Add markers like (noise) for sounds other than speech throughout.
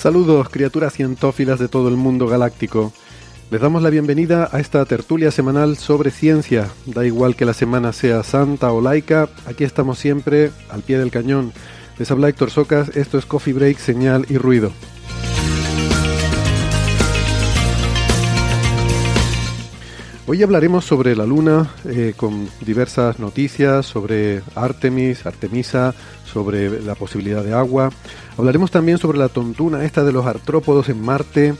Saludos, criaturas cientófilas de todo el mundo galáctico. Les damos la bienvenida a esta tertulia semanal sobre ciencia. Da igual que la semana sea santa o laica, aquí estamos siempre al pie del cañón. Les habla Héctor Socas, esto es Coffee Break, señal y ruido. Hoy hablaremos sobre la Luna eh, con diversas noticias sobre Artemis, Artemisa, sobre la posibilidad de agua. Hablaremos también sobre la tontuna esta de los artrópodos en Marte,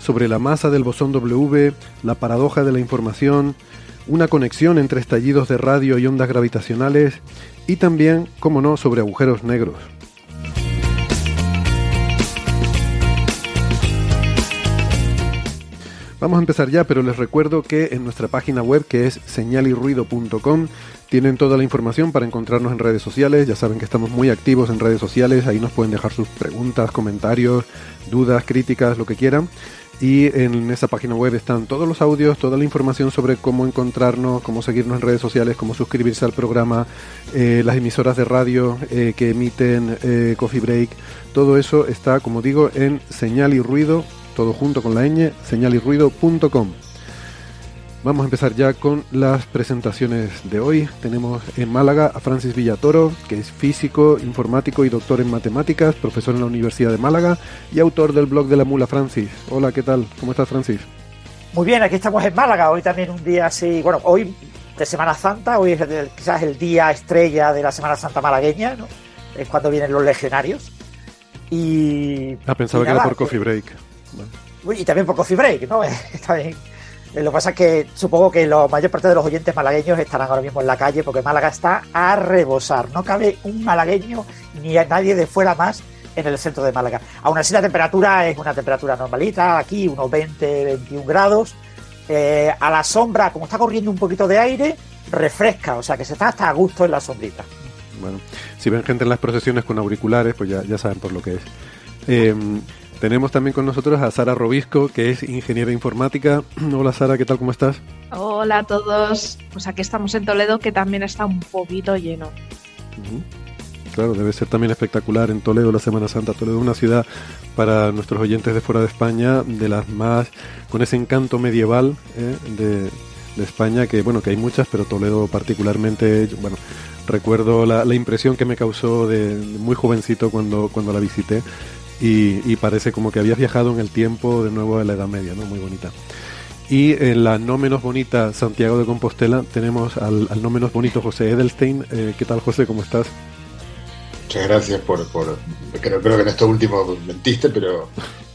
sobre la masa del bosón W, la paradoja de la información, una conexión entre estallidos de radio y ondas gravitacionales y también, como no, sobre agujeros negros. Vamos a empezar ya, pero les recuerdo que en nuestra página web, que es señalirruido.com, tienen toda la información para encontrarnos en redes sociales. Ya saben que estamos muy activos en redes sociales, ahí nos pueden dejar sus preguntas, comentarios, dudas, críticas, lo que quieran. Y en esa página web están todos los audios, toda la información sobre cómo encontrarnos, cómo seguirnos en redes sociales, cómo suscribirse al programa, eh, las emisoras de radio eh, que emiten eh, Coffee Break. Todo eso está, como digo, en señal y ruido, todo junto con la ñ, señalirruido.com. Vamos a empezar ya con las presentaciones de hoy. Tenemos en Málaga a Francis Villatoro, que es físico, informático y doctor en matemáticas, profesor en la Universidad de Málaga y autor del blog de la mula Francis. Hola, ¿qué tal? ¿Cómo estás, Francis? Muy bien, aquí estamos en Málaga, hoy también un día así, bueno, hoy de Semana Santa, hoy es el- quizás el día estrella de la Semana Santa malagueña, ¿no? Es cuando vienen los legionarios. Y, Ah, pensaba y que era nada, por Coffee Break. Uy, Y también por Coffee Break, ¿no? (laughs) Está bien. Lo que pasa es que supongo que la mayor parte de los oyentes malagueños estarán ahora mismo en la calle porque Málaga está a rebosar. No cabe un malagueño ni a nadie de fuera más en el centro de Málaga. Aún así la temperatura es una temperatura normalita, aquí unos 20, 21 grados. Eh, a la sombra, como está corriendo un poquito de aire, refresca, o sea que se está hasta a gusto en la sombrita. Bueno, si ven gente en las procesiones con auriculares, pues ya, ya saben por lo que es. Eh, tenemos también con nosotros a Sara Robisco, que es ingeniera informática. (clears throat) Hola Sara, ¿qué tal? ¿Cómo estás? Hola a todos. Pues aquí estamos en Toledo, que también está un poquito lleno. Claro, debe ser también espectacular en Toledo la Semana Santa. Toledo es una ciudad para nuestros oyentes de fuera de España de las más con ese encanto medieval ¿eh? de, de España que bueno que hay muchas, pero Toledo particularmente bueno recuerdo la, la impresión que me causó de, de muy jovencito cuando cuando la visité y, y parece como que había viajado en el tiempo de nuevo a la Edad Media, ¿no? Muy bonita. Y en la no menos bonita Santiago de Compostela tenemos al, al no menos bonito José Edelstein. Eh, ¿Qué tal José? ¿Cómo estás? Muchas gracias por, por creo, creo que en esto último mentiste, pero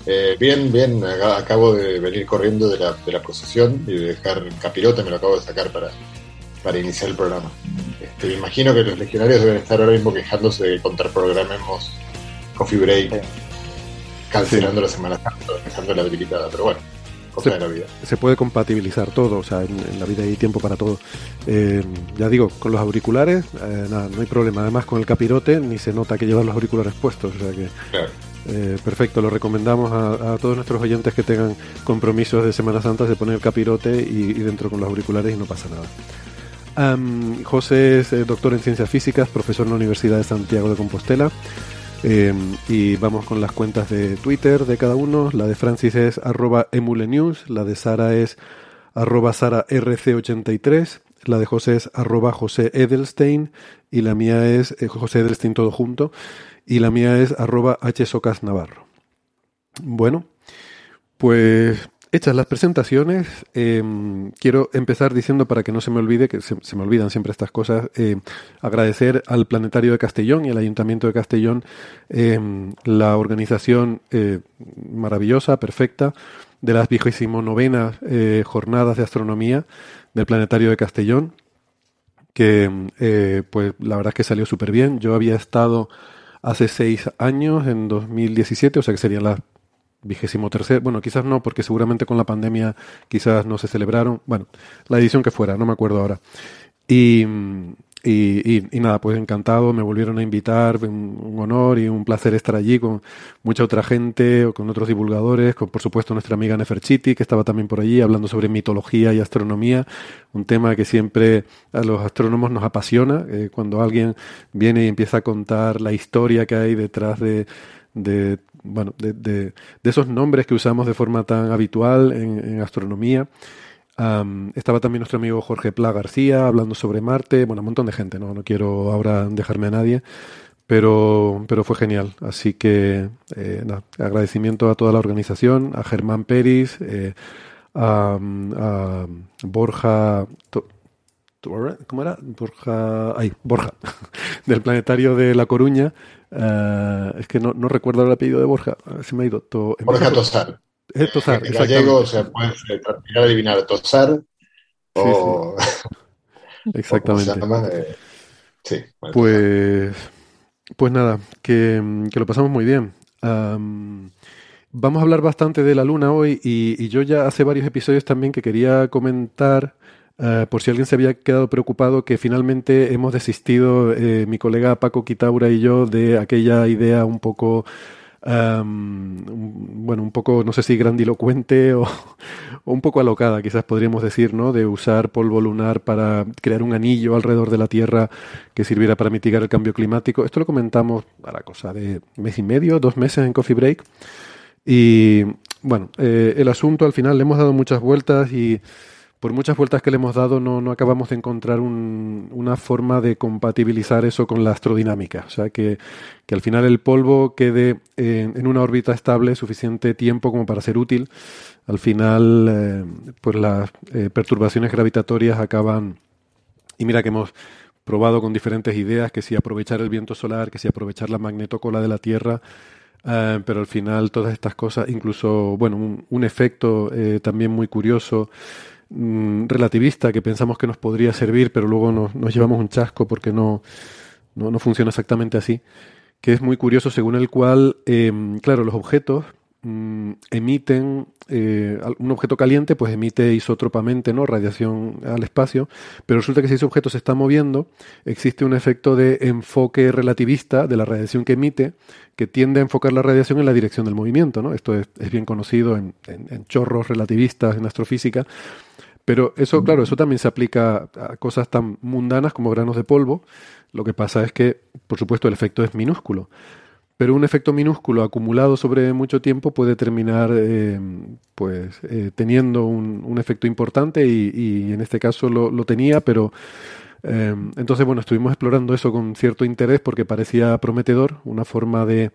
eh, bien, bien, acabo de venir corriendo de la, de la procesión y de dejar el capirote, me lo acabo de sacar para, para iniciar el programa. Este, me imagino que los legionarios deben estar ahora mismo quejándose de que contraprogramemos Coffee Break, Sí. cancelando la Semana Santa, dejando la debilitada, pero bueno, cosa Sí. de la vida. se puede compatibilizar todo, o sea, en, en la vida hay tiempo para todo. Eh, ya digo, con los auriculares, eh, nada, no hay problema. Además, con el capirote ni se nota que llevan los auriculares puestos, o sea que Claro. eh, perfecto. Lo recomendamos a, a todos nuestros oyentes que tengan compromisos de Semana Santa, se ponen el capirote y, y dentro con los auriculares y no pasa nada. José es eh, doctor en ciencias físicas, profesor en la Universidad de Santiago de Compostela. Eh, y vamos con las cuentas de Twitter de cada uno. La de Francis es arroba emulenews, la de Sara es arroba sararc83, la de José es arroba José Edelstein y la mía es eh, José Edelstein todo junto y la mía es arroba hsocas navarro. Bueno, pues hechas las presentaciones, eh, quiero empezar diciendo para que no se me olvide, que se, me olvidan siempre estas cosas, eh, agradecer al Planetario de Castellón y al Ayuntamiento de Castellón eh, la organización eh, maravillosa, perfecta, de las vigésimo novenas eh, jornadas de astronomía del Planetario de Castellón, que eh, pues la verdad es que salió súper bien. Yo había estado hace seis años, en 2017, o sea que serían las vigésimo tercer, bueno, quizás no, porque seguramente con la pandemia quizás no se celebraron, bueno, la edición que fuera, no me acuerdo ahora. Y- y nada, pues encantado, me volvieron a invitar, un, un honor y un placer estar allí con mucha otra gente, o con otros divulgadores, con por supuesto nuestra amiga Neferchiti, que estaba también por allí hablando sobre mitología y astronomía, un tema que siempre a los astrónomos nos apasiona, eh, cuando alguien viene y empieza a contar la historia que hay detrás de, de bueno, de, de- de esos nombres que usamos de forma tan habitual en, astronomía. Estaba también nuestro amigo Jorge Pla García hablando sobre Marte, bueno, un montón de gente, no, no quiero ahora dejarme a nadie, pero, pero fue genial. Así que, eh, agradecimiento a toda la organización, a Germán Peris, eh, a, a Borja, ¿cómo era? Borja, ay, Borja, (laughs) del Planetario de La Coruña. Eh, es que no, no recuerdo el apellido de Borja, se me ha ido. To- Borja Tosar. Eh, Tosar, En gallego, o exactamente. sea, puedes eh, tratar adivinar Tosar o... (laughs) (laughs) Exactamente. o ¿cómo se llama? Eh, sí, bueno, Pues, pues nada, que, que lo pasamos muy bien. Am, vamos a hablar bastante de la luna hoy y, y yo ya hace varios episodios también que quería comentar, eh, por si alguien se había quedado preocupado, que finalmente hemos desistido, eh, mi colega Paco Quitaura y yo, de aquella idea un poco, bueno, un poco, no sé si grandilocuente (laughs) o, o un poco alocada, quizás podríamos decir, ¿no? De usar polvo lunar para crear un anillo alrededor de la Tierra que sirviera para mitigar el cambio climático. Esto lo comentamos a la cosa de mes y medio, dos meses en Coffee Break. Y bueno, eh, el asunto al final le hemos dado muchas vueltas y por muchas vueltas que le hemos dado no, acabamos de encontrar un- una forma de compatibilizar eso con la astrodinámica. O sea, que, que al final el polvo quede eh, en una órbita estable suficiente tiempo como para ser útil. Al final, eh, pues las eh, perturbaciones gravitatorias acaban y mira que hemos probado con diferentes ideas, que si aprovechar el viento solar, que si aprovechar la magnetocola de la Tierra, eh, pero al final todas estas cosas, incluso, bueno, un, un efecto también muy curioso, mm, relativista, que pensamos que nos podría servir, pero luego nos, llevamos un chasco porque no, no, no funciona exactamente así, que es muy curioso, según el cual, eh, claro, los objetos mm, emiten, eh, un objeto caliente pues emite isótropamente, ¿no? Radiación al espacio, pero resulta que si ese objeto se está moviendo, existe un efecto de enfoque relativista de la radiación que emite, que tiende a enfocar la radiación en la dirección del movimiento, ¿no? Esto es, es bien conocido en, en- en chorros relativistas en astrofísica, pero eso, claro, eso también se aplica a cosas tan mundanas como granos de polvo. Lo que pasa es que, por supuesto, el efecto es minúsculo. Pero un efecto minúsculo acumulado sobre mucho tiempo puede terminar eh, pues, eh, teniendo un, un efecto importante y, y en este caso lo, lo tenía, pero eh, entonces, bueno, estuvimos explorando eso con cierto interés porque parecía prometedor, una forma de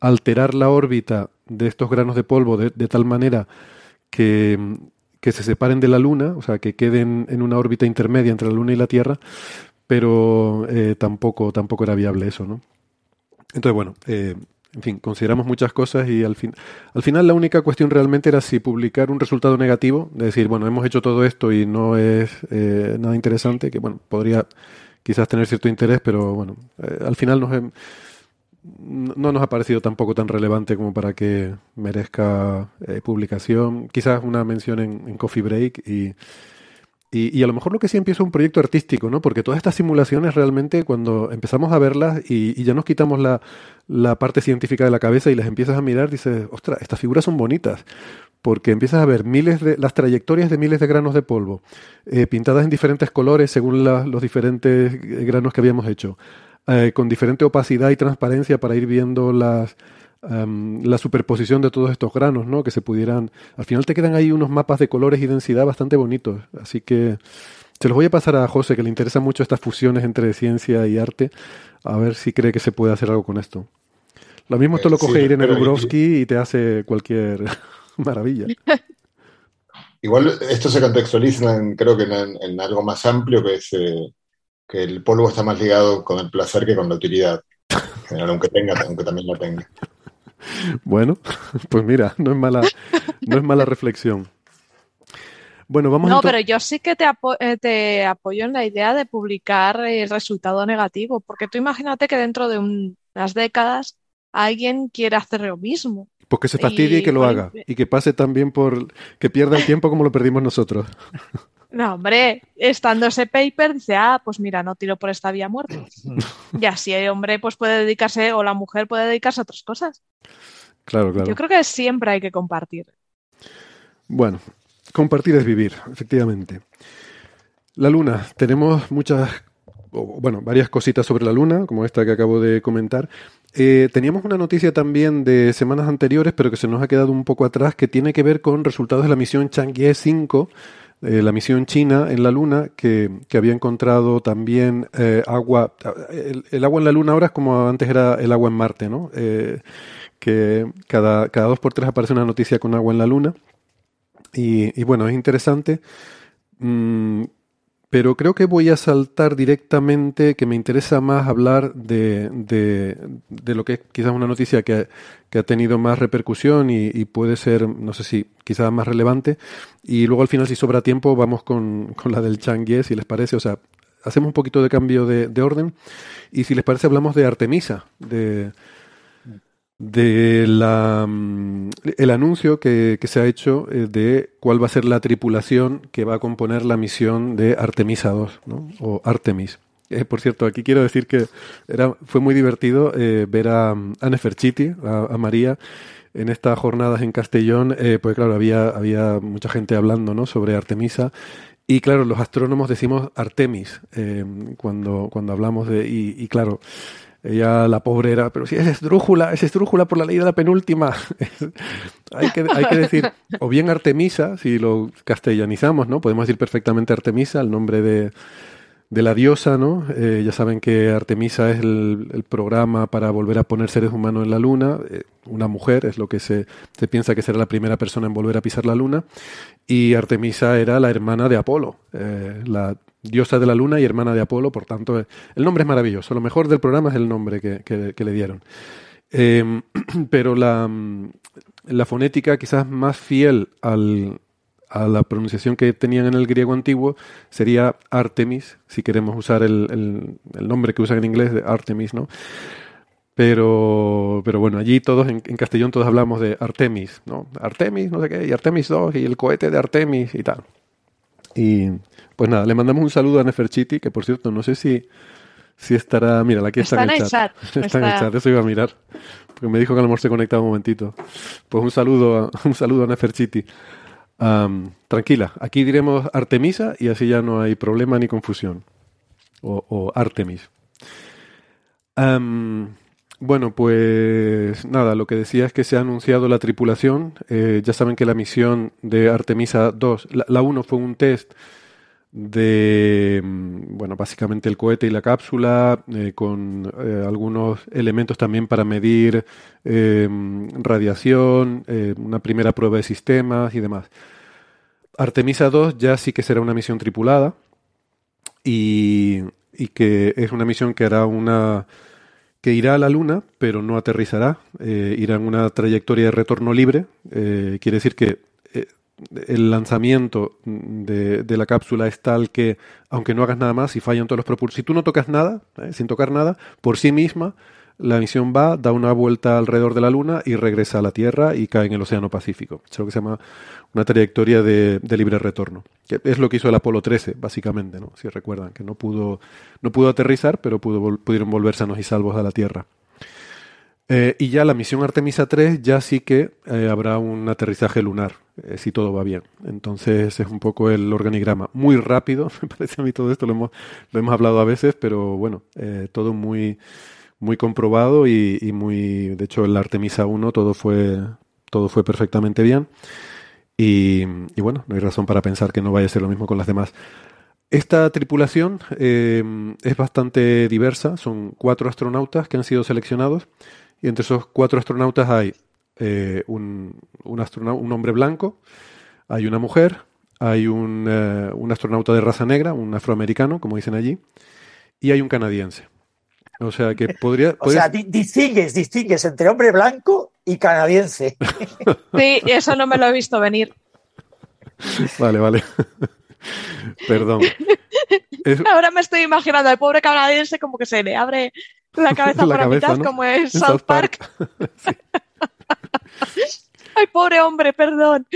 alterar la órbita de estos granos de polvo de, de tal manera que, que se separen de la Luna, o sea, que queden en una órbita intermedia entre la Luna y la Tierra, pero eh, tampoco, tampoco era viable eso, ¿no? Entonces, bueno, eh, en fin, consideramos muchas cosas y al, fin, al final la única cuestión realmente era si publicar un resultado negativo, de decir, bueno, hemos hecho todo esto y no es eh, nada interesante, que bueno, podría quizás tener cierto interés, pero bueno, eh, al final nos, hem- no no nos ha parecido tampoco tan relevante como para que merezca eh, publicación. Quizás una mención en, Coffee Break y, y, a lo mejor lo que sí empieza un proyecto artístico, ¿no? Porque todas estas simulaciones realmente cuando empezamos a verlas y, ya nos quitamos la, la parte científica de la cabeza y las empiezas a mirar, dices, ostras, estas figuras son bonitas. porque empiezas a ver miles de las trayectorias de miles de granos de polvo eh, pintadas en diferentes colores según los diferentes eh, granos que habíamos hecho, eh, con diferente opacidad y transparencia para ir viendo las la superposición de todos estos granos, ¿no? Que se pudieran. Al final te quedan ahí unos mapas de colores y densidad bastante bonitos. Así que se los voy a pasar a José, que le interesa mucho estas fusiones entre ciencia y arte, a ver si cree que se puede hacer algo con esto. Lo mismo esto Eh, lo sí, coge Irene Dubrovsky y te hace cualquier (laughs) maravilla. Igual esto se contextualiza, en- creo que en, en algo más amplio, que es eh, que el polvo está más ligado con el placer que con la utilidad. En general, aunque tenga, aunque también la tenga. Bueno, pues mira, no es mala, no es mala reflexión. Bueno, vamos No, pero yo sí que te, apo- eh, te apoyo en la idea de publicar el resultado negativo, porque tú imagínate que dentro de un- unas décadas alguien quiere hacer lo mismo. Pues que se fastidie y, y que lo haga. Y que pase también por. que pierda el tiempo como lo perdimos nosotros. No, hombre, estando ese paper, dice, ah, pues mira, no tiro por esta vía muerta. (laughs) Y así el hombre pues puede dedicarse, o la mujer puede dedicarse a otras cosas. Claro, claro. Yo creo que siempre hay que compartir. Bueno, compartir es vivir, efectivamente. La luna, tenemos muchas, bueno, varias cositas sobre la luna, como esta que acabo de comentar. Eh, teníamos una noticia también de semanas anteriores, pero que se nos ha quedado un poco atrás, que tiene que ver con resultados de la misión Chang'e 5, eh, la misión china en la luna, que, que había encontrado también eh, agua. El, agua en la luna ahora es como antes era el agua en Marte, ¿no? Eh, que cada, cada dos por tres aparece una noticia con agua en la luna. Y, y bueno, es interesante. Mm, pero creo que voy a saltar directamente, que me interesa más hablar de, de, lo que es quizás una noticia que, que ha tenido más repercusión y, y puede ser, no sé si quizás más relevante. Y luego al final, si sobra tiempo, vamos con, con la del Chang'e, si les parece. O sea, hacemos un poquito de cambio de, de orden. Y si les parece, hablamos de Artemisa, de, de la, mm, el anuncio que, que se ha hecho eh, de cuál va a ser la tripulación que va a componer la misión de Artemisa 2, ¿no? o Artemis. Eh, por cierto, aquí quiero decir que era, fue muy divertido eh, ver a, mm, a Neferchiti, a, María, en estas jornadas en Castellón, eh, pues claro, había, había mucha gente hablando ¿no? sobre Artemisa. Y claro, los astrónomos decimos Artemis eh, cuando, cuando hablamos de... Y claro, ella, la pobre, era, pero si es esdrújula, es esdrújula por la ley de la penúltima. (laughs) hay, que, hay que decir, o bien Artemisa, si lo castellanizamos, ¿no? Podemos decir perfectamente Artemisa, el nombre de, de la diosa, ¿no? Eh, ya saben que Artemisa es el, el, programa para volver a poner seres humanos en la luna. Eh, una mujer es lo que se, se, piensa que será la primera persona en volver a pisar la luna. Y Artemisa era la hermana de Apolo, eh, la diosa de la luna y hermana de Apolo. Por tanto, el nombre es maravilloso. Lo mejor del programa es el nombre que, que, le dieron. Eh, (clears throat) pero la, la fonética quizás más fiel al, a la pronunciación que tenían en el griego antiguo sería Artemis, si queremos usar el, el, el nombre que usan en inglés de Artemis, ¿no? Pero, pero bueno, allí todos en, en, Castellón todos hablamos de Artemis, ¿no? Artemis, no sé qué, y Artemis 2 y el cohete de Artemis y tal. Y pues nada, le mandamos un saludo a Neferchiti, que por cierto, no sé si, si estará. Mira, aquí está, está en el chat. está, en el chat, eso iba a mirar. Porque me dijo que a lo mejor se conectaba un momentito. Pues un saludo a, (laughs) un saludo a Neferchiti. Um, tranquila, aquí diremos Artemisa y así ya no hay problema ni confusión. O, o Artemis. Um, bueno, pues nada, lo que decía es que se ha anunciado la tripulación. Eh, ya saben que la misión de Artemisa 2, la, la 1 fue un test de, bueno, básicamente el cohete y la cápsula, eh, con eh, algunos elementos también para medir eh, radiación, una primera prueba de sistemas y demás. Artemisa 2 ya sí que será una misión tripulada y, y que es una misión que hará una que irá a la Luna, pero no aterrizará, irá en una trayectoria de retorno libre, quiere decir que el lanzamiento de, la cápsula es tal que, aunque no hagas nada más, si fallan todos los propulsores, si tú no tocas nada, ¿eh? sin tocar nada, por sí misma, la misión va, da una vuelta alrededor de la Luna y regresa a la Tierra y cae en el Océano Pacífico. Es lo que se llama una trayectoria de, libre retorno. Es lo que hizo el Apolo 13, básicamente, ¿no? Si recuerdan, que no pudo, no pudo aterrizar, pero pudo, pudieron volver sanos y salvos a la Tierra. Eh, y ya la misión Artemisa 3 ya sí que eh, habrá un aterrizaje lunar. Eh, si todo va bien. Entonces es un poco el organigrama. Muy rápido, (laughs) me parece a mí todo esto, lo hemos, lo hemos hablado a veces, pero bueno, eh, todo muy, muy comprobado y, y, muy, de hecho, en la Artemisa 1 todo fue, todo fue perfectamente bien. Y, y, bueno, no hay razón para pensar que no vaya a ser lo mismo con las demás. Esta tripulación eh, es bastante diversa, son cuatro astronautas que han sido seleccionados y entre esos cuatro astronautas hay eh, un, un, un, hombre blanco, hay una mujer, hay un, eh, un, astronauta de raza negra, un afroamericano, como dicen allí, y hay un canadiense. O sea que podría. O sea, distingues, distingues entre hombre blanco y canadiense. (laughs) Sí, eso no me lo he visto venir. Vale, vale. (laughs) Perdón. Es... Ahora me estoy imaginando al pobre canadiense como que se le abre la cabeza (laughs) la por cabeza, mitad, ¿no? como es South, South Park. Park. Ay, pobre hombre, perdón.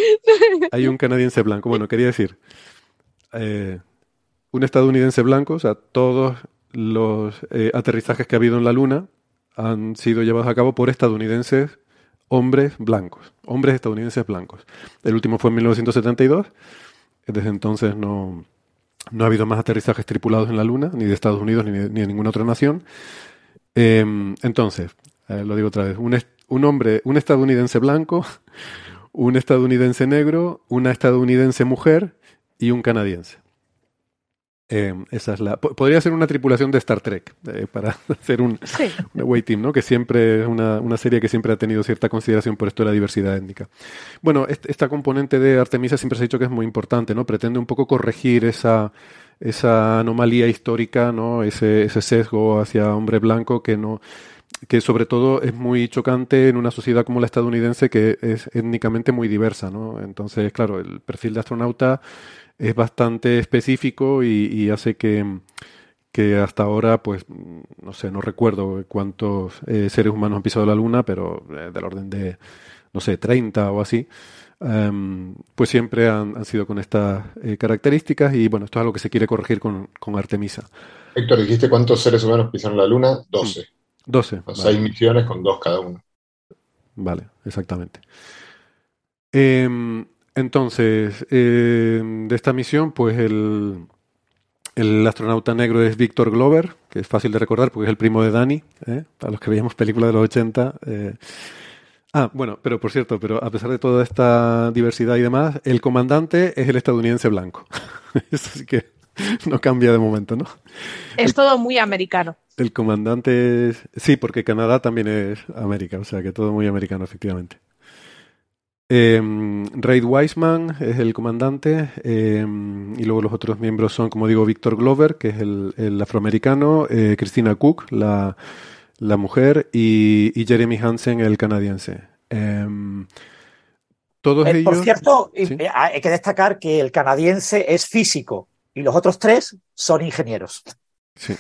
Hay un canadiense blanco. Bueno, quería decir, eh, un estadounidense blanco, o sea, todos los eh, aterrizajes que ha habido en la Luna han sido llevados a cabo por estadounidenses hombres blancos, hombres estadounidenses blancos. El último fue en 1972. Desde entonces no, no ha habido más aterrizajes tripulados en la Luna, ni de Estados Unidos ni de, ni de ninguna otra nación. Eh, entonces, eh, lo digo otra vez, un, un hombre, un estadounidense blanco, (laughs) un estadounidense negro, una estadounidense mujer y un canadiense. Eh, esa es la. Podría ser una tripulación de Star Trek eh, para (laughs) hacer un sí. away team, ¿no? Que siempre es una, una, serie que siempre ha tenido cierta consideración por esto de la diversidad étnica. Bueno, este, esta componente de Artemisa siempre se ha dicho que es muy importante, ¿no? Pretende un poco corregir esa, esa anomalía histórica, ¿no? Ese, ese sesgo hacia hombre blanco que no que sobre todo es muy chocante en una sociedad como la estadounidense que es étnicamente muy diversa, ¿no? Entonces, claro, el perfil de astronauta es bastante específico y, y hace que, que, hasta ahora, pues, no sé, no recuerdo cuántos eh, seres humanos han pisado la Luna, pero eh, del orden de, no sé, 30 o así, um, pues siempre han, han, sido con estas eh, características y bueno, esto es algo que se quiere corregir con, con Artemisa. Héctor, dijiste cuántos seres humanos pisaron la Luna? 12. 12. O sea, vale. misiones con dos cada uno. Vale, exactamente. Eh, entonces, eh, de esta misión, pues el, el, astronauta negro es Víctor Glover, que es fácil de recordar porque es el primo de Danny, ¿eh? para los que veíamos películas de los 80. Eh. Ah, bueno, pero por cierto, pero a pesar de toda esta diversidad y demás, el comandante es el estadounidense blanco. (laughs) Eso sí que no cambia de momento, ¿no? Es todo muy americano. El comandante es... Sí, porque Canadá también es América, o sea que todo muy americano, efectivamente. Eh, Reid Weisman es el comandante eh, y luego los otros miembros son, como digo, Víctor Glover, que es el, el afroamericano, eh, Christina Cook, la, la mujer, y, y, Jeremy Hansen, el canadiense. Em, todos ellos... Por cierto, ¿sí? hay que destacar que el canadiense es físico y los otros tres son ingenieros. Sí.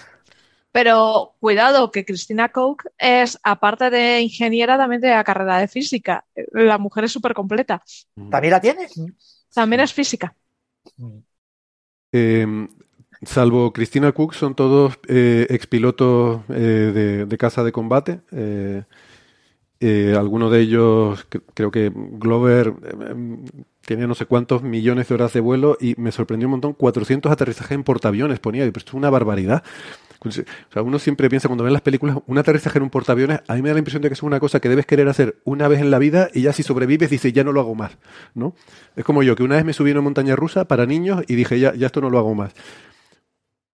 Pero cuidado, que Cristina Cook es, aparte de ingeniera, también de la carrera de física. La mujer es súper completa. ¿También la tiene? También es física. Eh, salvo Cristina Cook, son todos eh, expilotos eh, de, de, casa de combate. Eh, alguno de ellos, creo que Glover tenía no sé cuántos millones de horas de vuelo y me sorprendió un montón. 400 aterrizajes en portaaviones ponía, pero esto es una barbaridad. O sea, uno siempre piensa cuando ven las películas, un aterrizaje en un portaaviones, a mí me da la impresión de que es una cosa que debes querer hacer una vez en la vida y ya si sobrevives dices, ya no lo hago más, ¿no? Es como yo, que una vez me subí a una montaña rusa para niños y dije, ya, ya esto no lo hago más.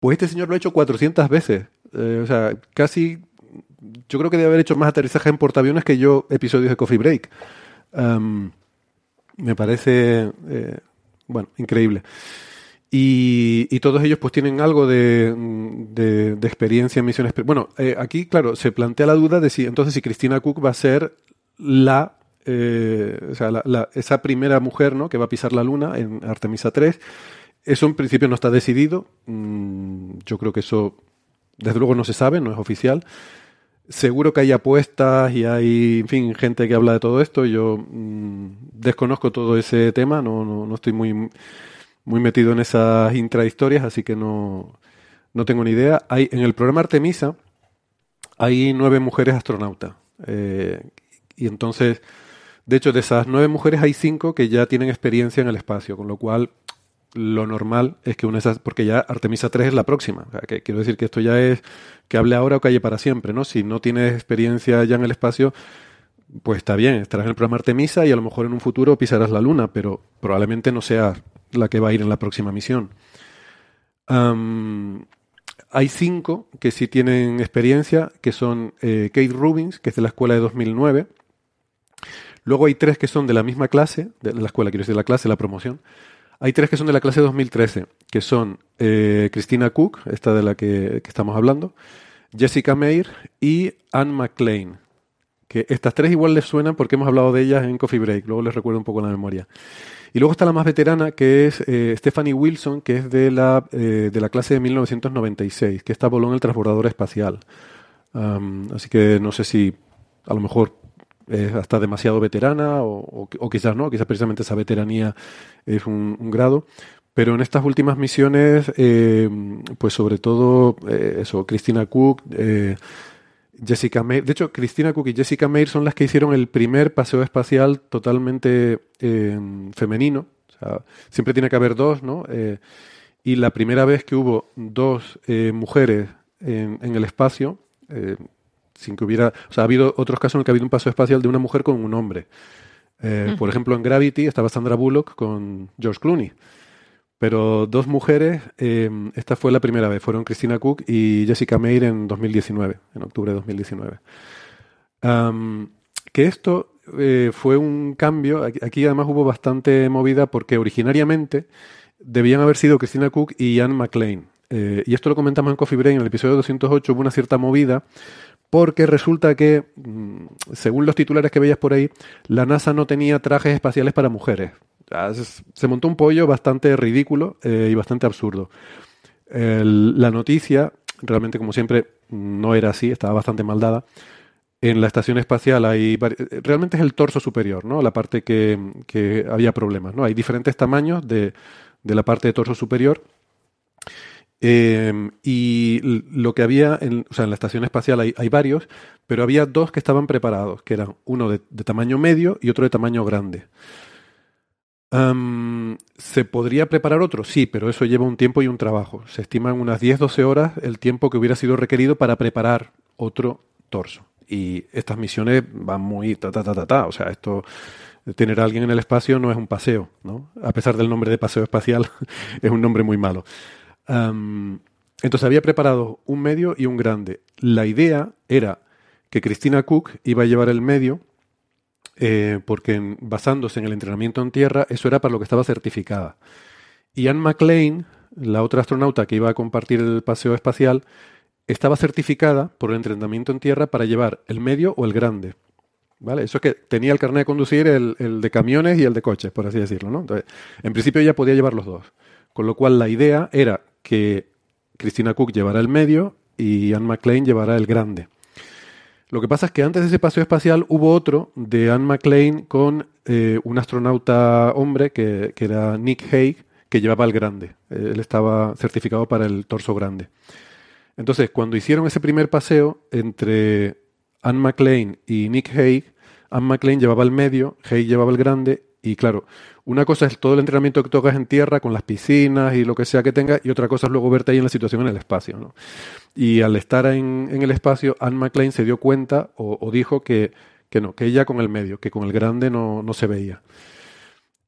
Pues este señor lo ha hecho 400 veces. Eh, o sea, casi, yo creo que debe haber hecho más aterrizajes en portaaviones que yo episodios de Coffee Break. Me parece, eh, bueno, increíble. Y, y, todos ellos pues tienen algo de, de, de experiencia en misiones. Bueno, eh, aquí, claro, se plantea la duda de si entonces si Cristina Cook va a ser la, eh, o sea, la, la, esa primera mujer ¿no? que va a pisar la luna en Artemisa 3. Eso en principio no está decidido. Mm, yo creo que eso, desde luego, no se sabe, no es oficial. Seguro que hay apuestas y hay, en fin, gente que habla de todo esto. Yo mmm, desconozco todo ese tema, no, no, no estoy muy muy metido en esas intrahistorias, así que no, no tengo ni idea. Hay, en el programa Artemisa hay nueve mujeres astronautas. Eh, y entonces, De hecho, de esas nueve mujeres hay cinco que ya tienen experiencia en el espacio, con lo cual lo normal es que una de esas, porque ya Artemisa 3 es la próxima. Que quiero decir que esto ya es que hable ahora o calle para siempre, ¿no? Si no tienes experiencia ya en el espacio, pues está bien, estarás en el programa Artemisa y a lo mejor en un futuro pisarás la Luna, pero probablemente no sea la que va a ir en la próxima misión. Hay cinco que sí tienen experiencia, que son eh, Kate Rubins, que es de la escuela de 2009. Luego hay tres que son de la misma clase, de la escuela, quiero decir, la clase, la promoción. Hay tres que son de la clase de 2013, que son eh, Christina Cook, esta de la que, estamos hablando, Jessica Meir y Anne McLean. Que estas tres igual les suenan porque hemos hablado de ellas en Coffee Break, luego les recuerdo un poco la memoria. Y luego está la más veterana, que es eh, Stephanie Wilson, que es de la, eh, de la clase de 1996, que esta voló en el transbordador espacial. Así que no sé si a lo mejor es hasta demasiado veterana o, o- quizás no, quizás precisamente esa veteranía es un, grado. Pero en estas últimas misiones, eh, pues sobre todo eh, eso, Christina Cook, eh, Jessica Meir. De hecho, Christina Cook y Jessica Meir son las que hicieron el primer paseo espacial totalmente femenino. Siempre tiene que haber dos, ¿no? Y la primera vez que hubo dos mujeres en, en el espacio, sin que hubiera. O sea, ha habido otros casos en los que ha habido un paseo espacial de una mujer con un hombre. Eh, Por ejemplo, en Gravity estaba Sandra Bullock con George Clooney. Pero dos mujeres, eh, esta fue la primera vez, fueron Christina Cook y Jessica Meir en 2019, en octubre de 2019. Am, que esto eh, fue un cambio, aquí, aquí además hubo bastante movida porque originariamente debían haber sido Christina Cook y Anne McLean. Eh, y esto lo comentamos en Coffee Break, en el episodio 208 hubo una cierta movida porque resulta que, mm, según los titulares que veías por ahí, la NASA no tenía trajes espaciales para mujeres. Ah, se- montó un pollo bastante ridículo eh, y bastante absurdo. La noticia, realmente como siempre, no era así, estaba bastante mal dada. En la estación espacial hay vari- realmente es el torso superior, ¿no? La parte que, que había problemas, ¿no? Hay diferentes tamaños de, de la parte de torso superior. Eh, y lo que había, en, o sea, en la estación espacial hay, varios, pero había dos que estaban preparados, que eran uno de, tamaño medio y otro de tamaño grande. ¿Se podría preparar otro? Sí, pero eso lleva un tiempo y un trabajo. Se estiman unas 10-12 horas el tiempo que hubiera sido requerido para preparar otro torso. Y estas misiones van muy ta ta ta ta ta. O sea, esto tener a alguien en el espacio no es un paseo, ¿no? A pesar del nombre de paseo espacial, (laughs) es un nombre muy malo. Entonces había preparado un medio y un grande. La idea era que Christina Cook iba a llevar el medio eh, porque basándose en el entrenamiento en tierra, eso era para lo que estaba certificada. Y Anne McLean, la otra astronauta que iba a compartir el paseo espacial, estaba certificada por el entrenamiento en tierra para llevar el medio o el grande. ¿Vale? Eso es que tenía el carnet de conducir, el, el de camiones y el de coches, por así decirlo. ¿no? Entonces, en principio ella podía llevar los dos. Con lo cual la idea era que Christina Cook llevara el medio y Anne McLean llevara el grande. Lo que pasa es que antes de ese paseo espacial hubo otro de Anne McLean con eh, un astronauta hombre que, que era Nick Hague, que llevaba el grande. Él estaba certificado para el torso grande. Entonces, cuando hicieron ese primer paseo entre Anne McLean y Nick Hague, Anne McLean llevaba el medio, Hague llevaba el grande, y claro, una cosa es todo el entrenamiento que tocas en tierra, con las piscinas y lo que sea que tengas, y otra cosa es luego verte ahí en la situación en el espacio. ¿no? Y al estar en, en el espacio, Anne McLean se dio cuenta o, dijo que, que no, que ella con el medio, que con el grande no, no se veía.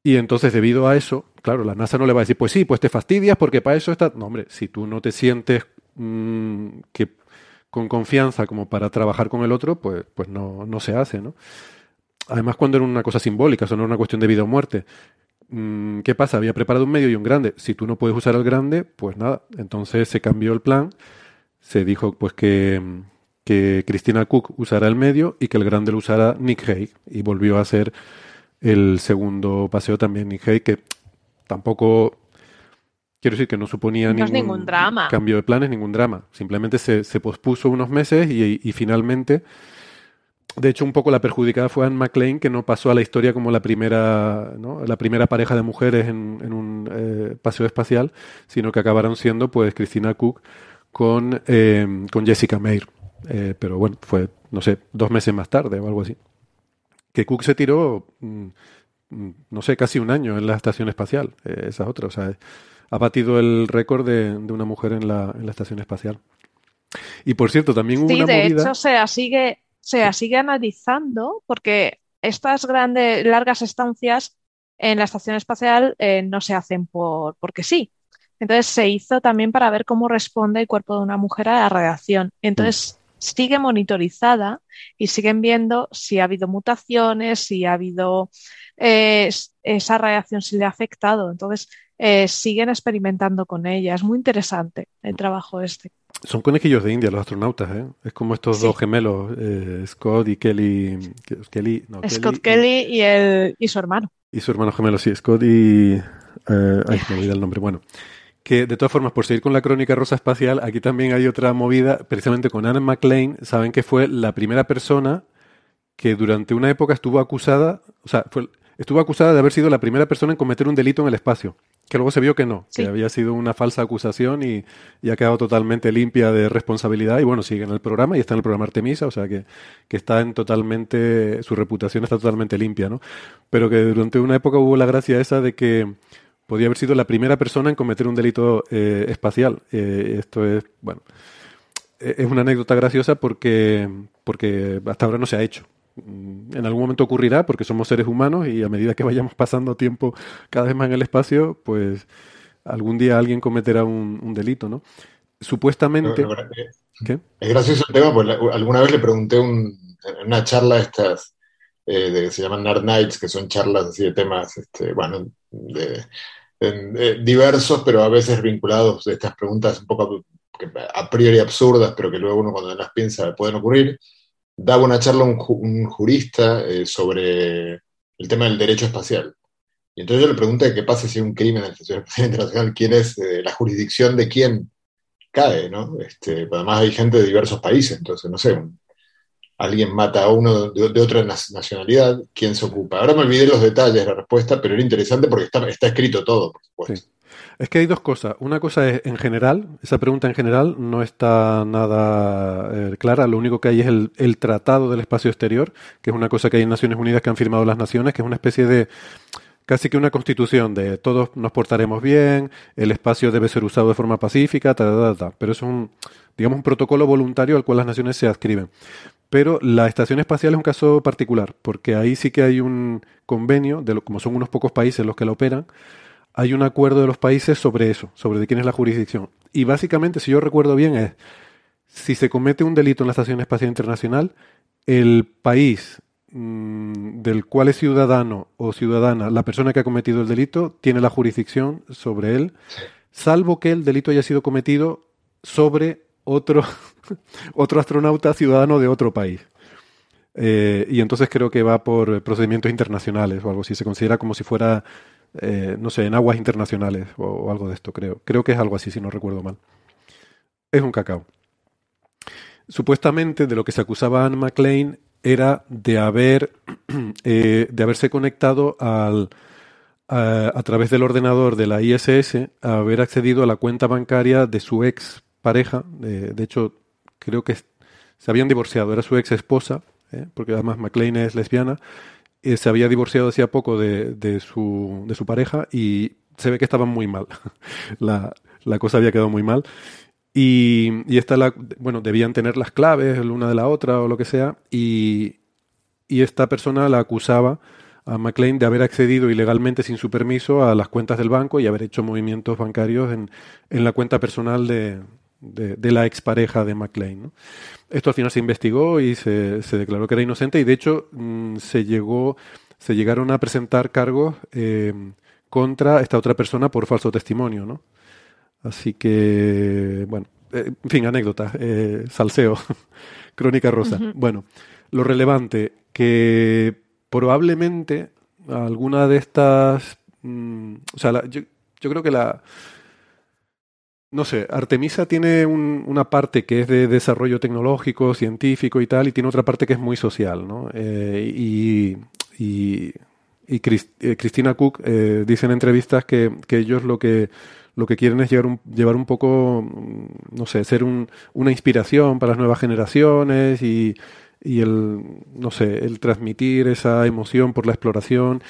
Y entonces, debido a eso, claro, la NASA no le va a decir, pues sí, pues te fastidias porque para eso está. No, hombre, si tú no te sientes mm, que con confianza como para trabajar con el otro, pues, pues no, no se hace, ¿no? Además, cuando era una cosa simbólica, eso no era una cuestión de vida o muerte. Mm, ¿Qué pasa? Había preparado un medio y un grande. Si tú no puedes usar el grande, pues nada. Entonces se cambió el plan. Se dijo pues que, que Christina Cook usara el medio y que el grande lo usara Nick Hague. Y volvió a ser el segundo paseo también Nick Hague, que tampoco quiero decir que no suponía No es ningún, ningún drama. cambio de planes, ningún drama. Simplemente se, se pospuso unos meses y, y finalmente, de hecho, un poco la perjudicada fue Anne McLean, que no pasó a la historia como la primera, ¿no? la primera pareja de mujeres en, en un eh, paseo espacial, sino que acabaron siendo pues Christina Cook con, eh, con Jessica Meir. Eh, pero bueno, fue, no sé, dos meses más tarde o algo así. que Cook se tiró, mm, mm, no sé, casi un año en la estación espacial. Eh, esa es otra. O sea, ha batido el récord de, de una mujer en la, en la estación espacial. Y por cierto, también hubo Sí, una de movida. hecho se sigue, se sigue analizando porque estas grandes, largas estancias en la estación espacial eh, no se hacen por, porque sí. Entonces se hizo también para ver cómo responde el cuerpo de una mujer a la radiación. Entonces sigue monitorizada y siguen viendo si ha habido mutaciones, si ha habido eh, esa radiación, si le ha afectado. Entonces eh, siguen experimentando con ella. Es muy interesante el trabajo este. Son conejillos de India los astronautas, ¿eh? Es como estos Sí. dos gemelos, eh, Scott y Kelly. Kelly, no, Scott y- Kelly y, el, y su hermano. Y su hermano gemelo, sí, Scott y... eh, ay, me olvidé el nombre. Bueno, que de todas formas, por seguir con la crónica rosa espacial, aquí también hay otra movida, precisamente con Anne McLean, saben que fue la primera persona que durante una época estuvo acusada, o sea, fue, estuvo acusada de haber sido la primera persona en cometer un delito en el espacio. Que luego se vio que no, Sí. que había sido una falsa acusación y, y ha quedado totalmente limpia de responsabilidad. Y bueno, sigue en el programa y está en el programa Artemisa, o sea que, que está en totalmente, su reputación está totalmente limpia, ¿no? Pero que durante una época hubo la gracia esa de que podía haber sido la primera persona en cometer un delito eh, espacial. Eh, esto es, bueno, eh, es una anécdota graciosa porque, porque hasta ahora no se ha hecho. Mm, En algún momento ocurrirá porque somos seres humanos y a medida que vayamos pasando tiempo cada vez más en el espacio, pues algún día alguien cometerá un, un delito, ¿no? Supuestamente... No, no, ¿Qué? Es gracioso el tema, porque alguna vez le pregunté un- en una charla estas, eh, de, se llaman Nerd Nights, que son charlas así de temas, este, bueno, de, diversos, pero a veces vinculados de estas preguntas un poco a priori absurdas, pero que luego uno cuando las piensa pueden ocurrir. Daba una charla un, un jurista eh, sobre el tema del derecho espacial. Y entonces yo le pregunté qué pasa si hay un crimen en la Estación Espacial Internacional, quién es eh, la jurisdicción de quién cae, ¿no? Este, además hay gente de diversos países, entonces, no sé, alguien mata a uno de, otra nacionalidad, ¿quién se ocupa? Ahora me olvidé los detalles de la respuesta, pero era interesante porque está, escrito todo, por supuesto. Es que hay dos cosas. Una cosa es en general, esa pregunta en general no está nada eh, clara. Lo único que hay es el, el Tratado del Espacio Exterior, que es una cosa que hay en Naciones Unidas que han firmado las naciones, que es una especie de casi que una constitución de todos nos portaremos bien, el espacio debe ser usado de forma pacífica, ta, ta, ta, pero es un, digamos, un protocolo voluntario al cual las naciones se adscriben. Pero la estación espacial es un caso particular, porque ahí sí que hay un convenio, de lo, como son unos pocos países los que la operan, hay un acuerdo de los países sobre eso, sobre de quién es la jurisdicción. Y básicamente, si yo recuerdo bien, es si se comete un delito en la Estación Espacial Internacional, el país mm, del cual es ciudadano o ciudadana la persona que ha cometido el delito tiene la jurisdicción sobre él, salvo que el delito haya sido cometido sobre otro, (laughs) otro astronauta ciudadano de otro país. Eh, y entonces creo que va por procedimientos internacionales o algo así. Se considera como si fuera, eh, no sé, en aguas internacionales o, algo de esto, creo. Creo que es algo así, si no recuerdo mal. Es un cacao. Supuestamente de lo que se acusaba a Anne McLean era de haber (clears throat) eh, de haberse conectado al, a, a través del ordenador de la ISS, a haber accedido a la cuenta bancaria de su ex pareja. De, de hecho, creo que se habían divorciado, era su ex esposa, ¿eh? porque además McLean es lesbiana. Eh, se había divorciado hacía poco de, de, su, de su pareja y se ve que estaban muy mal. (laughs) la, la cosa había quedado muy mal. Y, y esta la, bueno, debían tener las claves una de la otra o lo que sea. Y, y esta persona la acusaba a McLean de haber accedido ilegalmente sin su permiso a las cuentas del banco y haber hecho movimientos bancarios en, en la cuenta personal de, de, de la expareja de McLean. ¿no? Esto al final se investigó y se, se, declaró que era inocente y de hecho mmm, se llegó se llegaron a presentar cargos eh, contra esta otra persona por falso testimonio, ¿no? Así que, bueno, eh, en fin, anécdota, eh, salseo, (laughs) crónica rosa. Uh -huh. Bueno, lo relevante, que probablemente alguna de estas, mmm, o sea, la, yo, yo, creo que la, no sé, Artemisa tiene un, una parte que es de desarrollo tecnológico, científico y tal, y tiene otra parte que es muy social, ¿no? Eh, y, eh, Cristina Cook eh, dice en entrevistas que, que ellos lo que lo que quieren es llevar un, llevar un poco, no sé, ser un, una inspiración para las nuevas generaciones y, y el, no sé, el transmitir esa emoción por la exploración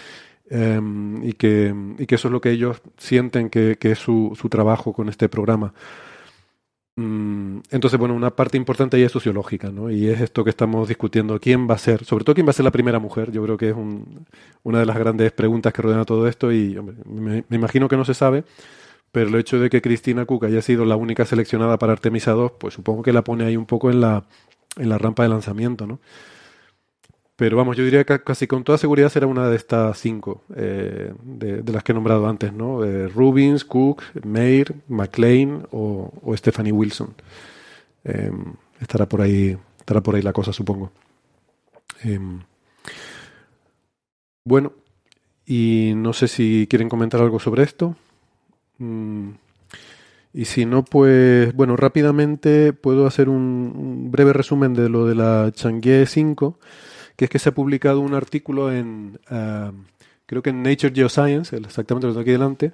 em, y, que, y que eso es lo que ellos sienten que, que es su, su trabajo con este programa. Mm, entonces, bueno, una parte importante ahí es sociológica, ¿no? Y es esto que estamos discutiendo, quién va a ser, sobre todo quién va a ser la primera mujer, yo creo que es un, una de las grandes preguntas que rodean a todo esto y hombre, me, me, imagino que no se sabe, pero el hecho de que Cristina Cook haya sido la única seleccionada para Artemisa 2, pues supongo que la pone ahí un poco en la, en la rampa de lanzamiento, ¿no? Pero vamos, yo diría que casi con toda seguridad será una de estas cinco eh, de, las que he nombrado antes, ¿no? Eh, Rubins, Cook, Mayer, McLean o, Stephanie Wilson. Eh, estará por ahí, estará por ahí la cosa, supongo. bueno, y no sé si quieren comentar algo sobre esto. Mm. Y si no, pues, bueno, rápidamente puedo hacer un, un breve resumen de lo de la Chang'e 5 que es que se ha publicado un artículo en, uh, creo que en Nature Geoscience, exactamente lo tengo aquí delante,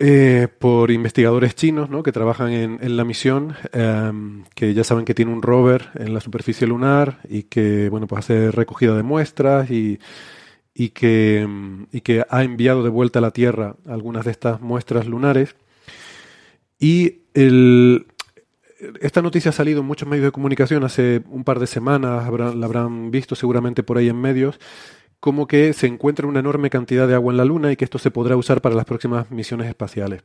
eh, por investigadores chinos ¿no? que trabajan en, la misión, um, que ya saben que tiene un rover en la superficie lunar y que bueno, pues hace recogida de muestras y, y, que, y que ha enviado de vuelta a la Tierra algunas de estas muestras lunares. Y el, esta noticia ha salido en muchos medios de comunicación hace un par de semanas, la habrán visto seguramente por ahí en medios, como que se encuentra una enorme cantidad de agua en la Luna y que esto se podrá usar para las próximas misiones espaciales.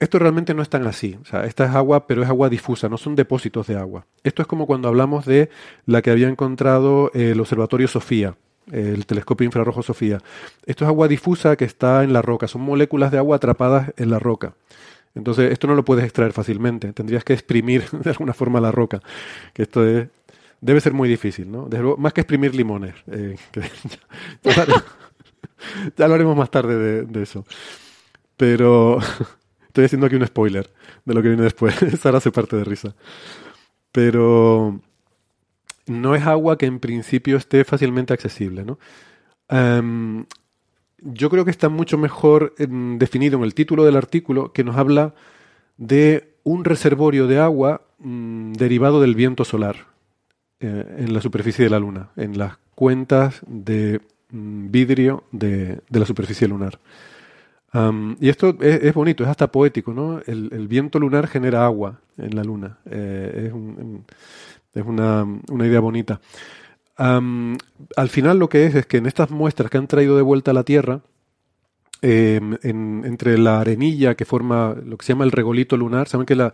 Esto realmente no es tan así. O sea, esta es agua, pero es agua difusa, no son depósitos de agua. Esto es como cuando hablamos de la que había encontrado el Observatorio Sofía, el telescopio infrarrojo Sofía. Esto es agua difusa que está en la roca, son moléculas de agua atrapadas en la roca. Entonces, esto no lo puedes extraer fácilmente. Tendrías que exprimir (laughs) de alguna forma la roca. Que esto es, debe ser muy difícil, ¿no? Luego, más que exprimir limones. Eh, (laughs) ya, (laughs) ya, haremos más tarde de, eso. Pero estoy haciendo aquí un spoiler de lo que viene después. Sara se parte de risa. Pero no es agua que en principio esté fácilmente accesible, ¿no? Um, yo creo que está mucho mejor en, definido en el título del artículo que nos habla de un reservorio de agua mmm, derivado del viento solar eh, en la superficie de la Luna, en las cuentas de mmm, vidrio de, la superficie lunar. Y esto es, es, bonito, es hasta poético, ¿no? El, viento lunar genera agua en la Luna. Eh, es, un, es una idea bonita. Al final lo que es es que en estas muestras que han traído de vuelta a la Tierra, eh, en, entre la arenilla que forma lo que se llama el regolito lunar, saben que la,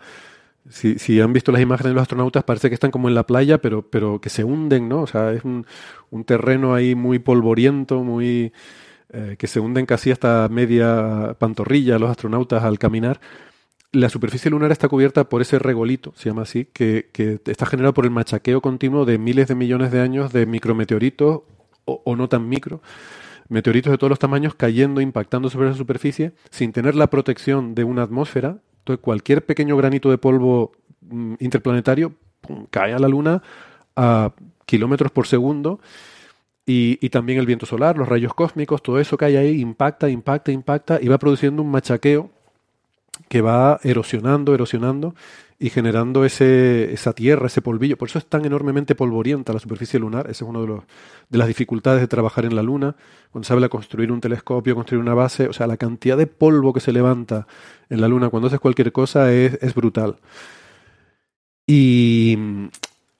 si, si, han visto las imágenes de los astronautas parece que están como en la playa, pero, pero que se hunden, ¿no? O sea, es un, un terreno ahí muy polvoriento, muy eh, que se hunden casi hasta media pantorrilla los astronautas al caminar la superficie lunar está cubierta por ese regolito, se llama así, que, que, está generado por el machaqueo continuo de miles de millones de años de micrometeoritos o, o, no tan micro, meteoritos de todos los tamaños cayendo, impactando sobre esa superficie, sin tener la protección de una atmósfera. Entonces, cualquier pequeño granito de polvo mm, interplanetario cae a la Luna a kilómetros por segundo. Y, y, también el viento solar, los rayos cósmicos, todo eso cae ahí, impacta, impacta, impacta y va produciendo un machaqueo que va erosionando, erosionando y generando ese, esa tierra, ese polvillo. Por eso es tan enormemente polvorienta la superficie lunar. Esa es una de, de las dificultades de trabajar en la Luna. Cuando se habla de construir un telescopio, construir una base, o sea, la cantidad de polvo que se levanta en la Luna cuando haces cualquier cosa es, es brutal. Y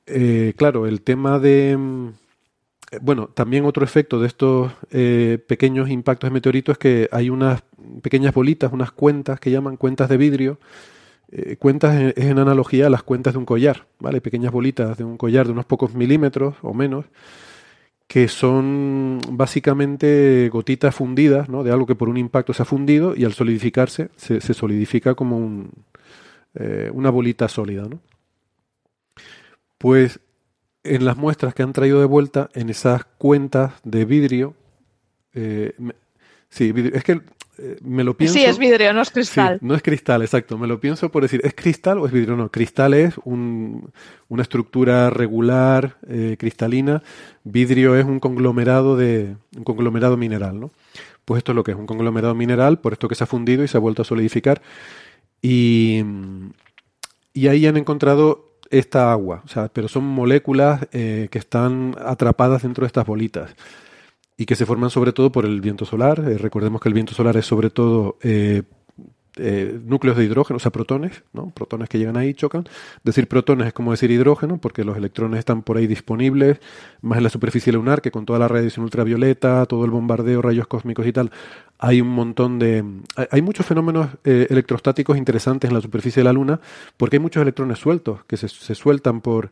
eh, claro, el tema de bueno, también otro efecto de estos eh, pequeños impactos de meteoritos es que hay unas pequeñas bolitas, unas cuentas que llaman cuentas de vidrio. Eh, cuentas es en analogía a las cuentas de un collar, ¿vale? Pequeñas bolitas de un collar de unos pocos milímetros o menos, que son básicamente gotitas fundidas, ¿no? De algo que por un impacto se ha fundido y al solidificarse se, solidifica como un, eh, una bolita sólida, ¿no? Pues en las muestras que han traído de vuelta, en esas cuentas de vidrio, eh, me, sí, vidrio, es que eh, me lo pienso. Sí, es vidrio, no es cristal. Sí, no es cristal, exacto. Me lo pienso por decir, ¿es cristal o es vidrio? No, cristal es un, una estructura regular, eh, cristalina. Vidrio es un conglomerado de un conglomerado mineral, ¿no? Pues esto es lo que es un conglomerado mineral, por esto que se ha fundido y se ha vuelto a solidificar. Y, y ahí han encontrado esta agua, o sea, pero son moléculas eh, que están atrapadas dentro de estas bolitas y que se forman sobre todo por el viento solar. Eh, recordemos que el viento solar es sobre todo eh, núcleos de hidrógeno, o sea, protones, ¿no? protones que llegan ahí chocan. Decir protones es como decir hidrógeno, porque los electrones están por ahí disponibles, más en la superficie lunar, que con toda la radiación ultravioleta, todo el bombardeo, rayos cósmicos y tal, hay un montón de... Hay, muchos fenómenos eh, electrostáticos interesantes en la superficie de la Luna, porque hay muchos electrones sueltos que se, sueltan por,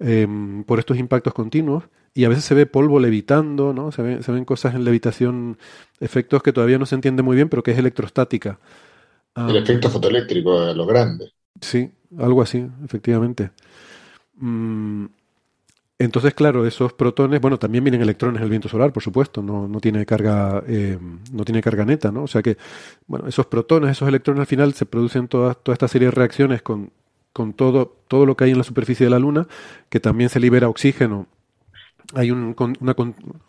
em, por estos impactos continuos y a veces se ve polvo levitando, ¿no? Se, se, ven cosas en levitación, efectos que todavía no se entiende muy bien, pero que es electrostática. El efecto fotoeléctrico a lo grande. Sí, algo así, efectivamente. Mm, entonces, claro, esos protones, bueno, también vienen electrones en el viento solar, por supuesto, no, no tiene carga, eh, no tiene carga neta, ¿no? O sea que, bueno, esos protones, esos electrones al final se producen toda, toda esta serie de reacciones con, con todo, todo lo que hay en la superficie de la Luna, que también se libera oxígeno. Hay un, una,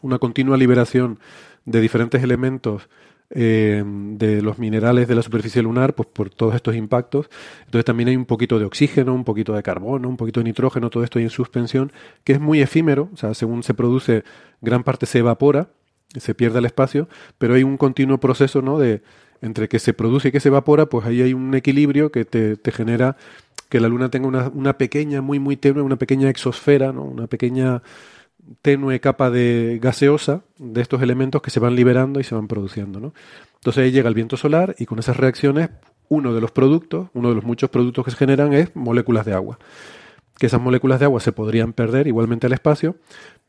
una continua liberación de diferentes elementos eh, de los minerales de la superficie lunar pues por todos estos impactos. Entonces también hay un poquito de oxígeno, un poquito de carbono, un poquito de nitrógeno, todo esto ahí en suspensión, que es muy efímero, o sea, según se produce, gran parte se evapora, se pierde el espacio, pero hay un continuo proceso, ¿no? De entre que se produce y que se evapora, pues ahí hay un equilibrio que te, te genera que la Luna tenga una, una pequeña, muy, muy tenue, una pequeña exosfera, ¿no? Una pequeña tenue capa de gaseosa de estos elementos que se van liberando y se van produciendo. ¿no? Entonces ahí llega el viento solar y con esas reacciones uno de los productos, uno de los muchos productos que se generan es moléculas de agua. Que esas moléculas de agua se podrían perder igualmente al espacio,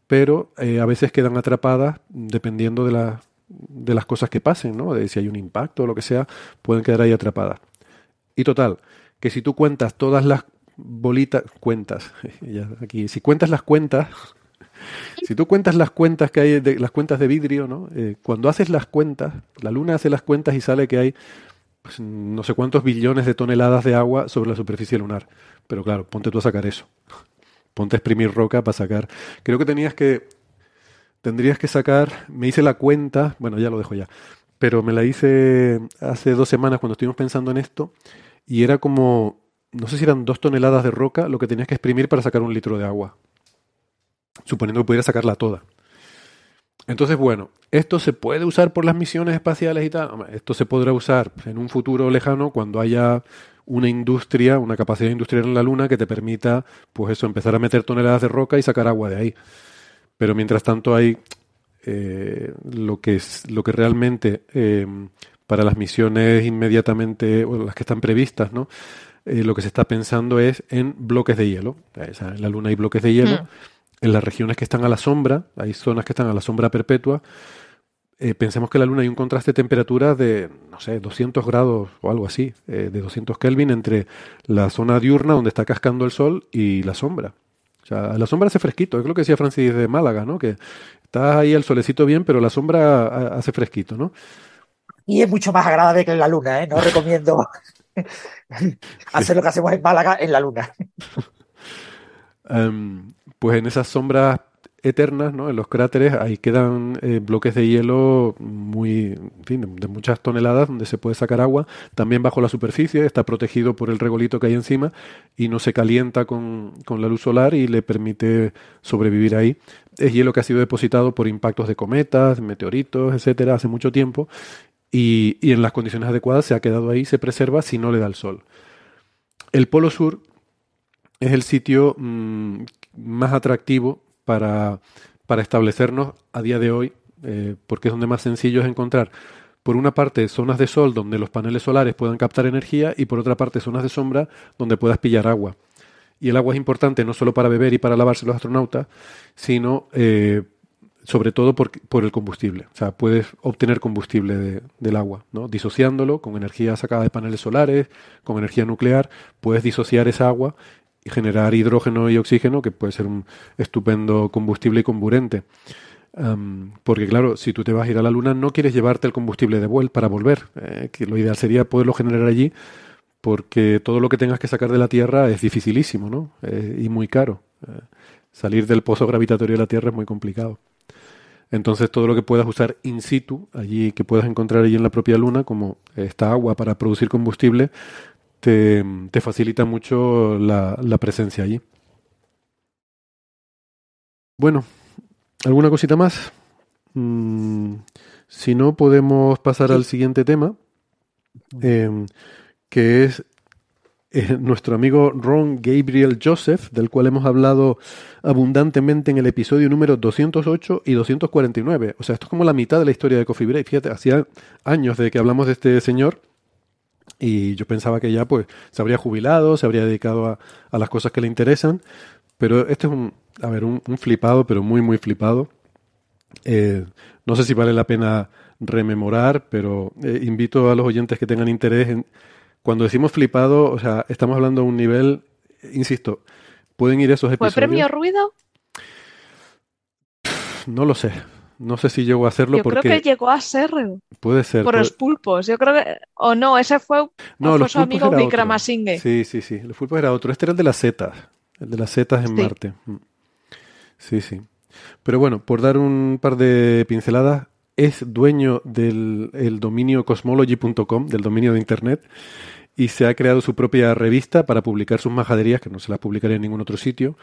pero eh, a veces quedan atrapadas dependiendo de, la, de las cosas que pasen, ¿no? de si hay un impacto o lo que sea, pueden quedar ahí atrapadas. Y total, que si tú cuentas todas las bolitas, cuentas, (laughs) aquí, si cuentas las cuentas, si tú cuentas las cuentas que hay, de, las cuentas de vidrio, ¿no? Eh, cuando haces las cuentas, la Luna hace las cuentas y sale que hay pues, no sé cuántos billones de toneladas de agua sobre la superficie lunar. Pero claro, ponte tú a sacar eso. Ponte a exprimir roca para sacar. Creo que tenías que. Tendrías que sacar. Me hice la cuenta. Bueno, ya lo dejo ya. Pero me la hice hace dos semanas cuando estuvimos pensando en esto. Y era como. No sé si eran dos toneladas de roca lo que tenías que exprimir para sacar un litro de agua suponiendo que pudiera sacarla toda. Entonces, bueno, esto se puede usar por las misiones espaciales y tal. Esto se podrá usar en un futuro lejano cuando haya una industria, una capacidad industrial en la Luna que te permita, pues eso, empezar a meter toneladas de roca y sacar agua de ahí. Pero mientras tanto hay eh, lo que es lo que realmente eh, para las misiones inmediatamente o las que están previstas, ¿no? Eh, lo que se está pensando es en bloques de hielo. en la Luna hay bloques de hielo. Mm en las regiones que están a la sombra, hay zonas que están a la sombra perpetua, eh, pensemos que la Luna hay un contraste de temperatura de, no sé, 200 grados o algo así, eh, de 200 Kelvin entre la zona diurna donde está cascando el sol y la sombra. O sea, la sombra hace fresquito, es lo que decía Francis de Málaga, ¿no? Que está ahí el solecito bien, pero la sombra hace fresquito, ¿no? Y es mucho más agradable que en la Luna, ¿eh? No recomiendo (laughs) hacer lo que hacemos en Málaga en la Luna. um, (laughs) pues en esas sombras eternas, ¿no? En los cráteres, ahí quedan eh, bloques de hielo muy, en fin, de muchas toneladas donde se puede sacar agua. También bajo la superficie, está protegido por el regolito que hay encima y no se calienta con, con la luz solar y le permite sobrevivir ahí. Es hielo que ha sido depositado por impactos de cometas, meteoritos, etcétera, hace mucho tiempo y, y en las condiciones adecuadas se ha quedado ahí, se preserva si no le da el sol. El polo sur es el sitio mmm, más atractivo para, para, establecernos a día de hoy, eh, porque es donde más sencillo es encontrar, por una parte, zonas de sol donde los paneles solares puedan captar energía y por otra parte, zonas de sombra donde puedas pillar agua. Y el agua es importante no solo para beber y para lavarse los astronautas, sino eh, sobre todo por, por, el combustible. O sea, puedes obtener combustible de, del agua, ¿no? Disociándolo con energía sacada de paneles solares, con energía nuclear, puedes disociar esa agua y generar hidrógeno y oxígeno, que puede ser un estupendo combustible y comburente. porque claro, si tú te vas a ir a la Luna, no quieres llevarte el combustible de vuelta para volver. Eh, que lo ideal sería poderlo generar allí, porque todo lo que tengas que sacar de la Tierra es dificilísimo, ¿no? Eh, y muy caro. Eh, salir del pozo gravitatorio de la Tierra es muy complicado. Entonces todo lo que puedas usar in situ, allí que puedas encontrar allí en la propia Luna, como esta agua para producir combustible, te, te facilita mucho la, la presencia allí. Bueno, ¿alguna cosita más? Mm, si no, podemos pasar al siguiente tema, eh, que es eh, nuestro amigo Ron Gabriel Joseph, del cual hemos hablado abundantemente en el episodio número 208 y 249. O sea, esto es como la mitad de la historia de Coffee Break. Fíjate, hacía años de que hablamos de este señor y yo pensaba que ya pues se habría jubilado, se habría dedicado a, a las cosas que le interesan, pero este es un, a ver, un, un flipado, pero muy, muy flipado. Eh, no sé si vale la pena rememorar, pero eh, invito a los oyentes que tengan interés en... Cuando decimos flipado, o sea, estamos hablando a un nivel, insisto, pueden ir esos ¿Fue episodios. premio ruido? No lo sé. No sé si llegó a hacerlo Yo porque creo que llegó a ser puede ser. por puede- los pulpos. Yo creo que. O no, ese fue, No, fue los su amigo. Vikramasinge. Sí, sí, sí. Los pulpos era otro. Este era el de las setas. El de las setas en Sí. Marte. Mm. Sí, sí. Pero bueno, por dar un par de pinceladas, es dueño del el dominio cosmology.com, del dominio de Internet, y se ha creado su propia revista para publicar sus majaderías, que no se las publicaría en ningún otro sitio.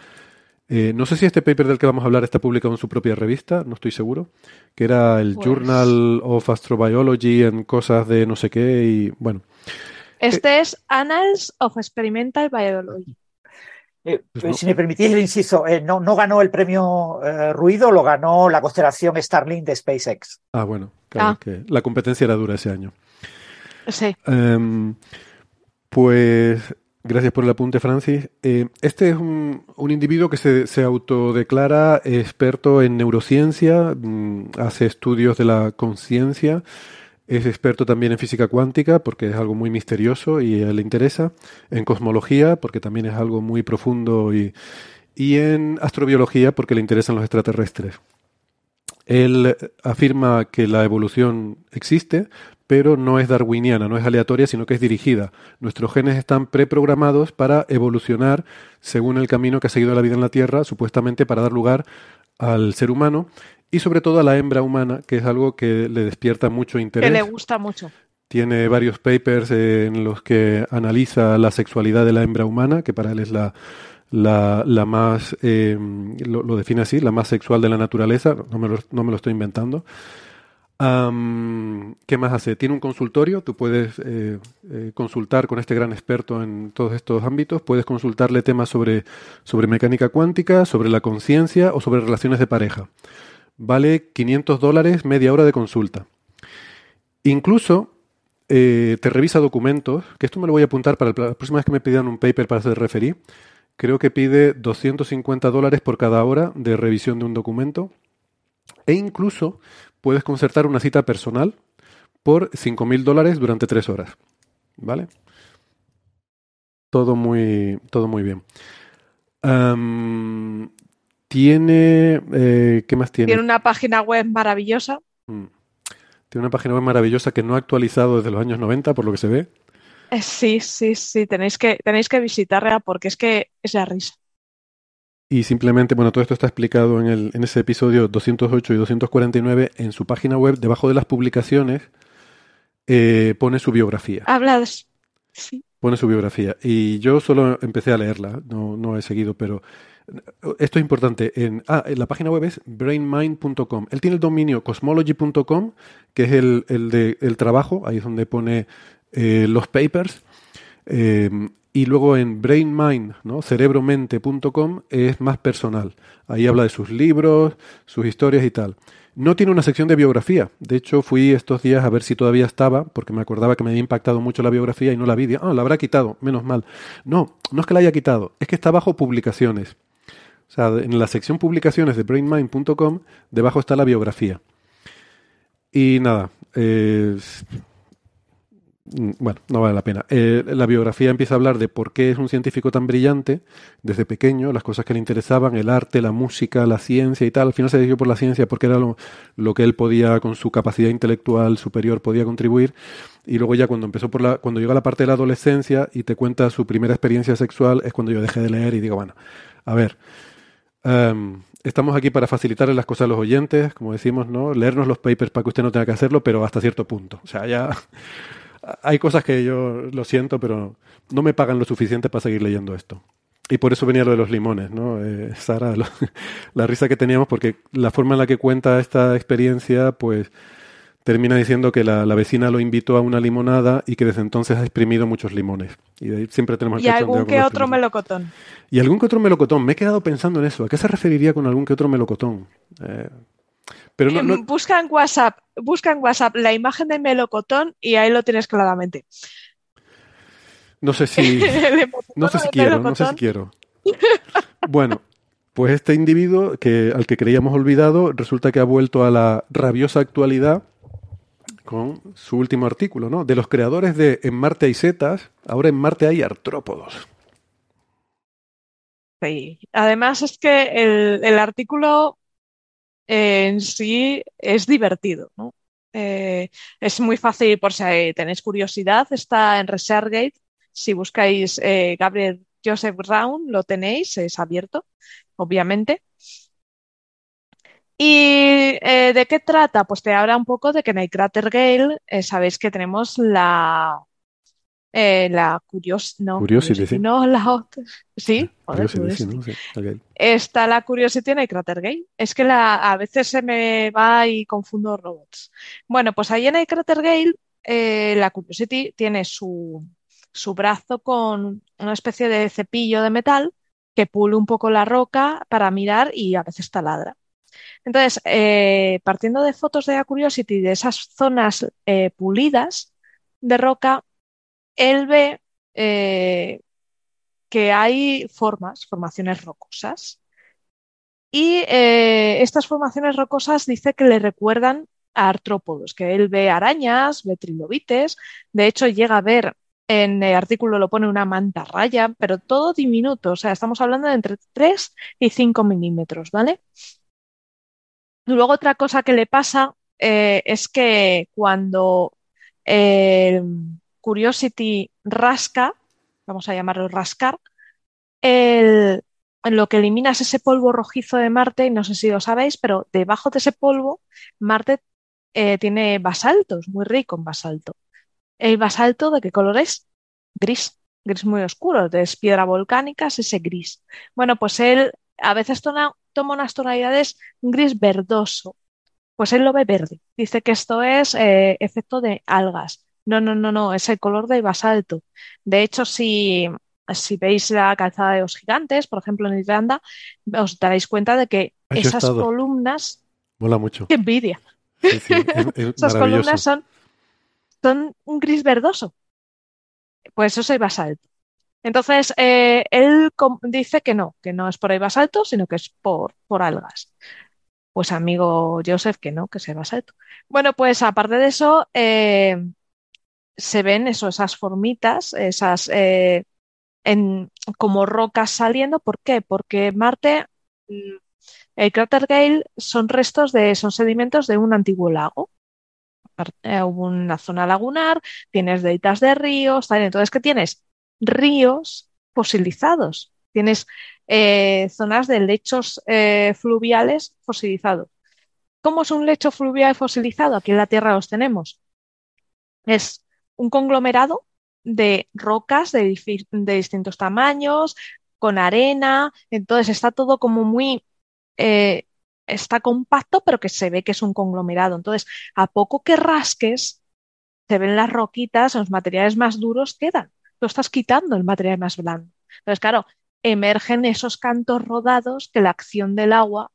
Eh, no sé si este paper del que vamos a hablar está publicado en su propia revista, no estoy seguro, que era el Pues- Journal of Astrobiology en cosas de no sé qué, y bueno, Este es Annals of Experimental Biology. Eh, Pues eh, no. Si me permitís el inciso, eh, no, no ganó el premio eh, Ruido, lo ganó la constelación Starlink de SpaceX. Ah, bueno, claro, Ah. que la competencia era dura ese año. Sí. Em, pues gracias por el apunte, Francis. Eh, este es un, individuo que se, se autodeclara experto en neurociencia, mm, hace estudios de la conciencia, es experto también en física cuántica porque es algo muy misterioso y a le interesa, en cosmología porque también es algo muy profundo y, y en astrobiología porque le interesan los extraterrestres. Él afirma que la evolución existe, pero no es darwiniana, no es aleatoria, sino que es dirigida. Nuestros genes están preprogramados para evolucionar según el camino que ha seguido la vida en la Tierra, supuestamente para dar lugar al ser humano y sobre todo a la hembra humana, que es algo que le despierta mucho Que interés. le gusta mucho. Tiene varios papers en los que analiza la sexualidad de la hembra humana, que para él es la, la, la más, eh, lo, lo define así, la más sexual de la naturaleza. No me lo, no me lo estoy inventando. ¿Qué más hace? Tiene un consultorio, tú puedes eh, eh, consultar con este gran experto en todos estos ámbitos, puedes consultarle temas sobre, sobre mecánica cuántica, sobre la conciencia o sobre relaciones de pareja. Vale 500 dólares media hora de consulta. Incluso eh, te revisa documentos, que esto me lo voy a apuntar para la próxima vez que me pidan un paper para hacer referí. Creo que pide 250 dólares por cada hora de revisión de un documento. E incluso puedes concertar una cita personal por 5.000 dólares durante tres horas. ¿Vale? Todo muy, todo muy bien. Tiene... eh, ¿Qué más tiene? Tiene una página web maravillosa. Mm. Tiene una página web maravillosa que no ha actualizado desde los años 90, por lo que se ve. Eh, Sí, sí, sí. Tenéis que, tenéis que visitarla porque es que es la risa. Y simplemente, bueno, todo esto está explicado en, el, en ese episodio 208 y 249 en su página web. Debajo de las publicaciones eh, pone su biografía. Habla de... Sí. Pone su biografía. Y yo solo empecé a leerla, no, no he seguido, pero esto es importante. En, ah, en la página web es brainmind.com. Él tiene el dominio cosmology.com, que es el, el de el trabajo, ahí es donde pone eh, los papers. Eh, y luego en brainmind, ¿no? cerebromente.com es más personal. Ahí habla de sus libros, sus historias y tal. No tiene una sección de biografía. De hecho, fui estos días a ver si todavía estaba, porque me acordaba que me había impactado mucho la biografía y no la vi. Ah, la habrá quitado, menos mal. No, no es que la haya quitado, es que está bajo publicaciones. O sea, en la sección publicaciones de brainmind.com, debajo está la biografía. Y nada, eh, bueno, no vale la pena. Eh, la biografía empieza a hablar de por qué es un científico tan brillante desde pequeño, las cosas que le interesaban, el arte, la música, la ciencia y tal. Al final se decidió por la ciencia porque era lo, lo que él podía, con su capacidad intelectual superior, podía contribuir. Y luego ya cuando empezó por la, cuando llega la parte de la adolescencia y te cuenta su primera experiencia sexual, es cuando yo dejé de leer y digo, bueno, a ver, em, estamos aquí para facilitarle las cosas a los oyentes, como decimos, ¿no? Leernos los papers para que usted no tenga que hacerlo, pero hasta cierto punto. O sea, ya hay cosas que yo lo siento, pero no me pagan lo suficiente para seguir leyendo esto. Y por eso venía lo de los limones, ¿no? Eh, Sara, lo- (laughs) la risa que teníamos, porque la forma en la que cuenta esta experiencia, pues termina diciendo que la, la vecina lo invitó a una limonada y que desde entonces ha exprimido muchos limones. Y de ahí siempre tenemos el Y algún que otro melocotón. Y algún que otro melocotón. Me he quedado pensando en eso. ¿A qué se referiría con algún que otro melocotón? Eh, pero no, no- Busca en WhatsApp, busca en WhatsApp la imagen de melocotón y ahí lo tienes claramente. no sé si... (laughs) No sé si quiero, no sé si quiero. Bueno, pues este individuo que al que creíamos olvidado resulta que ha vuelto a la rabiosa actualidad con su último artículo, ¿no? De los creadores de En Marte hay setas, ahora en Marte hay artrópodos. Sí. Además es que el, el artículo en sí es divertido. Eh, es muy fácil, por si tenéis curiosidad, está en ResearchGate. Si buscáis eh, Gabriel Joseph Brown, lo tenéis, es abierto, obviamente. ¿Y eh, de qué trata? Pues te habla un poco de que en el Crater Gale sabéis que tenemos la, eh, la curios, no, Curiosity, no, sí, joder, Curiosity. ¿no? Sí. Está la Curiosity en el Crater Gale. Es que la, a veces se me va y confundo robots. Bueno, pues ahí en el Crater Gale, eh, la Curiosity tiene su, su brazo con una especie de cepillo de metal que pule un poco la roca para mirar y a veces taladra. Entonces, eh, partiendo de fotos de la Curiosity de esas zonas eh, pulidas de roca, él ve eh, que hay formas, formaciones rocosas. Y eh, estas formaciones rocosas dice que le recuerdan a artrópodos, que él ve arañas, ve trilobites, de hecho llega a ver, en el artículo lo pone una mantarraya, pero todo diminuto, o sea, estamos hablando de entre 3 y 5 milímetros, ¿vale? Luego otra cosa que le pasa eh, es que cuando Curiosity rasca, vamos a llamarlo rascar, el- lo que elimina es ese polvo rojizo de Marte, y no sé si lo sabéis, pero debajo de ese polvo, Marte eh, tiene basaltos, muy rico en basalto. ¿El basalto de qué color es? Gris, gris muy oscuro, es piedra volcánica, es ese gris. Bueno, pues él a veces toma unas tonalidades gris verdoso, pues él lo ve verde. Dice que esto es eh, efecto de algas. No, no, no, no, es el color del basalto. De hecho, si, si veis la calzada de los gigantes, por ejemplo en Irlanda, os daréis cuenta de que esas columnas, Mola mucho. qué envidia, Sí, sí, es, es (laughs) esas columnas son, son un gris verdoso. Pues eso es el basalto. Entonces, eh, él dice que no, que no es por el basalto, sino que es por, por algas. Pues amigo Joseph, que no, que es el basalto. Bueno, pues aparte de eso, eh, se ven eso, esas formitas, esas eh, como rocas saliendo. ¿Por qué? Porque Marte, mm, el cráter Gale son restos de, son sedimentos de un antiguo lago. Eh, hubo una zona lagunar, tienes deltas de ríos. Entonces, ¿qué tienes? Ríos fosilizados. Tienes eh, zonas de lechos fluviales fosilizados. ¿Cómo es un lecho fluvial fosilizado? Aquí en la Tierra los tenemos. Es un conglomerado de rocas de, de distintos tamaños, con arena, entonces está todo como muy, eh, está compacto, pero que se ve que es un conglomerado. Entonces, a poco que rasques, se ven las roquitas, los materiales más duros quedan. Tú estás quitando el material más blando. Entonces, claro, emergen esos cantos rodados que la acción del agua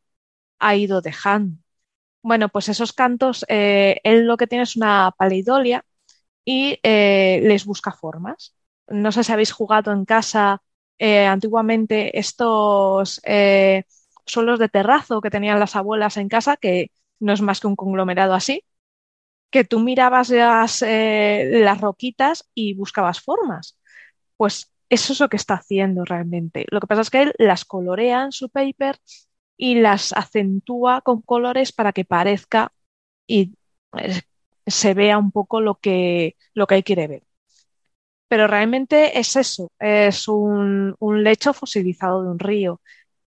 ha ido dejando. Bueno, pues esos cantos, eh, él lo que tiene es una paleidolia y eh, les busca formas. No sé si habéis jugado en casa eh, antiguamente estos eh, suelos de terrazo que tenían las abuelas en casa, que no es más que un conglomerado así, que tú mirabas las, roquitas y buscabas formas. Pues eso es lo que está haciendo realmente. Lo que pasa es que él las colorea en su paper y las acentúa con colores para que parezca y se vea un poco lo que, lo que quiere ver. Pero realmente es eso, es un, un lecho fosilizado de un río,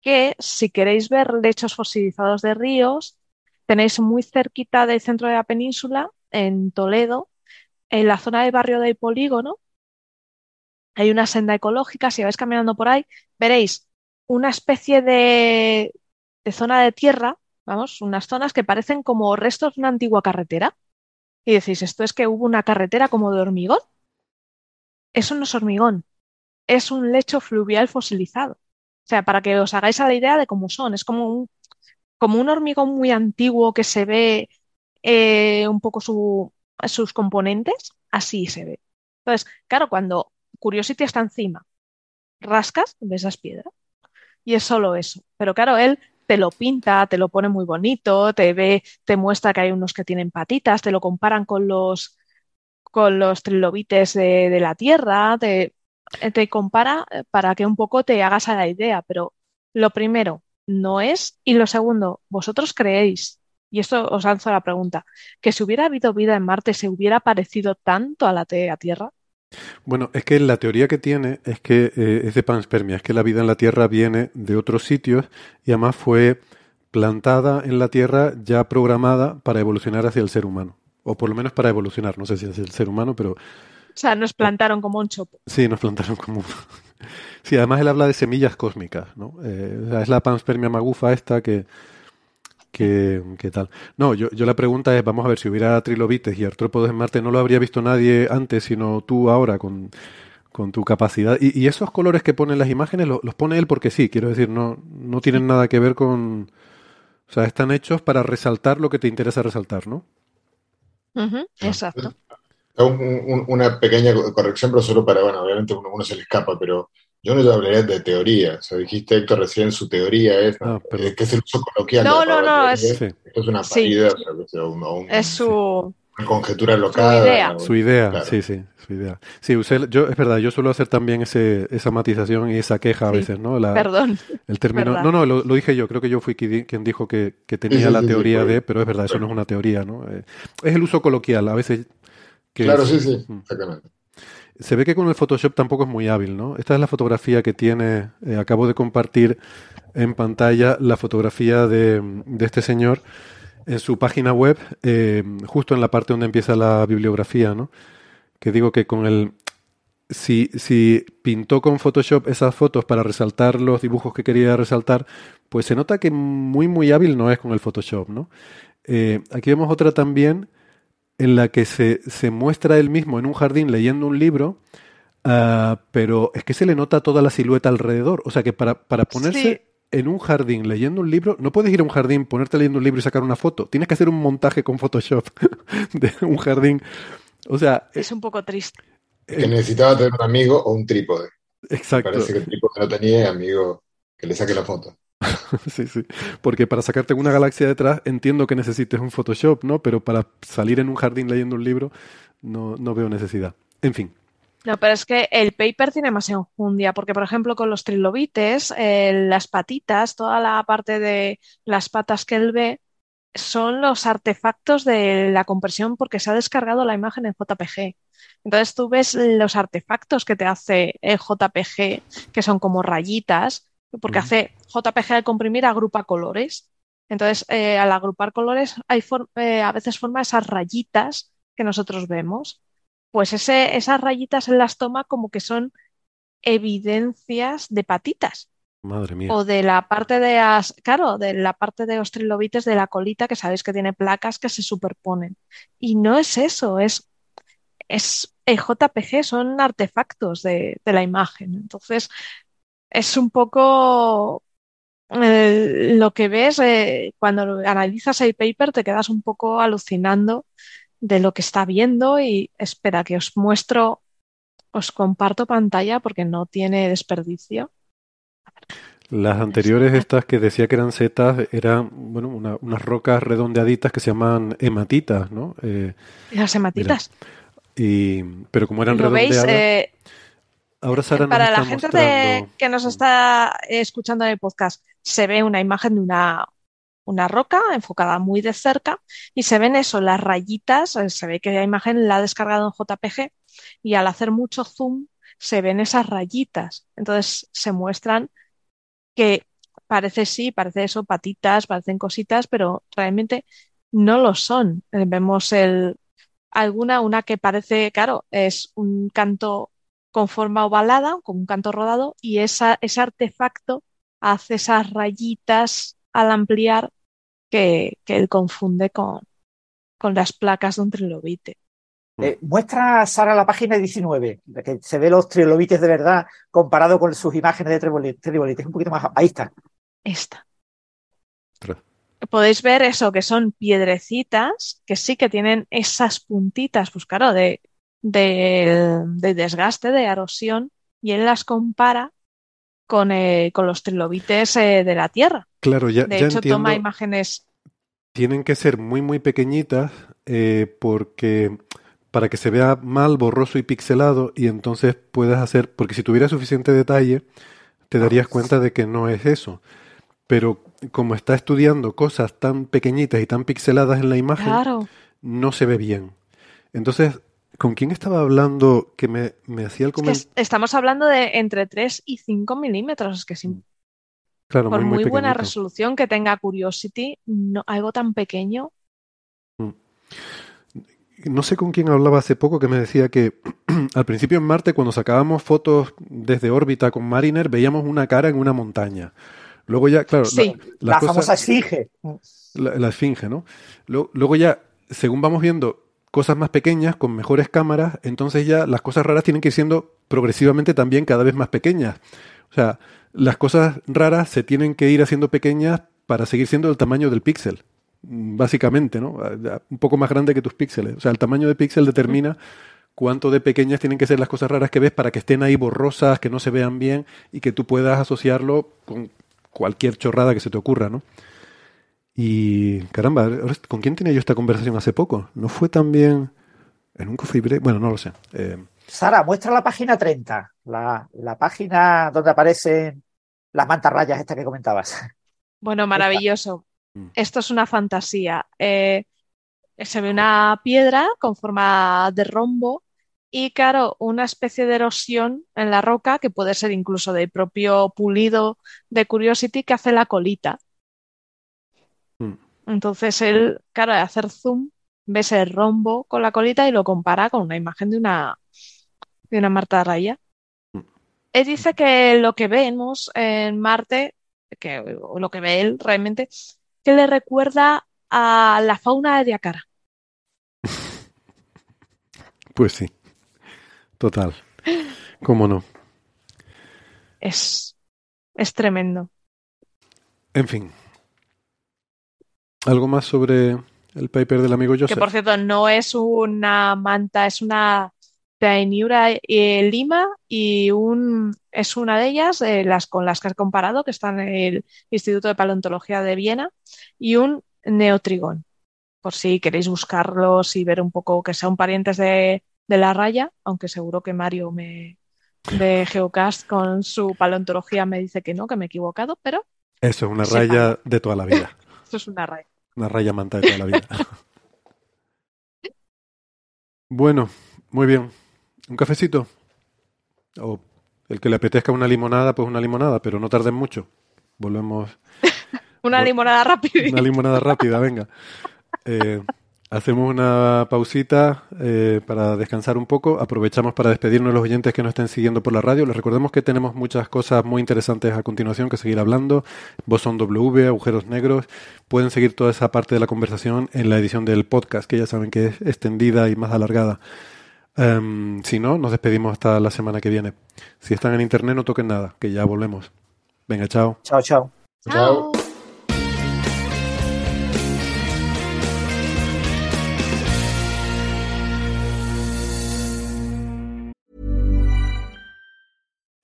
que si queréis ver lechos fosilizados de ríos, tenéis muy cerquita del centro de la península, en Toledo, en la zona del barrio del polígono hay una senda ecológica, si vais caminando por ahí, veréis una especie de, de zona de tierra, vamos, unas zonas que parecen como restos de una antigua carretera. Y decís, ¿esto es que hubo una carretera como de hormigón? Eso no es hormigón, es un lecho fluvial fosilizado. O sea, para que os hagáis a la idea de cómo son, es como un, como un hormigón muy antiguo que se ve eh, un poco su, sus componentes, así se ve. Entonces, claro, cuando Curiosity está encima, rascas, ves las piedras. Y es solo eso. Pero claro, él te lo pinta, te lo pone muy bonito, te ve, te muestra que hay unos que tienen patitas, te lo comparan con los con los trilobites de, de la Tierra, te, te compara para que un poco te hagas a la idea. Pero lo primero, no es. Y lo segundo, vosotros creéis, y esto os lanzo la pregunta, que si hubiera habido vida en Marte, ¿se hubiera parecido tanto a la de Tierra? Bueno, es que la teoría que tiene es que eh, es de panspermia, es que la vida en la Tierra viene de otros sitios y además fue plantada en la Tierra ya programada para evolucionar hacia el ser humano, o por lo menos para evolucionar, no sé si hacia el ser humano, pero... O sea, nos plantaron como un chopo. Sí, nos plantaron como un... (laughs) sí, además él habla de semillas cósmicas, ¿no? Eh, o sea, es la panspermia magufa esta que ¿Qué, qué tal? No, yo, yo la pregunta es, vamos a ver, si hubiera trilobites y artrópodos en Marte, no lo habría visto nadie antes, sino tú ahora con, con tu capacidad. Y, y, esos colores que ponen las imágenes los, los pone él porque sí, quiero decir, no, no tienen nada que ver con... O sea, están hechos para resaltar lo que te interesa resaltar, ¿no? Uh -huh, exacto. Un, un, una pequeña corrección, pero solo para, bueno, obviamente uno, uno se le escapa, pero yo no te hablaría de teoría. O sea, dijiste, Héctor, recién su teoría es, ah, eh, que es el uso coloquial. No, de no, no. Es, es una parida, sí. o sea, un, un, es su. Una conjetura local. Su idea. O, su idea, claro. sí, sí, su idea. Sí, usted, yo, es verdad, yo suelo hacer también ese, esa matización y esa queja a veces, ¿no? La, Perdón. El término. No, no, lo, lo, dije yo. Creo que yo fui quien dijo que, que tenía sí, la teoría de, pero es verdad, eso no es una teoría, ¿no? Eh, es el uso coloquial, a veces. Que claro, sí, sí, exactamente. Se ve que con el Photoshop tampoco es muy hábil, ¿no? Esta es la fotografía que tiene, eh, acabo de compartir en pantalla la fotografía de, este señor en su página web, eh, justo en la parte donde empieza la bibliografía, ¿no? Que digo que con el... Si, si pintó con Photoshop esas fotos para resaltar los dibujos que quería resaltar, pues se nota que muy, muy hábil no es con el Photoshop, ¿no? Eh, aquí vemos otra también en la que se, se, muestra él mismo en un jardín leyendo un libro, uh, pero es que se le nota toda la silueta alrededor. O sea que para, para ponerse sí. en un jardín leyendo un libro, no puedes ir a un jardín, ponerte leyendo un libro y sacar una foto. Tienes que hacer un montaje con Photoshop (laughs) de un jardín. O sea. Es un poco triste. Que necesitaba tener un amigo o un trípode. Exacto. Me parece que el trípode no tenía amigo que le saque la foto. (laughs) sí, sí. Porque para sacarte una galaxia detrás entiendo que necesites un Photoshop, ¿no? Pero para salir en un jardín leyendo un libro no, no veo necesidad. En fin. No, pero es que el paper tiene más enjundia, porque por ejemplo con los trilobites, eh, las patitas, toda la parte de las patas que él ve, son los artefactos de la compresión porque se ha descargado la imagen en JPG. Entonces tú ves los artefactos que te hace el JPG, que son como rayitas, porque hace JPG al comprimir agrupa colores. Entonces, eh, al agrupar colores, hay eh, a veces forma esas rayitas que nosotros vemos. Pues ese, esas rayitas él las toma como que son evidencias de patitas. Madre mía. O de la parte de as, claro, de la parte de los trilobites de la colita, que sabéis que tiene placas que se superponen. Y no es eso, es, es el JPG, son artefactos de, de la imagen. Entonces, es un poco eh, lo que ves eh, cuando analizas el paper, te quedas un poco alucinando de lo que está viendo y espera que os muestro, os comparto pantalla porque no tiene desperdicio. Las anteriores, estas que decía que eran setas, eran bueno, una, unas rocas redondeaditas que se llaman hematitas, ¿no? Eh, Las hematitas. Y, pero como eran ¿Lo redondeadas. Veis? Eh, Ahora Sara Para la gente mostrando... que nos está escuchando en el podcast, se ve una imagen de una, una roca enfocada muy de cerca y se ven eso, las rayitas, eh, se ve que la imagen la ha descargado en JPG y al hacer mucho zoom se ven esas rayitas. Entonces se muestran que parece sí, parece eso, patitas, parecen cositas, pero realmente no lo son. Eh, Vemos el, alguna, una que parece, claro, es un canto con forma ovalada, como un canto rodado, y esa, ese artefacto hace esas rayitas al ampliar que, que él confunde con, con las placas de un trilobite. Eh, muestra Sara la página 19, de que se ve los trilobites de verdad comparado con sus imágenes de tribolites. Un poquito más. Ahí está. Esta. Podéis ver eso, que son piedrecitas, que sí que tienen esas puntitas, pues claro, de, de, de desgaste, de erosión, y él las compara con, eh, con los trilobites eh, de la Tierra. Claro, ya, De ya hecho, entiendo. toma imágenes. Tienen que ser muy, muy pequeñitas eh, porque para que se vea mal, borroso y pixelado y entonces puedas hacer, porque si tuviera suficiente detalle, te darías cuenta de que no es eso. Pero como está estudiando cosas tan pequeñitas y tan pixeladas en la imagen, Claro. no se ve bien. Entonces, ¿con quién estaba hablando que me, me hacía el Es que comentario? es- estamos hablando de entre 3 y 5 milímetros. Es que sin- Claro, por muy, muy, muy buena resolución que tenga Curiosity, no, algo tan pequeño. No sé con quién hablaba hace poco que me decía que (clears throat) al principio en Marte, cuando sacábamos fotos desde órbita con Mariner, veíamos una cara en una montaña. Luego ya, claro, Sí. la, La las cosas- famosa esfinge. la, la esfinge, ¿no? Luego ya, según vamos viendo cosas más pequeñas, con mejores cámaras, entonces ya las cosas raras tienen que ir siendo progresivamente también cada vez más pequeñas. O sea, las cosas raras se tienen que ir haciendo pequeñas para seguir siendo el tamaño del píxel, básicamente, ¿no? Ah, Un poco más grande que tus píxeles. O sea, el tamaño del píxel determina cuánto de pequeñas tienen que ser las cosas raras que ves para que estén ahí borrosas, que no se vean bien y que tú puedas asociarlo con cualquier chorrada que se te ocurra, ¿no? Y caramba, ¿con quién tenía yo esta conversación hace poco? ¿No fue también en un coffee break? Bueno, no lo sé. Eh, Sara, muestra la página 30, la, la página donde aparecen las mantarrayas estas que comentabas. Bueno, maravilloso. Mm. Esto es una fantasía. Eh, se ve una piedra con forma de rombo y, claro, una especie de erosión en la roca que puede ser incluso del propio pulido de Curiosity que hace la colita. Entonces él, claro, al hacer zoom, ves el rombo con la colita y lo compara con una imagen de una, de una Marta Raya. Mm. Él dice que lo que vemos en Marte, que, o lo que ve él realmente, que le recuerda a la fauna de Diacara. (laughs) pues sí, total. ¿Cómo no? Es, es tremendo. En fin. ¿Algo más sobre el paper del amigo Que Joseph? por cierto, no es una manta, es una Taeniura eh, lima y un, es una de ellas, eh, las con las que has comparado, que está en el Instituto de Paleontología de Viena, y un neotrigón. Por si queréis buscarlos y ver un poco que son parientes de, de la raya, aunque seguro que Mario me, de Geocast con su paleontología me dice que no, que me he equivocado, pero Eso es una Sepa. raya de toda la vida. (laughs) esto es una raya. Una raya manta de toda la vida. (laughs) Bueno, muy bien. ¿Un cafecito? O el que le apetezca una limonada, pues una limonada, pero no tarden mucho. Volvemos. (laughs) Una limonada rápida. Una limonada rápida, venga. Eh, hacemos una pausita eh, para descansar un poco. Aprovechamos para despedirnos de los oyentes que nos estén siguiendo por la radio. Les recordemos que tenemos muchas cosas muy interesantes a continuación que seguir hablando. Bosón W, agujeros negros. Pueden seguir toda esa parte de la conversación en la edición del podcast, que ya saben que es extendida y más alargada. Em, si no, nos despedimos hasta la semana que viene. Si están en internet, no toquen nada, que ya volvemos. Venga, chao. Chao, chao. Chao.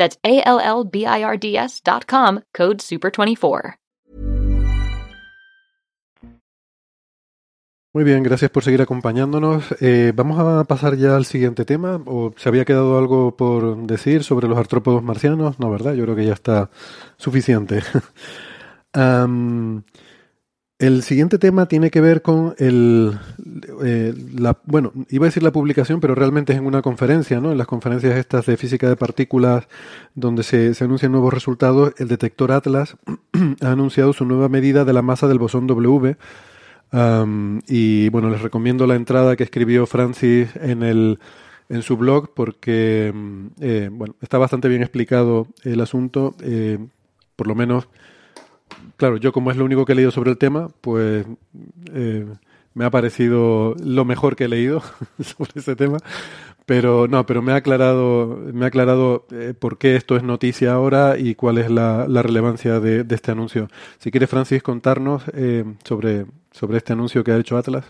That's A L L B I R D S dot com, code SUPER24. Muy bien, gracias por seguir acompañándonos. Eh, vamos a pasar ya al siguiente tema. ¿O se había quedado algo por decir sobre los artrópodos marcianos? No, ¿verdad? Yo creo que ya está suficiente. (laughs) um, el siguiente tema tiene que ver con el, eh, la, bueno, iba a decir la publicación, pero realmente es en una conferencia, ¿no? En las conferencias estas de física de partículas donde se, se anuncian nuevos resultados, el detector Atlas (clears throat) ha anunciado su nueva medida de la masa del bosón W. Um, y bueno, les recomiendo la entrada que escribió Francis en el en su blog porque eh, bueno, está bastante bien explicado el asunto, eh, por lo menos claro, yo como es lo único que he leído sobre el tema, pues eh, me ha parecido lo mejor que he leído (laughs) sobre ese tema. Pero no, pero me ha aclarado, me ha aclarado eh, por qué esto es noticia ahora y cuál es la, relevancia de, este anuncio. Si quiere, Francis, contarnos eh, sobre, sobre este anuncio que ha hecho Atlas.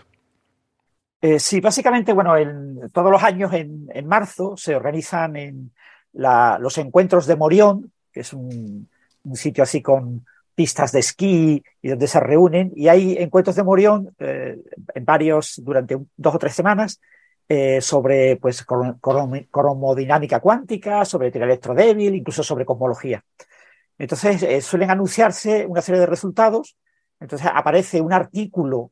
Sí, básicamente, bueno, en, todos los años en, en marzo se organizan en la, los encuentros de Morión, que es un, un sitio así con, pistas de esquí y donde se reúnen y hay encuentros de Morión eh, en varios durante dos o tres semanas eh, sobre pues cromodinámica cuántica, sobre teoría electrodébil, incluso sobre cosmología. Entonces eh, suelen anunciarse una serie de resultados. Entonces aparece un artículo,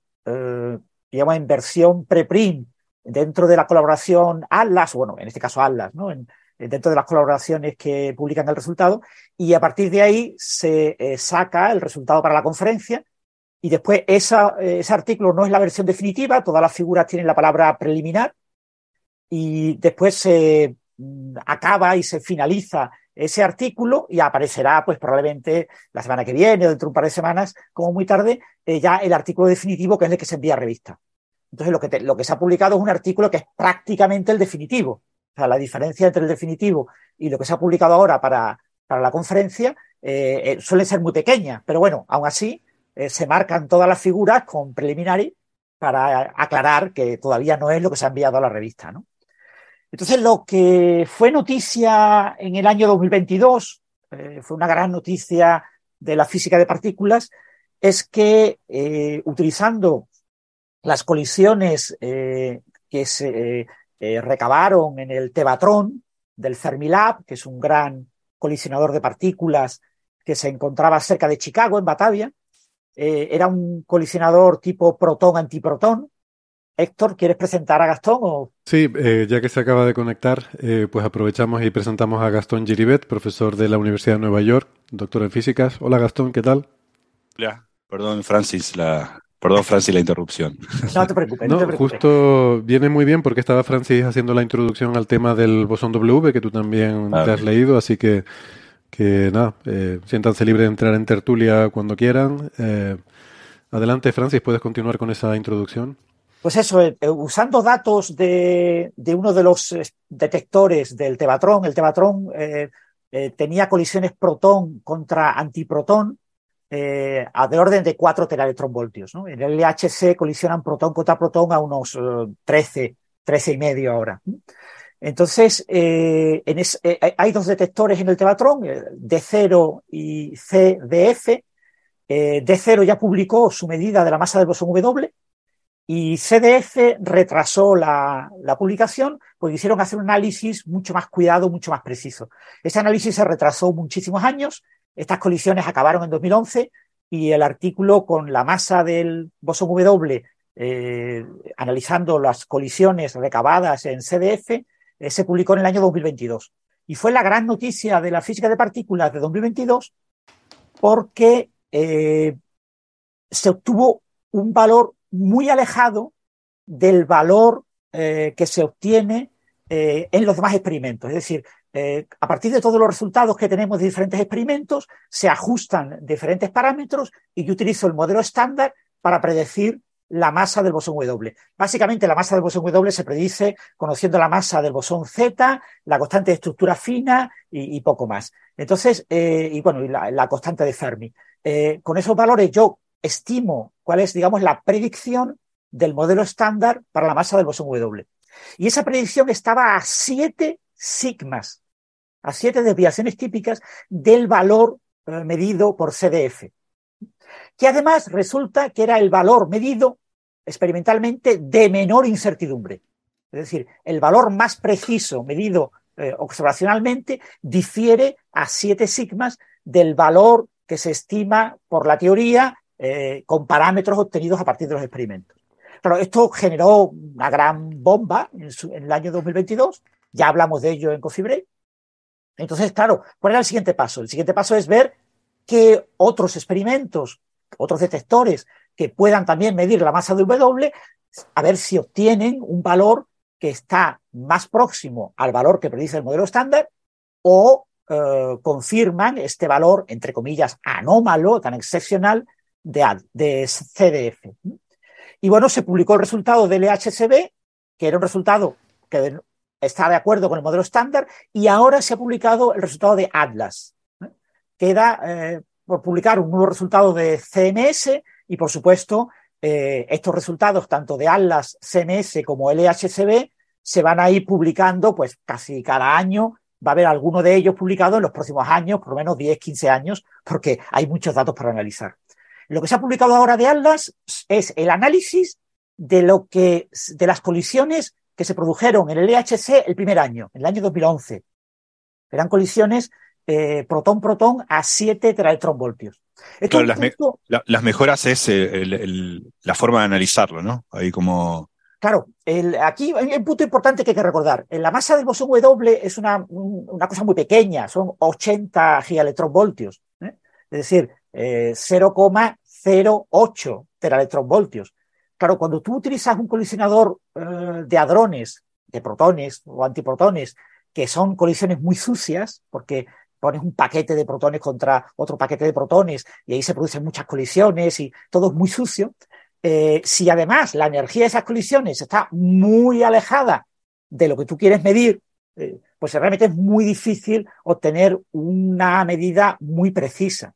digamos, en versión preprint dentro de la colaboración Atlas, bueno, en este caso Atlas, ¿no? En, dentro de las colaboraciones que publican el resultado y a partir de ahí se eh, saca el resultado para la conferencia y después esa, eh, ese artículo no es la versión definitiva, todas las figuras tienen la palabra preliminar y después se mm, acaba y se finaliza ese artículo y aparecerá pues probablemente la semana que viene o dentro de un par de semanas, como muy tarde, eh, ya el artículo definitivo que es el que se envía a revista. Entonces lo que, lo que se ha publicado es un artículo que es prácticamente el definitivo sea, la diferencia entre el definitivo y lo que se ha publicado ahora para, para la conferencia eh, eh, suele ser muy pequeña, pero bueno, aún así eh, se marcan todas las figuras con preliminary para aclarar que todavía no es lo que se ha enviado a la revista, ¿no? Entonces, lo que fue noticia en el año 2022, eh, fue una gran noticia de la física de partículas, es que utilizando las colisiones que se, eh, recabaron en el Tevatron del Fermilab, que es un gran colisionador de partículas que se encontraba cerca de Chicago, en Batavia. Eh, era un colisionador tipo protón-antiprotón. Héctor, ¿quieres presentar a Gastón? O... Sí, eh, ya que se acaba de conectar, eh, pues aprovechamos y presentamos a Gastón Giribet, profesor de la Universidad de Nueva York, doctor en físicas. Hola Gastón, ¿qué tal? Hola, perdón Francis, la, Perdón, Francis, la interrupción. (laughs) No te preocupes. No, no te preocupes. justo viene muy bien porque estaba Francis haciendo la introducción al tema del bosón W, que tú también Ah, te has bien. leído, así que, que nada, eh, siéntanse libres de entrar en tertulia cuando quieran. Eh, adelante, Francis, puedes continuar con esa introducción. Pues eso, eh, eh, usando datos de, de uno de los detectores del Tevatron, el Tevatron eh, eh, tenía colisiones protón contra antiprotón eh, a de orden de 4 teraelectronvoltios. ¿no? En el LHC colisionan protón contra protón a unos eh, 13, 13 y medio ahora. Entonces, eh, eh, hay dos detectores en el Tevatron, eh, D0 y CDF. Eh, D0 ya publicó su medida de la masa del bosón W y CDF retrasó la, la publicación porque quisieron hacer un análisis mucho más cuidado, mucho más preciso. Ese análisis se retrasó muchísimos años. Estas colisiones acabaron en 2011 y el artículo con la masa del bosón W, eh, analizando las colisiones recabadas en CDF, eh, se publicó en el año 2022. Y fue la gran noticia de la física de partículas de 2022 porque eh, se obtuvo un valor muy alejado del valor que se obtiene en los demás experimentos. Es decir, eh, a partir de todos los resultados que tenemos de diferentes experimentos, se ajustan diferentes parámetros y yo utilizo el modelo estándar para predecir la masa del bosón W. Básicamente, la masa del bosón W se predice conociendo la masa del bosón Z, la constante de estructura fina y, poco más. Entonces, eh, y bueno, y la, constante de Fermi. Eh, con esos valores yo estimo cuál es, digamos, la predicción del modelo estándar para la masa del bosón W. Y esa predicción estaba a 7 sigmas, a 7 desviaciones típicas del valor medido por CDF que además resulta que era el valor medido experimentalmente de menor incertidumbre. Es decir, el valor más preciso medido eh, observacionalmente difiere a siete sigmas del valor que se estima por la teoría eh, con parámetros obtenidos a partir de los experimentos. Claro, esto generó una gran bomba en, en, el año 2022, ya hablamos de ello en Coffee Entonces, claro, ¿cuál era el siguiente paso? El siguiente paso es ver qué otros experimentos otros detectores que puedan también medir la masa de W, a ver si obtienen un valor que está más próximo al valor que predice el modelo estándar o eh, confirman este valor, entre comillas, anómalo, tan excepcional de, de CDF. Y bueno, se publicó el resultado del LHCb, que era un resultado que está de acuerdo con el modelo estándar, y ahora se ha publicado el resultado de Atlas. Queda eh, por publicar un nuevo resultado de CMS y, por supuesto, eh, estos resultados, tanto de Atlas, CMS como LHCb, se van a ir publicando pues casi cada año. Va a haber alguno de ellos publicado en los próximos años, por lo menos 10, 15 años, porque hay muchos datos para analizar. Lo que se ha publicado ahora de Atlas es el análisis de lo que, de las colisiones que se produjeron en el LHC el primer año, en el año 2011. Eran colisiones eh, protón-protón a 7 teraelectronvoltios. Claro, las, mejoras es eh, la forma de analizarlo, ¿no? Ahí como... Claro, aquí hay un punto importante que hay que recordar. La masa del bosón W es una, cosa muy pequeña, son 80 gigaelectronvoltios, ¿eh? es decir, 0,08 teraelectronvoltios. Claro, cuando tú utilizas un colisionador de hadrones, de protones o antiprotones, que son colisiones muy sucias, porque pones un paquete de protones contra otro paquete de protones y ahí se producen muchas colisiones y todo es muy sucio. Eh, si además la energía de esas colisiones está muy alejada de lo que tú quieres medir, eh, pues realmente es muy difícil obtener una medida muy precisa.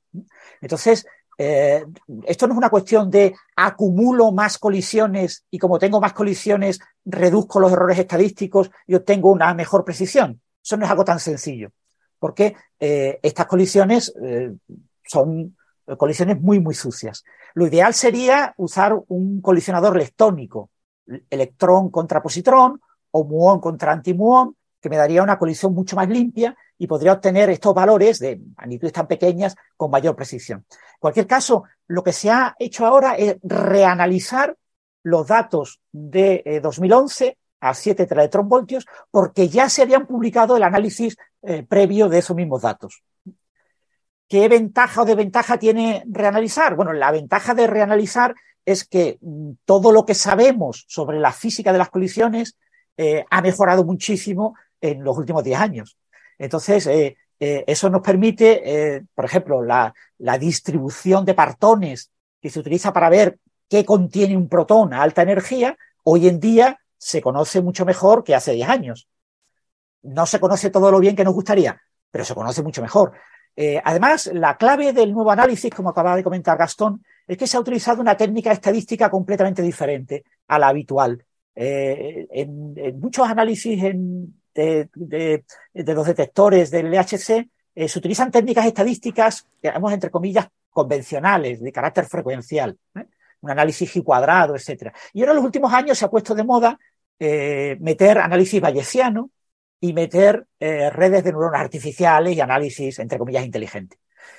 Entonces, eh, esto no es una cuestión de acumulo más colisiones y como tengo más colisiones, reduzco los errores estadísticos y obtengo una mejor precisión. Eso no es algo tan sencillo porque eh, estas colisiones eh, son colisiones muy, muy sucias. Lo ideal sería usar un colisionador leptónico, electrón contra positrón o muón contra antimuón, que me daría una colisión mucho más limpia y podría obtener estos valores de magnitudes tan pequeñas con mayor precisión. En cualquier caso, lo que se ha hecho ahora es reanalizar los datos de 2011 eh, a 7 teraelectronvoltios porque ya se habían publicado el análisis eh, previo de esos mismos datos. ¿Qué ventaja o desventaja tiene reanalizar? Bueno, la ventaja de reanalizar es que mm, todo lo que sabemos sobre la física de las colisiones eh, ha mejorado muchísimo en los últimos 10 años. Entonces, eh, eso nos permite, por ejemplo, la, la distribución de partones que se utiliza para ver qué contiene un protón a alta energía, hoy en día se conoce mucho mejor que hace 10 años. No se conoce todo lo bien que nos gustaría, pero se conoce mucho mejor. Eh, además, la clave del nuevo análisis, como acaba de comentar Gastón, es que se ha utilizado una técnica estadística completamente diferente a la habitual. Eh, en, muchos análisis de, los detectores del LHC eh, se utilizan técnicas estadísticas, digamos, entre comillas, convencionales, de carácter frecuencial, un análisis y cuadrado, etc. Y ahora en los últimos años se ha puesto de moda eh, meter análisis bayesiano y meter eh, redes de neuronas artificiales y análisis, entre comillas, inteligente.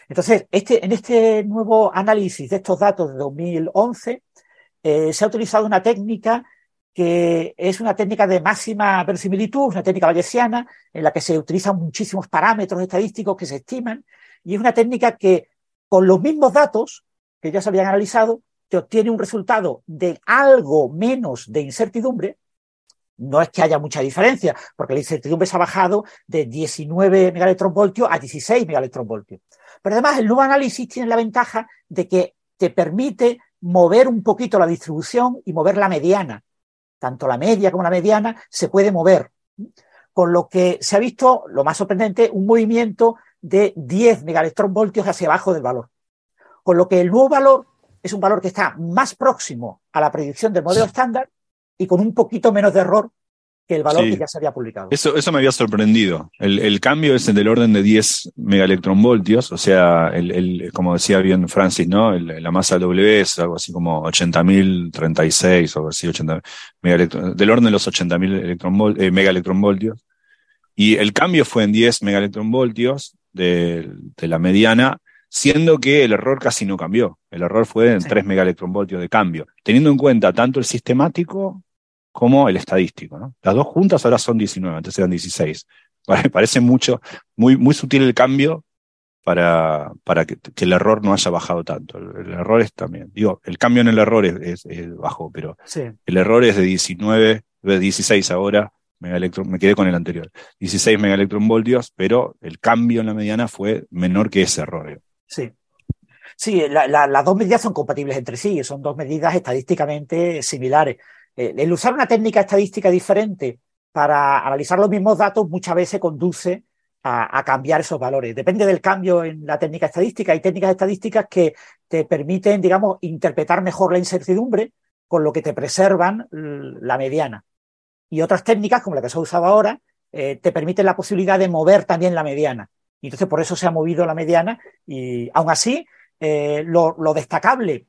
Entonces, este, en este nuevo análisis de estos datos de 2011, eh, se ha utilizado una técnica que es una técnica de máxima verosimilitud, una técnica bayesiana en la que se utilizan muchísimos parámetros estadísticos que se estiman y es una técnica que con los mismos datos que ya se habían analizado te obtiene un resultado de algo menos de incertidumbre. No es que haya mucha diferencia, porque la incertidumbre se ha bajado de 19 megaelectronvoltios a 16 megaelectronvoltios. Pero además el nuevo análisis tiene la ventaja de que te permite mover un poquito la distribución y mover la mediana. Tanto la media como la mediana se puede mover. Con lo que se ha visto, lo más sorprendente, un movimiento de 10 megaelectronvoltios hacia abajo del valor. Con lo que el nuevo valor es un valor que está más próximo a la predicción del modelo estándar y con un poquito menos de error que el valor Sí. que ya se había publicado. Eso, eso me había sorprendido. El, el cambio es del orden de 10 megaelectronvoltios, o sea, el, el- como decía bien Francis, ¿no? El- la masa W es algo así como 80.036 o algo así, 80 megaelectron- del orden de los 80.000 electronvol- eh, megaelectronvoltios. Y el cambio fue en 10 megaelectronvoltios de, de la mediana, siendo que el error casi no cambió. El error fue en 3 megaelectronvoltios de cambio, teniendo en cuenta tanto el sistemático como el estadístico. ¿no? Las dos juntas ahora son 19, antes eran 16. (laughs) Pare- Parece mucho, muy, muy sutil el cambio para, para que, que el error no haya bajado tanto. El, el error es también, digo, el cambio en el error es, es- es bajo, pero Sí. el error es de 19, de 16 ahora, me quedé con el anterior, 16 megaelectronvoltios, pero el cambio en la mediana fue menor que ese error. digo. Sí. Sí, la- la- las dos medidas son compatibles entre sí, son dos medidas estadísticamente similares. Eh, el usar una técnica estadística diferente para analizar los mismos datos muchas veces conduce a, cambiar esos valores. Depende del cambio en la técnica estadística. Hay técnicas estadísticas que te permiten, digamos, interpretar mejor la incertidumbre, con lo que te preservan la mediana. Y otras técnicas, como la que se ha usado ahora, eh, te permiten la posibilidad de mover también la mediana. Y entonces por eso se ha movido la mediana y aún así eh, lo destacable,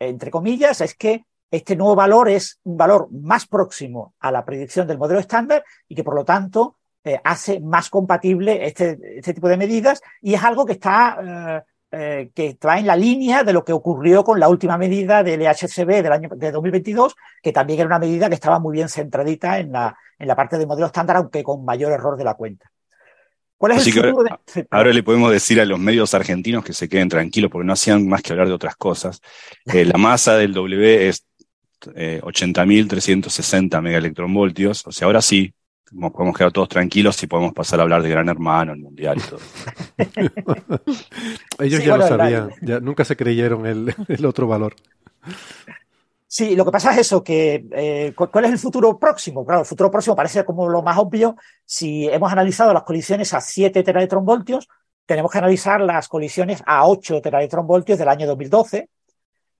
entre comillas, es que este nuevo valor es un valor más próximo a la predicción del modelo estándar y que por lo tanto eh, hace más compatible este, este tipo de medidas y es algo que está, eh, eh, que está en la línea de lo que ocurrió con la última medida del LHCb del año de 2022, que también era una medida que estaba muy bien centradita en la, en la parte del modelo estándar, aunque con mayor error de la cuenta. ¿Cuál es Así el que ahora, de- ahora le podemos decir a los medios argentinos que se queden tranquilos porque no hacían más que hablar de otras cosas. Eh, la masa del W es eh, 80.360 megaelectronvoltios. O sea, ahora sí nos podemos quedar todos tranquilos y podemos pasar a hablar de Gran Hermano, el Mundial y todo. (laughs) Ellos Sí, ya bueno, lo sabían, ya nunca se creyeron el, (laughs) el otro valor. Sí, lo que pasa es eso, que eh, ¿cu- ¿cuál es el futuro próximo? Claro, el futuro próximo parece como lo más obvio. Si hemos analizado las colisiones a 7 teraelectronvoltios, tenemos que analizar las colisiones a 8 teraelectronvoltios del año 2012.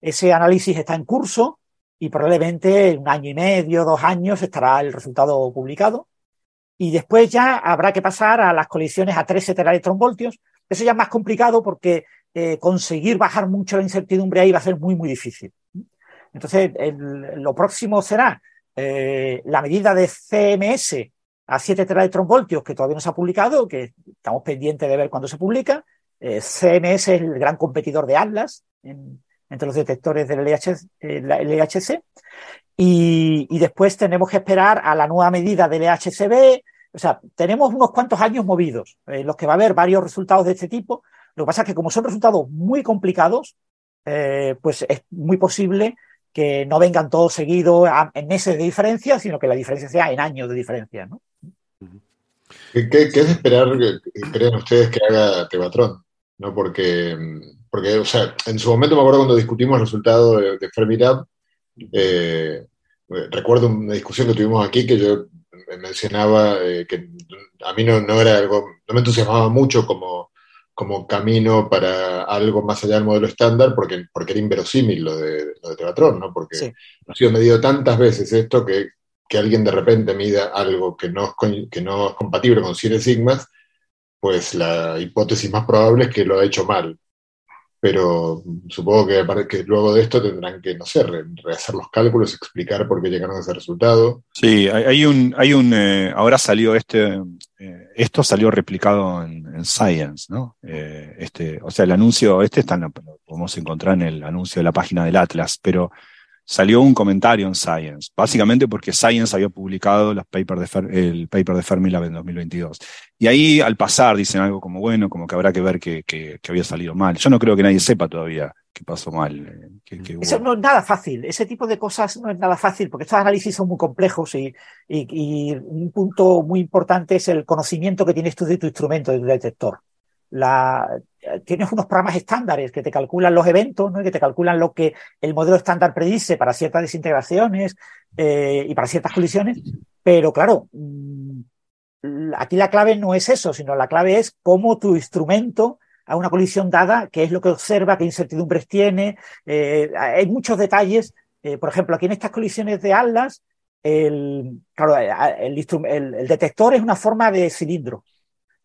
Ese análisis está en curso y probablemente en un año y medio, dos años, estará el resultado publicado. Y después ya habrá que pasar a las colisiones a 13 teraelectronvoltios. Eso ya es más complicado porque eh, conseguir bajar mucho la incertidumbre ahí va a ser muy, muy difícil. Entonces, lo próximo será eh, la medida de CMS a 7 teraelectronvoltios, que todavía no se ha publicado, que estamos pendientes de ver cuándo se publica. Eh, CMS es el gran competidor de Atlas entre los detectores del LH, eh, LHC. Y, después tenemos que esperar a la nueva medida del LHCb. O sea, tenemos unos cuantos años movidos en los que va a haber varios resultados de este tipo. Lo que pasa es que como son resultados muy complicados, eh, pues es muy posible que no vengan todos seguidos en meses de diferencia, sino que la diferencia sea en años de diferencia. ¿Qué, es esperar, creen ustedes, que haga Tevatron? ¿No? Porque, porque, o sea, en su momento me acuerdo cuando discutimos el resultado de, de Fermilab, eh, recuerdo una discusión que tuvimos aquí que yo mencionaba eh, que a mí no, no era algo, no me entusiasmaba mucho como, como camino para algo más allá del modelo estándar, porque, porque era inverosímil lo de, lo de Tevatron, ¿no? Porque Sí. ha sido medido tantas veces esto que, que alguien de repente mida algo que no es, que no es compatible con 7 sigmas, pues la hipótesis más probable es que lo ha hecho mal. Pero supongo que, luego de esto tendrán que, no sé, re- rehacer los cálculos, explicar por qué llegaron a ese resultado. Sí, hay, hay un, hay un, eh, ahora salió este, eh, esto salió replicado en, en Science, ¿no? Eh, este, o sea, el anuncio, este está lo podemos encontrar en el anuncio de la página del Atlas, pero salió un comentario en Science, básicamente porque Science había publicado los papers de Fer- el paper de Fermilab en 2022. Y ahí al pasar dicen algo como, bueno, como que habrá que ver que, que- que había salido mal. Yo no creo que nadie sepa todavía qué pasó mal. eh, que- Eso no es nada fácil, ese tipo de cosas no es nada fácil, porque estos análisis son muy complejos y, y- y un punto muy importante es el conocimiento que tienes tú de tu instrumento, de tu detector. La, tienes unos programas estándares que te calculan los eventos, ¿no? que te calculan lo que el modelo estándar predice para ciertas desintegraciones eh, y para ciertas colisiones, pero claro, mm, aquí la clave no es eso, sino la clave es cómo tu instrumento a una colisión dada, qué es lo que observa, qué incertidumbres tiene. eh, hay muchos detalles. eh, por ejemplo, aquí en estas colisiones de alas, el, el detector es una forma de cilindro,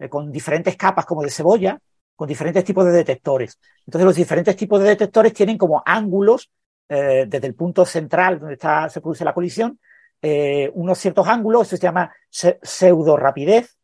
con diferentes capas como de cebolla, con diferentes tipos de detectores. Entonces, los diferentes tipos de detectores tienen como ángulos eh, desde el punto central donde está, se produce la colisión, eh, unos ciertos ángulos, eso se llama se- pseudo rapidez,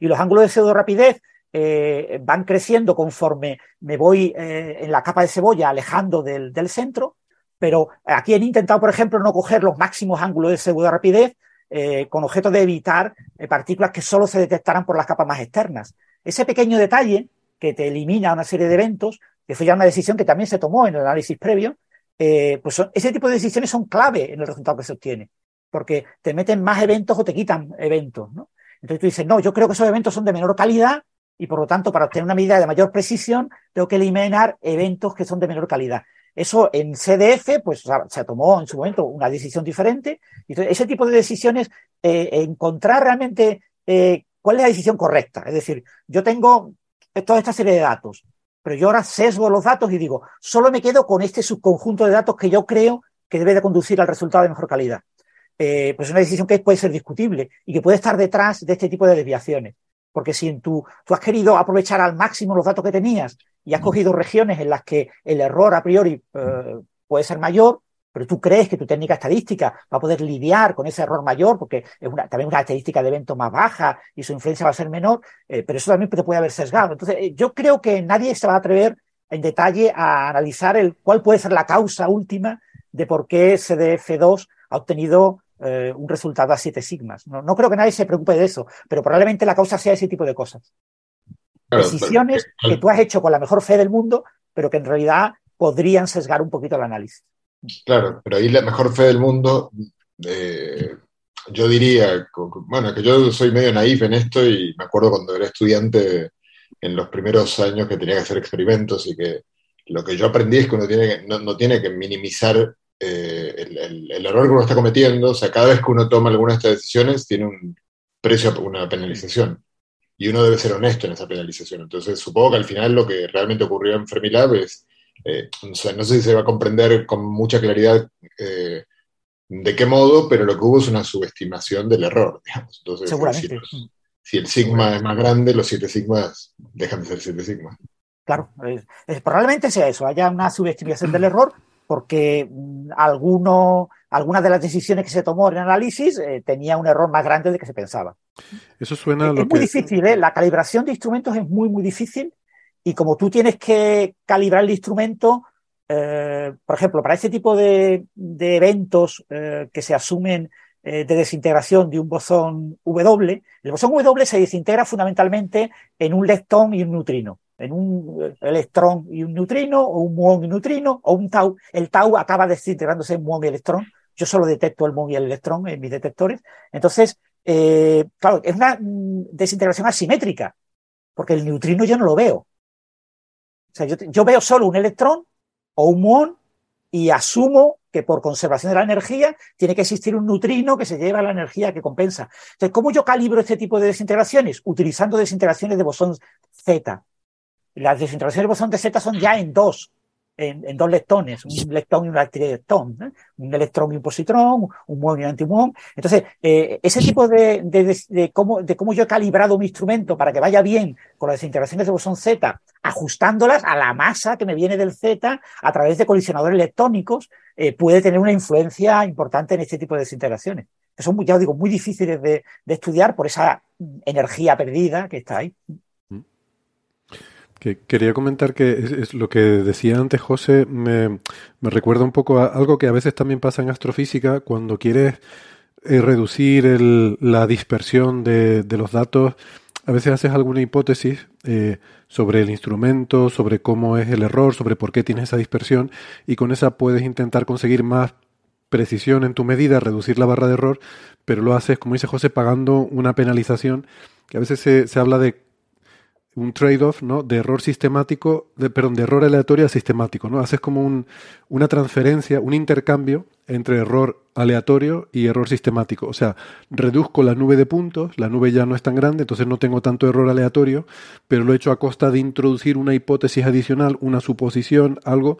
y los ángulos de pseudo rapidez eh, van creciendo conforme me voy eh, en la capa de cebolla alejando del, centro, pero aquí han intentado, por ejemplo, no coger los máximos ángulos de pseudo rapidez eh, con objeto de evitar eh, partículas que solo se detectaran por las capas más externas. Ese pequeño detalle que te elimina una serie de eventos, que fue ya una decisión que también se tomó en el análisis previo, eh, pues son- ese tipo de decisiones son clave en el resultado que se obtiene, porque te meten más eventos o te quitan eventos, ¿no? Entonces tú dices, no, yo creo que esos eventos son de menor calidad y por lo tanto para obtener una medida de mayor precisión tengo que eliminar eventos que son de menor calidad. Eso en CDF, pues se tomó en su momento una decisión diferente. Entonces, ese tipo de decisiones, eh, encontrar realmente eh, cuál es la decisión correcta. Es decir, yo tengo toda esta serie de datos, pero yo ahora sesgo los datos y digo, solo me quedo con este subconjunto de datos que yo creo que debe de conducir al resultado de mejor calidad. Eh, pues es una decisión que puede ser discutible y que puede estar detrás de este tipo de desviaciones. Porque si en tu, tú has querido aprovechar al máximo los datos que tenías y has cogido regiones en las que el error a priori eh, puede ser mayor, pero tú crees que tu técnica estadística va a poder lidiar con ese error mayor, porque es una, también una estadística de evento más baja y su influencia va a ser menor, eh, pero eso también te puede haber sesgado. Entonces, eh, yo creo que nadie se va a atrever en detalle a analizar el, cuál puede ser la causa última de por qué CDF2 ha obtenido eh, un resultado a 7 sigmas. No, no creo que nadie se preocupe de eso, pero probablemente la causa sea ese tipo de cosas. Claro, Decisiones pero- que tú has hecho con la mejor fe del mundo, pero que en realidad podrían sesgar un poquito el análisis. Claro, pero ahí la mejor fe del mundo, eh, yo diría, bueno, que yo soy medio naif en esto y me acuerdo cuando era estudiante en los primeros años que tenía que hacer experimentos y que lo que yo aprendí es que uno no, tiene que minimizar eh, el, el- el error que uno está cometiendo, o sea, cada vez que uno toma alguna de estas decisiones tiene un precio, una penalización. Y uno debe ser honesto en esa penalización. Entonces, supongo que al final lo que realmente ocurrió en Fermilab es eh, o sea, no sé si se va a comprender con mucha claridad eh, de qué modo, pero lo que hubo es una subestimación del error, digamos. Entonces, Seguramente. Si, los- si el sigma es más grande, los siete sigmas dejan de ser siete sigmas. Claro, es- es- probablemente sea eso, haya una subestimación del error, porque mm, alguno, algunas de las decisiones que se tomó en el análisis eh, tenía un error más grande del que se pensaba. Eso suena a Es lo muy que... difícil, ¿eh? La calibración de instrumentos es muy, muy difícil. Y como tú tienes que calibrar el instrumento, eh, por ejemplo, para este tipo de, eventos eh, que se asumen eh, de desintegración de un bosón W, el bosón W se desintegra fundamentalmente en un leptón y un neutrino, en un eh, electrón y un neutrino, o un muón y un neutrino, o un tau. El tau acaba desintegrándose en muón y electrón. Yo solo detecto el muón y el electrón en mis detectores. Entonces, claro, es una mm, desintegración asimétrica, porque el neutrino yo no lo veo. O sea, yo, veo solo un electrón o un muón y asumo que por conservación de la energía tiene que existir un neutrino que se lleva la energía que compensa. Entonces, ¿cómo yo calibro este tipo de desintegraciones? Utilizando desintegraciones de bosón Z. Las desintegraciones de bosón de Z son ya en dos, en, en dos leptones, un leptón y un antileptón, ¿eh? un electrón y un positrón, un muón y un antimuón. Entonces, eh, ese tipo de, de, de, de, cómo, de cómo yo he calibrado mi instrumento para que vaya bien con las desintegraciones de bosón Z, ajustándolas a la masa que me viene del Z a través de colisionadores leptónicos, eh, puede tener una influencia importante en este tipo de desintegraciones. Que son, ya os digo, muy difíciles de estudiar por esa energía perdida que está ahí. Que quería comentar que es, lo que decía antes José, me, me recuerda un poco a algo que a veces también pasa en astrofísica cuando quieres eh, reducir la dispersión de, de los datos. A veces haces alguna hipótesis eh, sobre el instrumento, sobre cómo es el error, sobre por qué tienes esa dispersión y con esa puedes intentar conseguir más precisión en tu medida, reducir la barra de error, pero lo haces, como dice José, pagando una penalización, que a veces se, se habla de un trade-off, ¿no? De error sistemático, de, perdón, de error aleatorio a sistemático, ¿no? Haces como un, una transferencia, un intercambio entre error aleatorio y error sistemático. O sea, reduzco la nube de puntos, la nube ya no es tan grande, entonces no tengo tanto error aleatorio, pero lo he hecho a costa de introducir una hipótesis adicional, una suposición, algo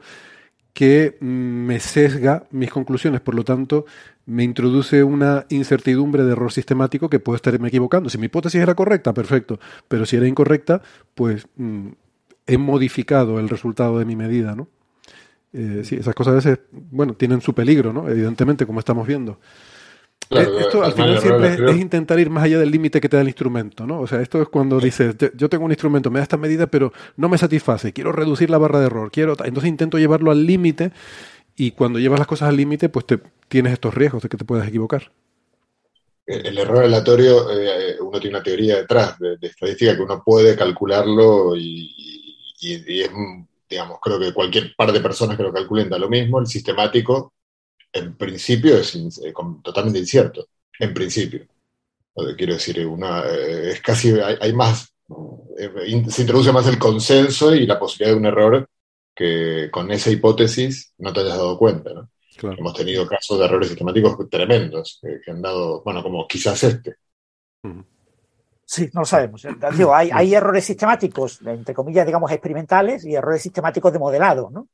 que mm, me sesga mis conclusiones, por lo tanto, me introduce una incertidumbre de error sistemático que puedo estarme equivocando. Si mi hipótesis era correcta, perfecto, pero si era incorrecta, pues mm, he modificado el resultado de mi medida, ¿no? Eh, esas cosas a veces, bueno, tienen su peligro, ¿no? Evidentemente, como estamos viendo. Claro, Eh, esto al al final siempre es, intentar ir más allá del límite que te da el instrumento, ¿no? O sea, esto es cuando dices, "Te- yo tengo un instrumento, me da esta medida, pero no me satisface, quiero reducir la barra de error, quiero, ta-". entonces intento llevarlo al límite y cuando llevas las cosas al límite, pues te tienes estos riesgos de que te puedas equivocar. El el error aleatorio, eh, uno tiene una teoría detrás de, de estadística que uno puede calcularlo y, y- y es, digamos, creo que cualquier par de personas que lo calculen da lo mismo. El sistemático, en principio, es in- eh, totalmente incierto. En principio. Eh, Quiero decir, una, eh, es casi, hay, hay más, eh, se introduce más el consenso y la posibilidad de un error que con esa hipótesis no te hayas dado cuenta, ¿no? Claro. Hemos tenido casos de errores sistemáticos tremendos eh, que han dado, bueno, como quizás este. Sí, no lo sabemos. Digo, hay, hay errores sistemáticos, entre comillas, digamos, experimentales y errores sistemáticos de modelado, ¿no?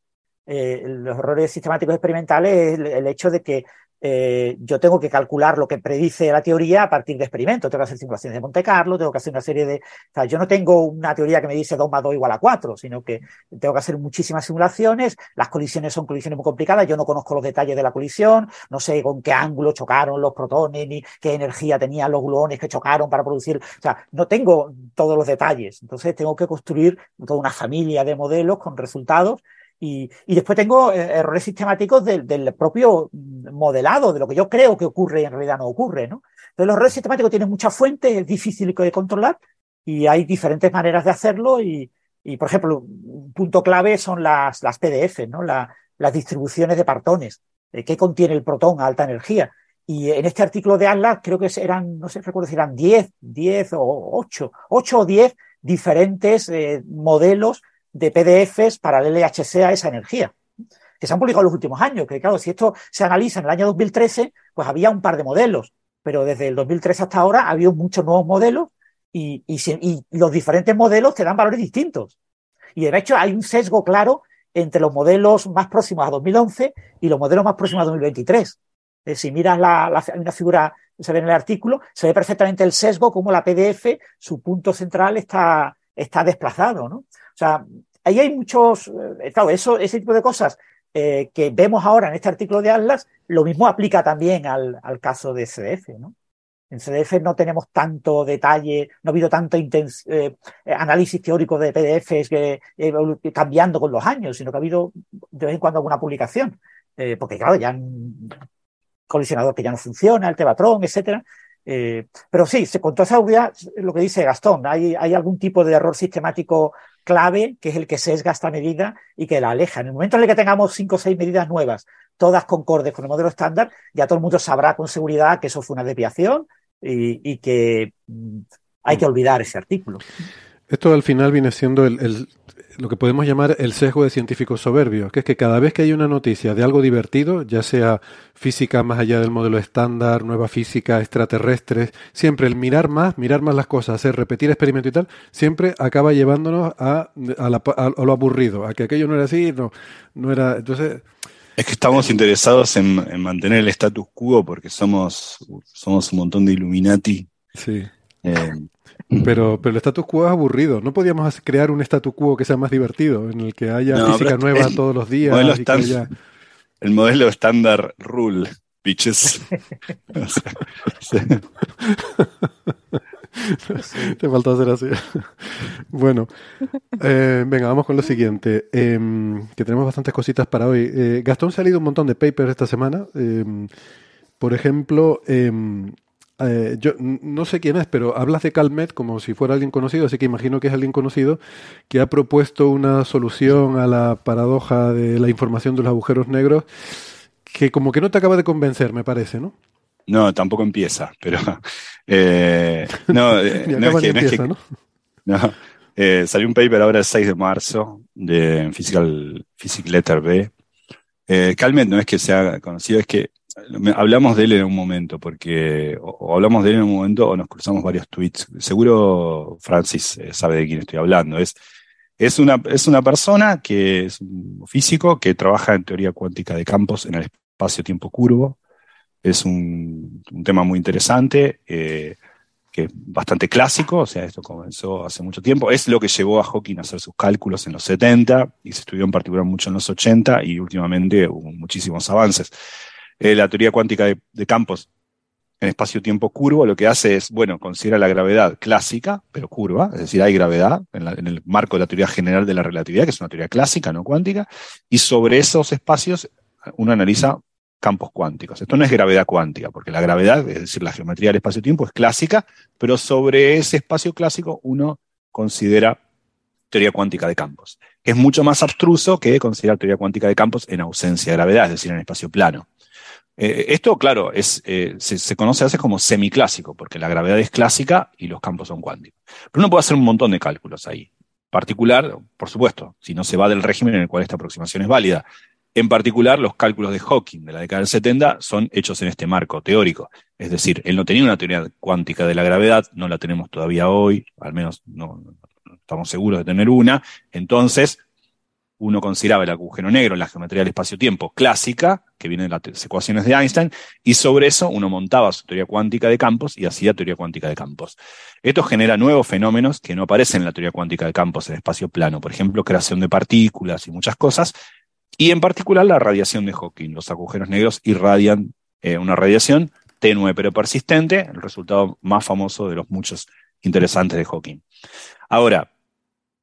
Eh, los errores sistemáticos experimentales es el, hecho de que eh, yo tengo que calcular lo que predice la teoría a partir de experimentos. Tengo que hacer simulaciones de Monte Carlo, tengo que hacer una serie de... O sea, yo no tengo una teoría que me dice 2 más 2 igual a 4, sino que tengo que hacer muchísimas simulaciones. Las colisiones son colisiones muy complicadas. Yo no conozco los detalles de la colisión, no sé con qué ángulo chocaron los protones, ni qué energía tenían los gluones que chocaron para producir... O sea, no tengo todos los detalles. Entonces tengo que construir toda una familia de modelos con resultados y, y después tengo eh, errores sistemáticos del, del propio modelado, de lo que yo creo que ocurre y en realidad no ocurre, ¿no? Entonces los errores sistemáticos tienen muchas fuentes, es difícil de controlar y hay diferentes maneras de hacerlo y, y, por ejemplo, un punto clave son las, las PDF, ¿no? La- las distribuciones de partones, eh, qué contiene el protón a alta energía. Y en este artículo de Atlas creo que eran, no sé, recuerdo si eran 10, 10 o 8, 8 o 10 diferentes eh, modelos de PDFs para el LHC a esa energía, que se han publicado en los últimos años, que claro, si esto se analiza en el año 2013, pues había un par de modelos, pero desde el 2013 hasta ahora ha habido muchos nuevos modelos y, y, los diferentes modelos te dan valores distintos. Y de hecho hay un sesgo claro entre los modelos más próximos a 2011 y los modelos más próximos a 2023. Eh, si miras la, una figura se ve en el artículo, se ve perfectamente el sesgo, como la PDF, su punto central está, está desplazado, ¿no? O sea, ahí hay muchos, eh, claro, ese tipo de cosas eh, que vemos ahora en este artículo de Atlas, lo mismo aplica también al, al caso de CDF, ¿no? En CDF no tenemos tanto detalle, no ha habido tanto eh, análisis teórico de PDFs que, cambiando con los años, sino que ha habido de vez en cuando alguna publicación. Porque claro, ya han colisionador que ya no funciona, el Tevatron, etcétera. Pero sí, con toda seguridad, lo que dice Gastón, hay, hay algún tipo de error sistemático clave que es el que sesga esta medida y que la aleja. En el momento en el que tengamos cinco o seis medidas nuevas, todas concordes con el modelo estándar, ya todo el mundo sabrá con seguridad que eso fue una desviación y, y que mm, hay que olvidar ese artículo. Esto al final viene siendo el, el- lo que podemos llamar el sesgo de científicos soberbios, que es que cada vez que hay una noticia de algo divertido, ya sea física más allá del modelo estándar, nueva física, extraterrestres, siempre el mirar más, mirar más las cosas, hacer repetir experimentos y tal, siempre acaba llevándonos a, a, la- a- a lo aburrido, a que aquello no era así, no, no era. Entonces, Es que estamos interesados en, en mantener el status quo porque somos, somos un montón de Illuminati. sí. Eh, (clears throat) Pero, pero el status quo es aburrido. No podíamos crear un status quo que sea más divertido, en el que haya No, física nueva el todos los días. modelo y que estándar- haya- el modelo estándar rule, bitches. (laughs) Sí. (laughs) Te faltó hacer así. bueno, eh, venga, vamos con lo siguiente. Em, que tenemos bastantes cositas para hoy. Eh, Gastón se ha leído un montón de papers esta semana. Em, por ejemplo, em, eh, yo no sé quién es, pero hablas de Calmet como si fuera alguien conocido, así que imagino que es alguien conocido que ha propuesto una solución a la paradoja de la información de los agujeros negros que como que no te acaba de convencer, me parece, ¿no? No, tampoco empieza, pero (laughs) eh, no, (laughs) eh, no, es que, empieza, ¿no? (laughs) no eh, salió un paper ahora el 6 de marzo de Physical Physics Letter B. Calmet no es que sea conocido, es que hablamos de él en un momento, porque o, hablamos de él en un momento o nos cruzamos varios tweets. Seguro Francis eh, sabe de quién estoy hablando. Es, es, una, es una persona que es un físico que trabaja en teoría cuántica de campos en el espacio-tiempo curvo. Es un, tema muy interesante, eh, que es bastante clásico, o sea, esto comenzó hace mucho tiempo. Es lo que llevó a Hawking a hacer sus cálculos en los 70 y se estudió en particular mucho en los 80 y últimamente hubo muchísimos avances. Eh, la teoría cuántica de, campos en espacio-tiempo curvo lo que hace es, bueno, considera la gravedad clásica, pero curva, es decir, hay gravedad en, en, el marco de la teoría general de la relatividad, que es una teoría clásica, no cuántica, y sobre esos espacios uno analiza campos cuánticos. Esto no es gravedad cuántica, porque la gravedad, es decir, la geometría del espacio-tiempo es clásica, pero sobre ese espacio clásico uno considera teoría cuántica de campos, que es mucho más abstruso que considerar teoría cuántica de campos en ausencia de gravedad, es decir, en espacio plano. Eh, esto, claro, es, eh, se, conoce a veces como semiclásico, porque la gravedad es clásica y los campos son cuánticos. Pero uno puede hacer un montón de cálculos ahí. Particular, por supuesto, si no se va del régimen en el cual esta aproximación es válida. En particular, los cálculos de Hawking de la década del 70 son hechos en este marco teórico. Es decir, él no tenía una teoría cuántica de la gravedad, no la tenemos todavía hoy, al menos no estamos seguros de tener una. Entonces, uno consideraba el agujero negro en la geometría del espacio-tiempo clásica, que viene de las ecuaciones de Einstein, y sobre eso uno montaba su teoría cuántica de campos y hacía teoría cuántica de campos. Esto genera nuevos fenómenos que no aparecen en la teoría cuántica de campos en espacio plano, por ejemplo, creación de partículas y muchas cosas, y en particular la radiación de Hawking. Los agujeros negros irradian eh, una radiación tenue pero persistente, el resultado más famoso de los muchos interesantes de Hawking. Ahora,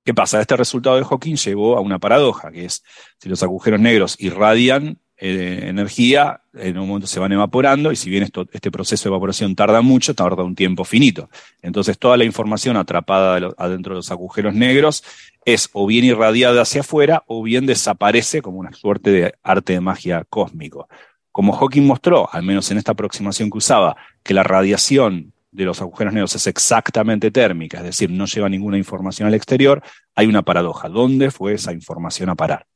¿Qué pasa? Este resultado de Hawking llevó a una paradoja, que es si los agujeros negros irradian eh, energía, en un momento se van evaporando y si bien este proceso de evaporación tarda mucho, tarda un tiempo finito. Entonces toda la información atrapada adentro de los agujeros negros es o bien irradiada hacia afuera o bien desaparece como una suerte de arte de magia cósmico. Como Hawking mostró, al menos en esta aproximación que usaba, que la radiación de los agujeros negros es exactamente térmica, es decir, no lleva ninguna información al exterior, hay una paradoja. ¿Dónde fue esa información a parar?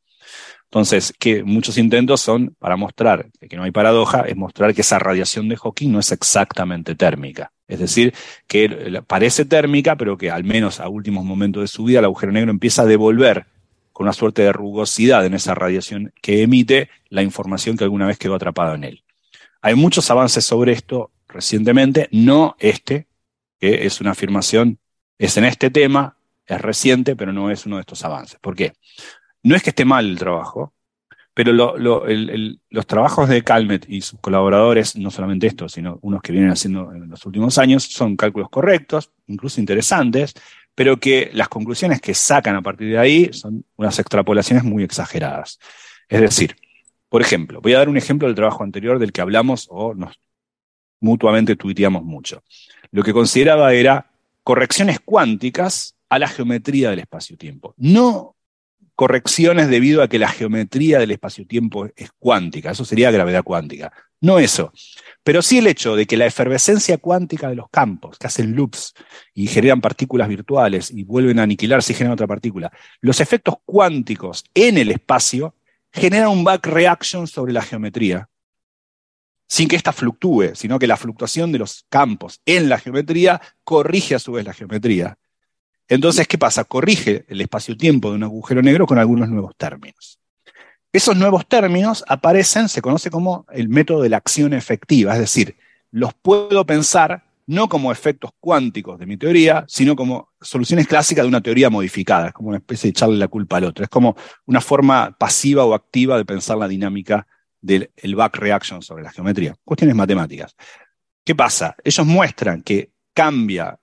Entonces, que muchos intentos son para mostrar que no hay paradoja, es mostrar que esa radiación de Hawking no es exactamente térmica. Es decir, que parece térmica, pero que al menos a últimos momentos de su vida el agujero negro empieza a devolver con una suerte de rugosidad en esa radiación que emite la información que alguna vez quedó atrapada en él. Hay muchos avances sobre esto, recientemente, no este, que es una afirmación, es en este tema, es reciente, pero no es uno de estos avances. ¿Por qué? No es que esté mal el trabajo, pero los trabajos de Calmet y sus colaboradores, no solamente estos, sino unos que vienen haciendo en los últimos años, son cálculos correctos, incluso interesantes, pero que las conclusiones que sacan a partir de ahí son unas extrapolaciones muy exageradas. Es decir, por ejemplo, voy a dar un ejemplo del trabajo anterior del que hablamos o nos mutuamente tuiteamos mucho. Lo que consideraba era correcciones cuánticas a la geometría del espacio-tiempo. No correcciones debido a que la geometría del espacio-tiempo es cuántica, eso sería gravedad cuántica. No eso, pero sí el hecho de que la efervescencia cuántica de los campos, que hacen loops y generan partículas virtuales y vuelven a aniquilar si generan otra partícula, los efectos cuánticos en el espacio generan un back reaction sobre la geometría sin que ésta fluctúe, sino que la fluctuación de los campos en la geometría corrige a su vez la geometría. Entonces, ¿qué pasa? Corrige el espacio-tiempo de un agujero negro con algunos nuevos términos. Esos nuevos términos aparecen, se conoce como el método de la acción efectiva, es decir, los puedo pensar no como efectos cuánticos de mi teoría, sino como soluciones clásicas de una teoría modificada. Es como una especie de echarle la culpa al otro. Es como una forma pasiva o activa de pensar la dinámica del back reaction sobre la geometría. Cuestiones matemáticas. ¿Qué pasa? Ellos muestran que cambia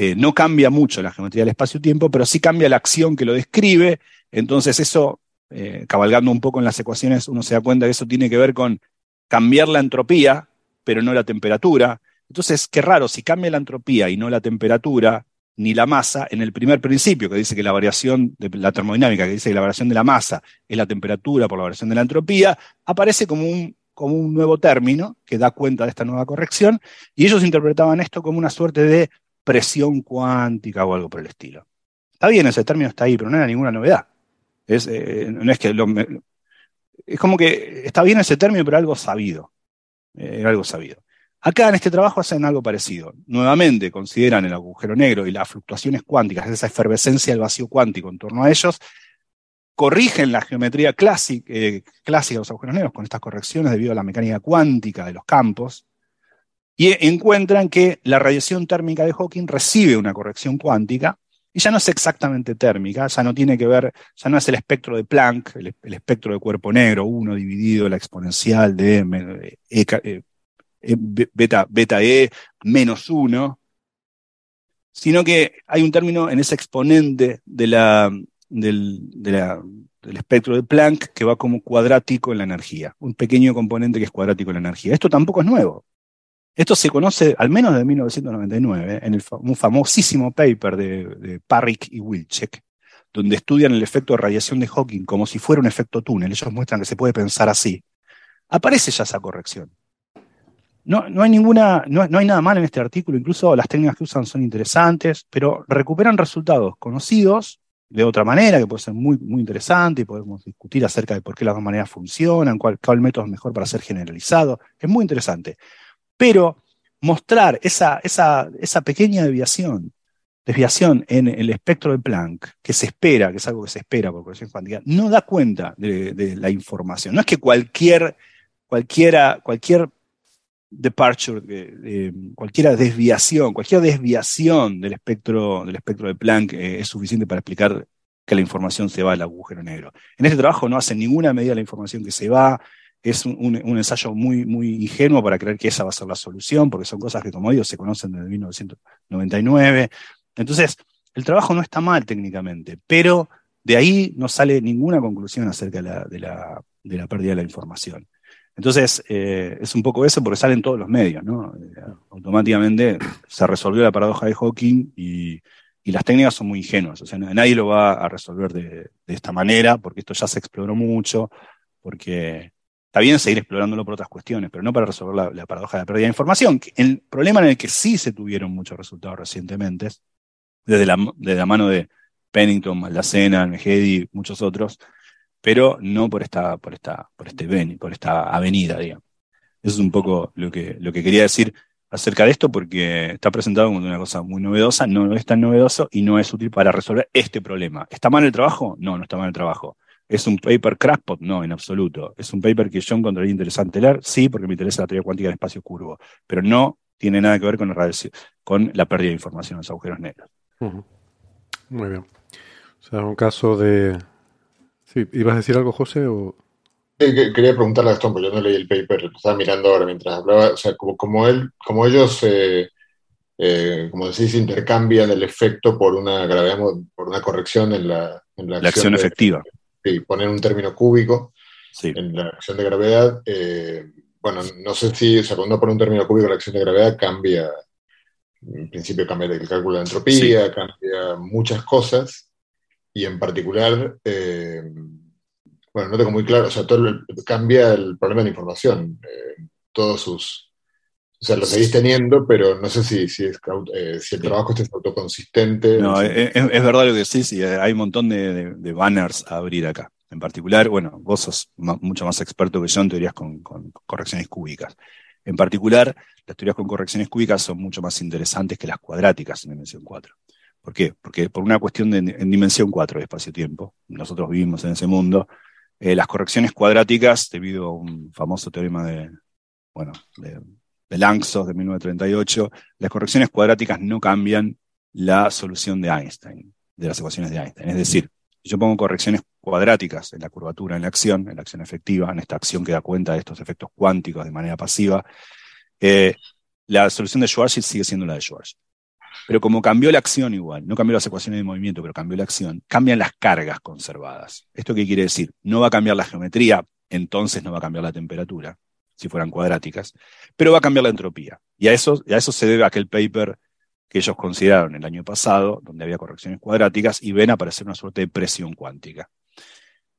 eh, no cambia mucho la geometría del espacio-tiempo, pero sí cambia la acción que lo describe. Entonces eso, eh, cabalgando un poco en las ecuaciones, uno se da cuenta que eso tiene que ver con cambiar la entropía, pero no la temperatura. Entonces, qué raro, si cambia la entropía y no la temperatura, ni la masa, en el primer principio, que dice que la variación de la termodinámica, que dice que la variación de la masa es la temperatura por la variación de la entropía, aparece como un, como un nuevo término que da cuenta de esta nueva corrección, y ellos interpretaban esto como una suerte de presión cuántica o algo por el estilo. Está bien, ese término está ahí, pero no era ninguna novedad. Es, eh, no es, que es como que está bien ese término, pero algo sabido. Eh, algo sabido. Acá en este trabajo hacen algo parecido. Nuevamente consideran el agujero negro y las fluctuaciones cuánticas, esa efervescencia del vacío cuántico en torno a ellos, corrigen la geometría clásica, eh, clásica de los agujeros negros con estas correcciones debido a la mecánica cuántica de los campos, y encuentran que la radiación térmica de Hawking recibe una corrección cuántica y ya no es exactamente térmica, ya no tiene que ver, ya no es el espectro de Planck, el, espectro de cuerpo negro, uno dividido la exponencial de e, e, e, beta, beta E menos uno, sino que hay un término en ese exponente de la, del, del espectro de Planck que va como cuadrático en la energía, un pequeño componente que es cuadrático en la energía. Esto tampoco es nuevo. Esto se conoce al menos desde 1999 en el, un famosísimo paper de, Parrick y Wilczek, donde estudian el efecto de radiación de Hawking como si fuera un efecto túnel. Ellos muestran que se puede pensar así. Aparece ya esa corrección. No, no hay ninguna, no, no, hay nada mal en este artículo, incluso las técnicas que usan son interesantes, pero recuperan resultados conocidos de otra manera, que puede ser muy, muy interesante y podemos discutir acerca de por qué las dos maneras funcionan, cuál, cuál método es mejor para ser generalizado. Es muy interesante. Pero mostrar esa, esa, esa pequeña desviación, desviación en el espectro de Planck, que se espera, que es algo que se espera por corrección cuántica, no da cuenta de, la información. No es que cualquier, departure, de, cualquier desviación, cualquier desviación del espectro, del espectro de Planck eh, es suficiente para explicar que la información se va al agujero negro. En este trabajo no hace ninguna medida la información que se va, es un, ensayo muy, muy ingenuo para creer que esa va a ser la solución, porque son cosas que, como digo, se conocen desde 1999. Entonces, el trabajo no está mal técnicamente, pero de ahí no sale ninguna conclusión acerca de la, pérdida de la información. Entonces, eh, es un poco eso porque salen todos los medios, ¿no? Eh, automáticamente se resolvió la paradoja de Hawking y, las técnicas son muy ingenuas. O sea, nadie lo va a resolver de, esta manera porque esto ya se exploró mucho, porque Está bien seguir explorándolo por otras cuestiones, pero no para resolver la, paradoja de la pérdida de información. El problema en el que sí se tuvieron muchos resultados recientemente, desde la, la mano de Pennington, Maldacena, Almejedi, muchos otros, pero no por esta, por esta, por este por esta avenida, digamos. Eso es un poco lo que, lo que quería decir acerca de esto, porque está presentado como una cosa muy novedosa, no es tan novedoso y no es útil para resolver este problema. ¿Está mal el trabajo? No, no está mal el trabajo. ¿Es un paper crackpot? No, en absoluto. ¿Es un paper que yo encontraría interesante leer? Sí, porque me interesa la teoría cuántica del espacio curvo, pero no tiene nada que ver con la pérdida de información en los agujeros negros. Muy bien. O sea, un caso de... Sí, ¿Ibas a decir algo, José? O... quería preguntarle a Gastón, porque yo no leí el paper, estaba mirando ahora mientras hablaba. O sea, como, él, como ellos, eh, eh, como decís, intercambian el efecto por una gravedad, por una corrección en la, en la, acción, efectiva poner un término cúbico en la acción de gravedad. Eh, bueno, no sé si, o sea, cuando pone un término cúbico la acción de gravedad cambia, en principio cambia el cálculo de entropía, cambia muchas cosas, y en particular, eh, bueno, no tengo muy claro, o sea, todo cambia el problema de información, eh, todos sus... O sea, lo seguís teniendo, pero no sé si, si, es, si el trabajo este es autoconsistente. No, es, verdad lo que decís, y hay un montón de, de, banners a abrir acá. En particular, bueno, vos sos mucho más experto que yo en teorías con, correcciones cúbicas. En particular, las teorías con correcciones cúbicas son mucho más interesantes que las cuadráticas en dimensión 4. ¿Por qué? Porque por una cuestión de, en dimensión 4 de espacio-tiempo, nosotros vivimos en ese mundo, eh, las correcciones cuadráticas, debido a un famoso teorema de, bueno, de, de Langsos de 1938, las correcciones cuadráticas no cambian la solución de Einstein, de las ecuaciones de Einstein. Es decir, si yo pongo correcciones cuadráticas en la curvatura, en la acción, en la acción efectiva, en esta acción que da cuenta de estos efectos cuánticos de manera pasiva, eh, la solución de Schwarzschild sigue siendo la de Schwarzschild. Pero como cambió la acción igual, no cambió las ecuaciones de movimiento, pero cambió la acción, cambian las cargas conservadas. ¿Esto qué quiere decir? No va a cambiar la geometría, entonces no va a cambiar la temperatura, si fueran cuadráticas, pero va a cambiar la entropía. Y a eso, a eso se debe aquel paper que ellos consideraron el año pasado, donde había correcciones cuadráticas, y ven aparecer una suerte de presión cuántica.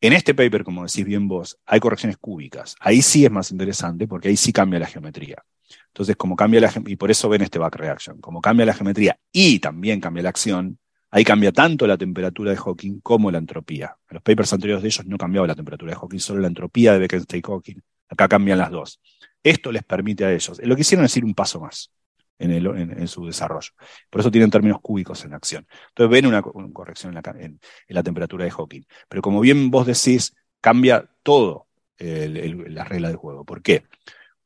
En este paper, como decís bien vos, hay correcciones cúbicas. Ahí sí es más interesante porque ahí sí cambia la geometría. Entonces, como cambia la y por eso ven este back reaction, como cambia la geometría y también cambia la acción, ahí cambia tanto la temperatura de Hawking como la entropía. En los papers anteriores de ellos no cambiaba la temperatura de Hawking, solo la entropía de Bekenstein-Hawking. Acá cambian las dos. Esto les permite a ellos, lo que hicieron es ir un paso más en, su desarrollo. Por eso tienen términos cúbicos en acción. Entonces ven una, corrección en la, temperatura de Hawking. Pero como bien vos decís, cambia todo la regla del juego. ¿Por qué?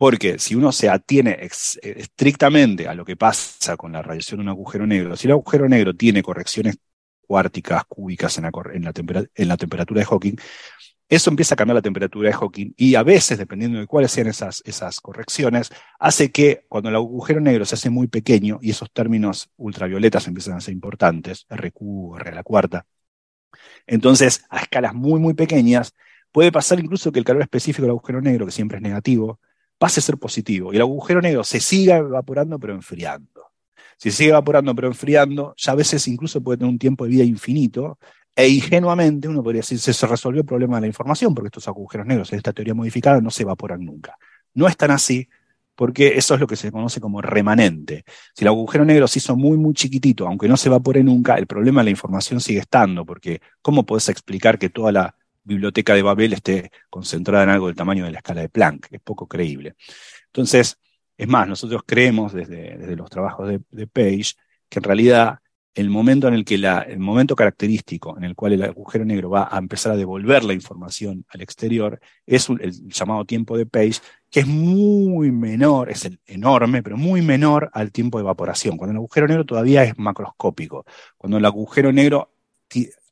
Porque si uno se atiene estrictamente a lo que pasa con la radiación de un agujero negro, si el agujero negro tiene correcciones cuárticas, cúbicas en la, en la temperatura de Hawking, eso empieza a cambiar la temperatura de Hawking y a veces, dependiendo de cuáles sean esas, esas correcciones, hace que cuando el agujero negro se hace muy pequeño y esos términos ultravioletas empiezan a ser importantes, RQ, R a la cuarta, entonces a escalas muy, muy pequeñas, puede pasar incluso que el calor específico del agujero negro, que siempre es negativo, pase a ser positivo y el agujero negro se siga evaporando pero enfriando. Si sigue evaporando pero enfriando, ya a veces incluso puede tener un tiempo de vida infinito e ingenuamente uno podría decir, se resolvió el problema de la información, porque estos agujeros negros en esta teoría modificada no se evaporan nunca. No es tan así, porque eso es lo que se conoce como remanente. Si el agujero negro se hizo muy, muy chiquitito, aunque no se evapore nunca, el problema de la información sigue estando, porque ¿cómo puedes explicar que toda la biblioteca de Babel esté concentrada en algo del tamaño de la escala de Planck? Es poco creíble. Entonces, es más, nosotros creemos desde, desde los trabajos de, Page que en realidad el momento en el que la, el momento característico en el cual el agujero negro va a empezar a devolver la información al exterior es el llamado tiempo de Page, que es muy menor, es enorme, pero muy menor al tiempo de evaporación, cuando el agujero negro todavía es macroscópico, cuando el agujero negro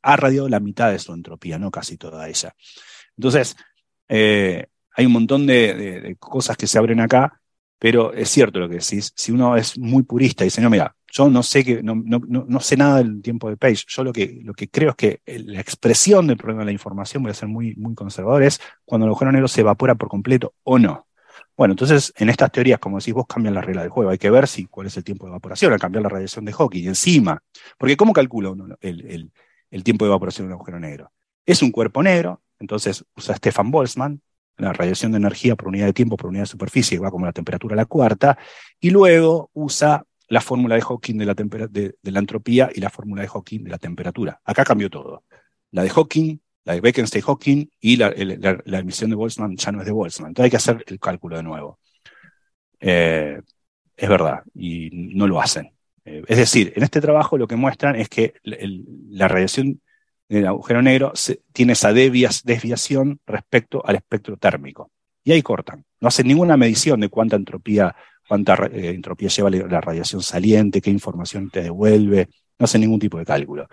ha radiado la mitad de su entropía, no casi toda ella. Entonces, eh, hay un montón de, cosas que se abren acá, pero es cierto lo que decís, si uno es muy purista y dice, no, mira, yo no sé que, no, no, no, sé nada del tiempo de Page. Yo lo que, lo que creo es que la expresión del problema de la información, voy a ser muy, muy conservador, es cuando el agujero negro se evapora por completo o no. Bueno, entonces en estas teorías, como decís vos, cambian la regla del juego. Hay que ver si cuál es el tiempo de evaporación, al cambiar la radiación de Hawking encima. Porque ¿cómo calcula uno el, el tiempo de evaporación de un agujero negro? Es un cuerpo negro, entonces usa Stefan Boltzmann, la radiación de energía por unidad de tiempo por unidad de superficie, va como la temperatura a la cuarta, y luego usa la fórmula de Hawking de la, de, la entropía y la fórmula de Hawking de la temperatura. Acá cambió todo. La de Hawking, la de Bekenstein-Hawking y la, emisión de Boltzmann ya no es de Boltzmann. Entonces hay que hacer el cálculo de nuevo. Eh, es verdad, y no lo hacen. Eh, es decir, en este trabajo lo que muestran es que la radiación del agujero negro tiene esa desviación respecto al espectro térmico. Y ahí cortan. No hacen ninguna medición de cuánta entropía cuánta eh, entropía lleva la radiación saliente, qué información te devuelve, no hacen ningún tipo de cálculo.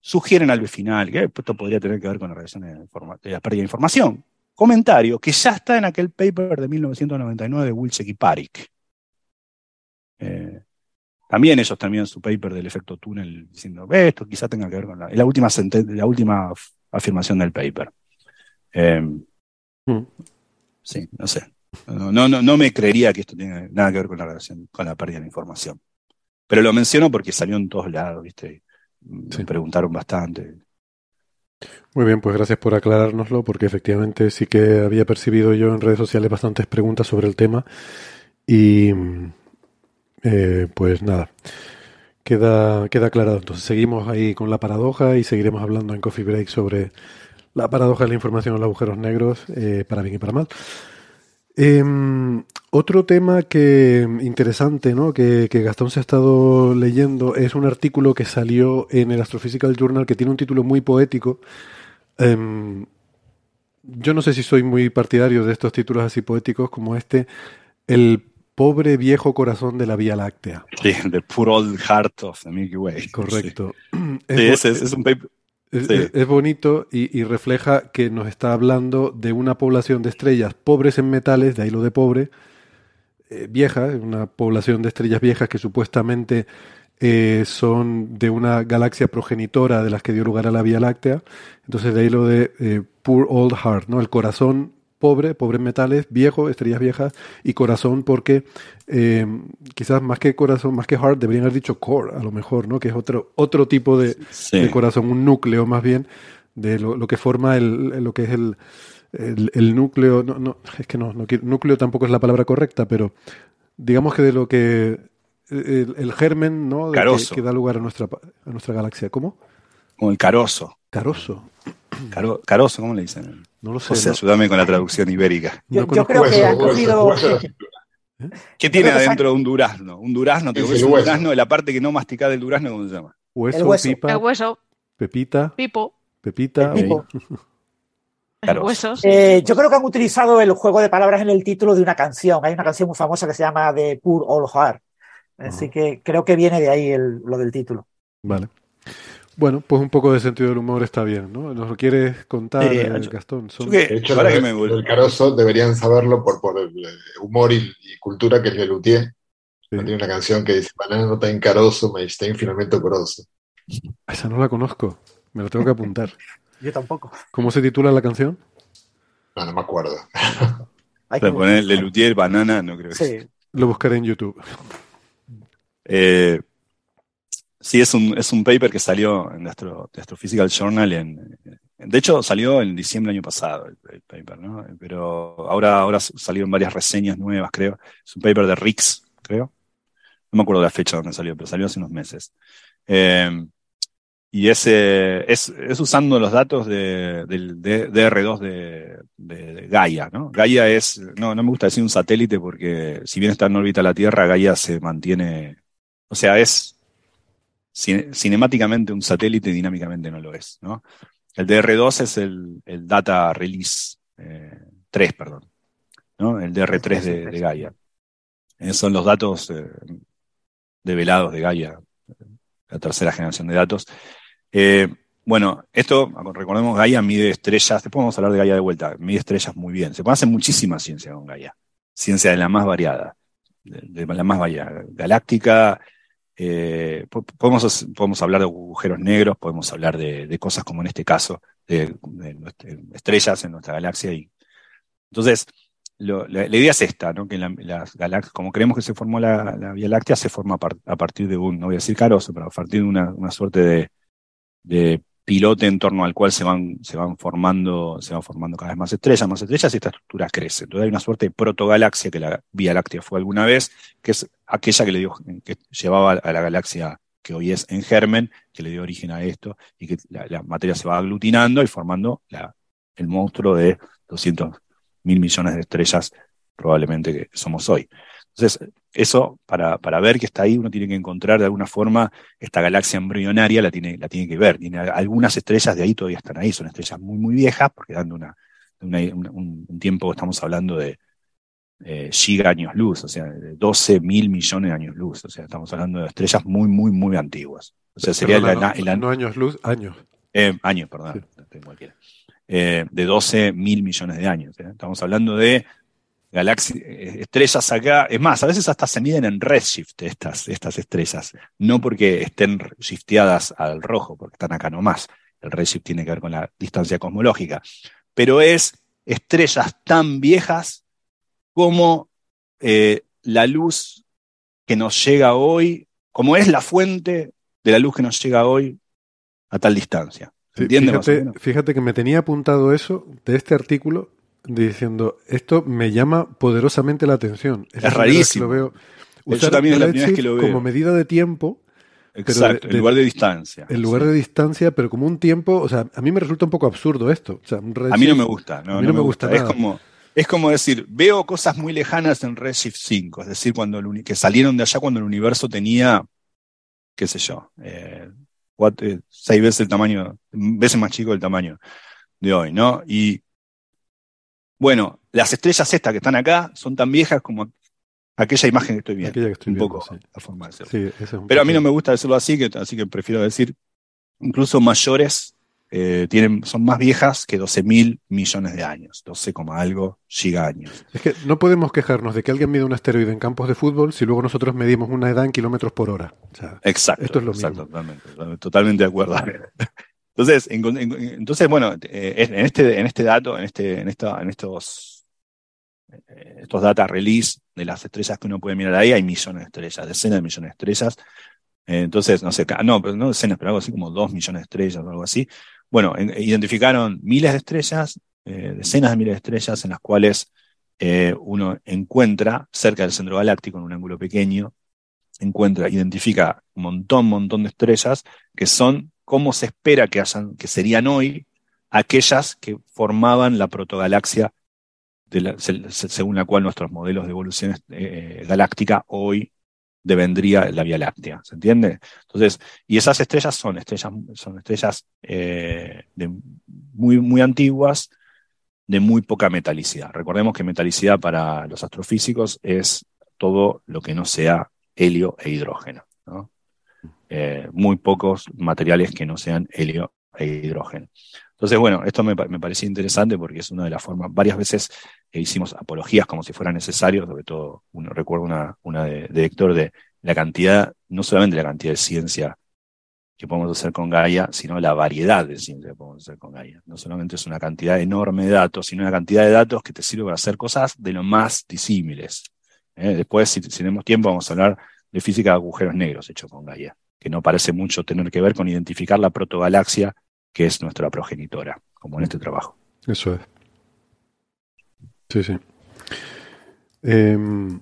Sugieren al final que esto podría tener que ver con la radiación de, la pérdida de información. Comentario que ya está en aquel paper de 1999 de Wilczek y Parik. También ellos terminan su paper del efecto túnel diciendo, esto quizá tenga que ver con la, última, la última afirmación del paper. Eh, mm. Sí, no sé. No, no, no me creería que esto tenga nada que ver con la relación, con la pérdida de información. Pero lo menciono porque salió en todos lados, ¿viste? Me preguntaron bastante. Muy bien, pues gracias por aclarárnoslo, porque efectivamente sí que había percibido yo en redes sociales bastantes preguntas sobre el tema. Y eh, pues nada, queda, queda aclarado. Entonces seguimos ahí con la paradoja y seguiremos hablando en Coffee Break sobre la paradoja de la información en los agujeros negros, eh, para bien y para mal. Em, otro tema que interesante, ¿no? Que, Gastón se ha estado leyendo es un artículo que salió en el Astrophysical Journal que tiene un título muy poético. Em, yo no sé si soy muy partidario de estos títulos así poéticos como este, El pobre viejo corazón de la Vía Láctea. Sí, The Poor Old Heart of the Milky Way. Correcto. (clears throat) es, un paper, es, bonito y, refleja que nos está hablando de una población de estrellas pobres en metales, de ahí lo de pobre, eh, vieja, una población de estrellas viejas que supuestamente eh, son de una galaxia progenitora de las que dio lugar a la Vía Láctea. Entonces de ahí lo de eh, Poor Old Heart, ¿no? El corazón pobre, pobres metales, viejo, estrellas viejas, y corazón porque eh, quizás más que corazón, más que heart, deberían haber dicho core, a lo mejor, ¿no? Que es otro, otro tipo de, Sí. de corazón, un núcleo más bien, de lo, lo que forma el, lo que es el, el, el núcleo, no, no, es que no, no quiero- núcleo tampoco es la palabra correcta, pero digamos que de lo que el, el germen, ¿no? De que, da lugar a nuestra, a nuestra galaxia. ¿Cómo? Como el carozo. Carozo. (clears throat) Caro- carozo, ¿cómo le dicen? No lo sé. No- ayúdame con la traducción ibérica. no (laughs) Yo, creo que Hueso, hueso, cogido. hueso. (laughs) (laughs) ¿Qué tiene adentro de un durazno? Un durazno, te Es comes el un hueso. durazno de la parte que no masticás del durazno, ¿cómo se llama? Hueso, El hueso. pipa, El hueso, pepita, pipo, pepita. El pipo. Eh, yo creo que han utilizado el juego de palabras en el título de una canción. Hay una canción muy famosa que se llama The Poor Old Heart. Así que creo que viene de ahí el- lo del título. Vale. Bueno, pues un poco de sentido del humor está bien, ¿no? ¿Nos lo quieres contar, eh, yo- Gastón? Son- que- De hecho, que me del carozo deberían saberlo por, por el eh, humor y, y cultura que es Lelutier. Sí. Tiene una canción que dice, banana no está en carozo, me está en filamento coroso. Esa no la conozco. Me la tengo que apuntar. (laughs) Yo tampoco. ¿Cómo se titula la canción? No, no me acuerdo. (laughs) Hay que Para ponerle luthier, banana, no creo que sea. Sí. Lo buscaré en YouTube. Eh, sí, es un, es un paper que salió en nuestro, nuestro Physical Journal. En, de hecho, salió en diciembre del año pasado el, paper, ¿no? Pero ahora, ahora salieron varias reseñas nuevas, creo. Es un paper de Rix, creo. No me acuerdo la fecha donde salió, pero salió hace unos meses. Eh, y es, eh, es, es usando los datos de, del D- DR2 de, de- de Gaia, ¿no? Gaia es, no, no me gusta decir un satélite porque si bien está en órbita la Tierra, Gaia se mantiene, o sea, es cine- cinemáticamente un satélite dinámicamente no lo es, ¿no? El DR2 es el, el Data Release eh, 3, perdón, ¿no? El DR3 de, de Gaia. Eh, son los datos eh, develados de Gaia, la tercera generación de datos. Eh, bueno, esto, recordemos, Gaia mide estrellas, después vamos a hablar de Gaia de vuelta, mide estrellas muy bien. Se puede hacer muchísima ciencia con Gaia, ciencia de la más variada, de, de la más variada, galáctica, eh, po- podemos, podemos hablar de agujeros negros, podemos hablar de, cosas como en este caso, de, nuestra- estrellas en nuestra galaxia. Y, entonces, la, idea es esta, ¿no? que la- las galaxias, como creemos que se formó la, la Vía Láctea, se forma a, par- a partir de un, no voy a decir carozo, pero a partir de una, una suerte de pilote en torno al cual se van, se van formando, se van formando cada vez más estrellas, más estrellas, y esta estructura crece. Entonces hay una suerte de protogalaxia que la Vía Láctea fue alguna vez, que es aquella que le dio, que llevaba a la galaxia que hoy es en germen, que le dio origen a esto, y que la, materia se va aglutinando y formando la, el monstruo de 200 mil millones de estrellas probablemente que somos hoy. Entonces, eso, para, para ver que está ahí, uno tiene que encontrar de alguna forma esta galaxia embrionaria, la tiene, la tiene que ver. Tiene algunas estrellas de ahí todavía están ahí, son estrellas muy, muy viejas, porque dando una, una- un, un tiempo, estamos hablando de eh, giga años luz, o sea, de 12 mil millones de años luz, o sea, estamos hablando de estrellas muy, muy, muy antiguas. O sea, sería Perdona, el, no, años luz, años. eh, años, perdón, cualquiera. Eh, de 12 mil millones de años. ¿eh? Estamos hablando de galaxias, estrellas acá. Es más, a veces hasta se miden en redshift estas, estas estrellas. No porque estén shifteadas al rojo, porque están acá nomás. El redshift tiene que ver con la distancia cosmológica. Pero es estrellas tan viejas como eh, la luz que nos llega hoy, como es la fuente de la luz que nos llega hoy a tal distancia. Fíjate que me tenía apuntado eso de este artículo diciendo esto me llama poderosamente la atención. Es que rarísimo. lo veo. También es la primera vez que lo veo. Como medida de tiempo, Exacto, de- en lugar de distancia. en lugar Sí. de distancia, pero como un tiempo, o sea, a mí me resulta un poco absurdo esto. O sea, un A mí no me gusta. No, a mí no me gusta Es nada. como, es como decir, veo cosas muy lejanas en Redshift 5, es decir, cuando el que salieron de allá cuando el universo tenía, qué sé yo, eh, eh, seis veces el tamaño, veces más chico el tamaño de hoy, ¿no? Y bueno, las estrellas estas que están acá son tan viejas como aquella imagen que estoy viendo. Aquella que estoy un viendo, poco sí. la forma de. Sí, es Pero a mí no me gusta decirlo así, que, así que prefiero decir incluso mayores eh, tienen, son más viejas que 12 mil millones de años, 12, algo gigaños. Es que no podemos quejarnos de que alguien mide un asteroide en campos de fútbol si luego nosotros medimos una edad en kilómetros por hora. O sea, exacto. Esto es lo exacto, mismo. Totalmente, totalmente de acuerdo. (laughs) Entonces, en- en- entonces bueno, eh, en este, en este dato, en, este, en, esta, en estos, eh, estos data release de las estrellas que uno puede mirar ahí, hay millones de estrellas, decenas de millones de estrellas. Eh, entonces, no sé, no, pero no decenas, pero algo así como dos millones de estrellas o algo así. Bueno, en- identificaron miles de estrellas, eh, decenas de miles de estrellas en las cuales eh, uno encuentra cerca del centro galáctico, en un ángulo pequeño, encuentra, identifica un montón, montón de estrellas que son como se espera que hayan, que serían hoy aquellas que formaban la protogalaxia según la cual nuestros modelos de evolución eh, galáctica hoy devendría la Vía Láctea, ¿se entiende? Entonces, y esas estrellas son estrellas, son estrellas eh, muy, muy antiguas, de muy poca metalicidad. Recordemos que metalicidad para los astrofísicos es todo lo que no sea helio e hidrógeno. ¿no? Eh, muy pocos materiales que no sean helio e hidrógeno. Entonces, bueno, esto me, me parecía interesante porque es una de las formas, varias veces hicimos apologías como si fuera necesario, sobre todo, recuerdo una, una de, de Héctor de la cantidad, no solamente la cantidad de ciencia que podemos hacer con Gaia, sino la variedad de ciencia que podemos hacer con Gaia. No solamente es una cantidad enorme de datos, sino una cantidad de datos que te sirve para hacer cosas de lo más disímiles. ¿eh? Después, si, si tenemos tiempo, vamos a hablar de física de agujeros negros hecho con Gaia, que no parece mucho tener que ver con identificar la protogalaxia que es nuestra progenitora, como en este trabajo. Eso es. Sí, sí. Em,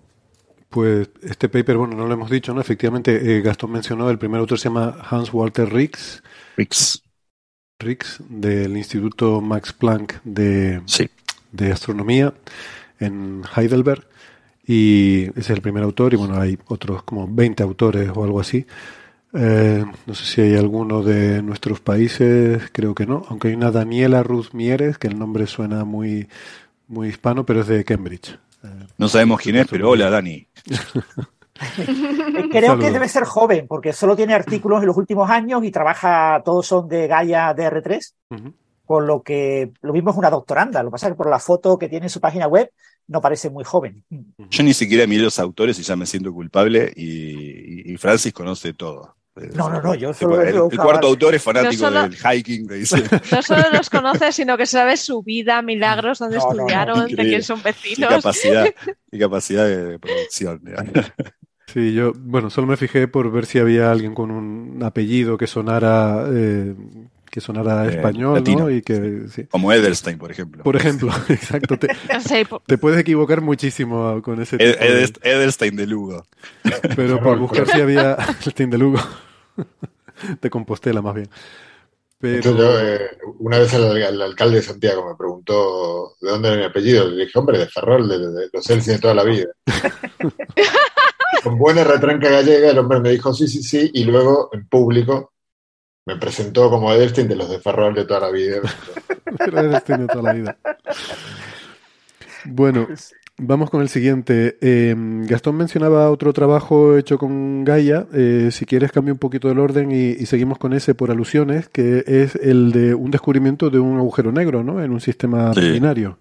pues este paper, bueno, no lo hemos dicho, ¿no? Efectivamente, eh, Gastón mencionó, el primer autor se llama Hans Walter Rix. Rix. Rix, del Instituto Max Planck de, Sí. de Astronomía en Heidelberg. Y ese es el primer autor, y bueno, hay otros como 20 autores o algo así. Eh, no sé si hay alguno de nuestros países, creo que no, aunque hay una Daniela Ruth Mieres, que el nombre suena muy, muy hispano, pero es de Cambridge. Eh, No sabemos quién es, pero hola, Dani. (laughs) Creo que debe ser joven, porque solo tiene artículos en los últimos años y trabaja, todos son de Gaia DR3, Ujú. con lo que lo mismo es una doctoranda. Lo que pasa es que por la foto que tiene en su página web no parece muy joven. Yo ni siquiera miré los autores y ya me siento culpable y Francis conoce todo. No, no, no, yo solo el, cuarto autor es fanático solo- del hiking, me dice. (laughs) No solo los conoces, sino que sabes su vida, milagros, dónde No, no, no, estudiaron, de quién son vecinos. capacidad, (laughs) qué capacidad de producción. (laughs) Sí, yo, bueno, solo me fijé por ver si había alguien con un apellido que sonara, eh, que sonara Eh, español, latino. ¿no? Y que, sí. Como Edelstein, por ejemplo. Por ejemplo, (laughs) exacto. Te, (laughs) te puedes equivocar muchísimo con ese Ed- tipo de- Edest- Edelstein de Lugo. (laughs) Pero por buscar si había el Team de Lugo. de Compostela, más bien. Pero... Entonces yo, eh, una vez el, el alcalde de Santiago me preguntó de dónde era mi apellido. Le dije, hombre, de Ferrol, de, de los Elsi de toda la vida. Con buena retranca gallega, el hombre me dijo sí, sí, sí, y luego en público me presentó como Edelstein de los de Ferrol de toda la vida. (laughs) Pero de toda la vida. Bueno, vamos con el siguiente. Eh, Gastón mencionaba otro trabajo hecho con Gaia. Eh, si quieres, cambio un poquito el orden y, y seguimos con ese por alusiones, que es el de un descubrimiento de un agujero negro, ¿no? En un sistema Sí. binario.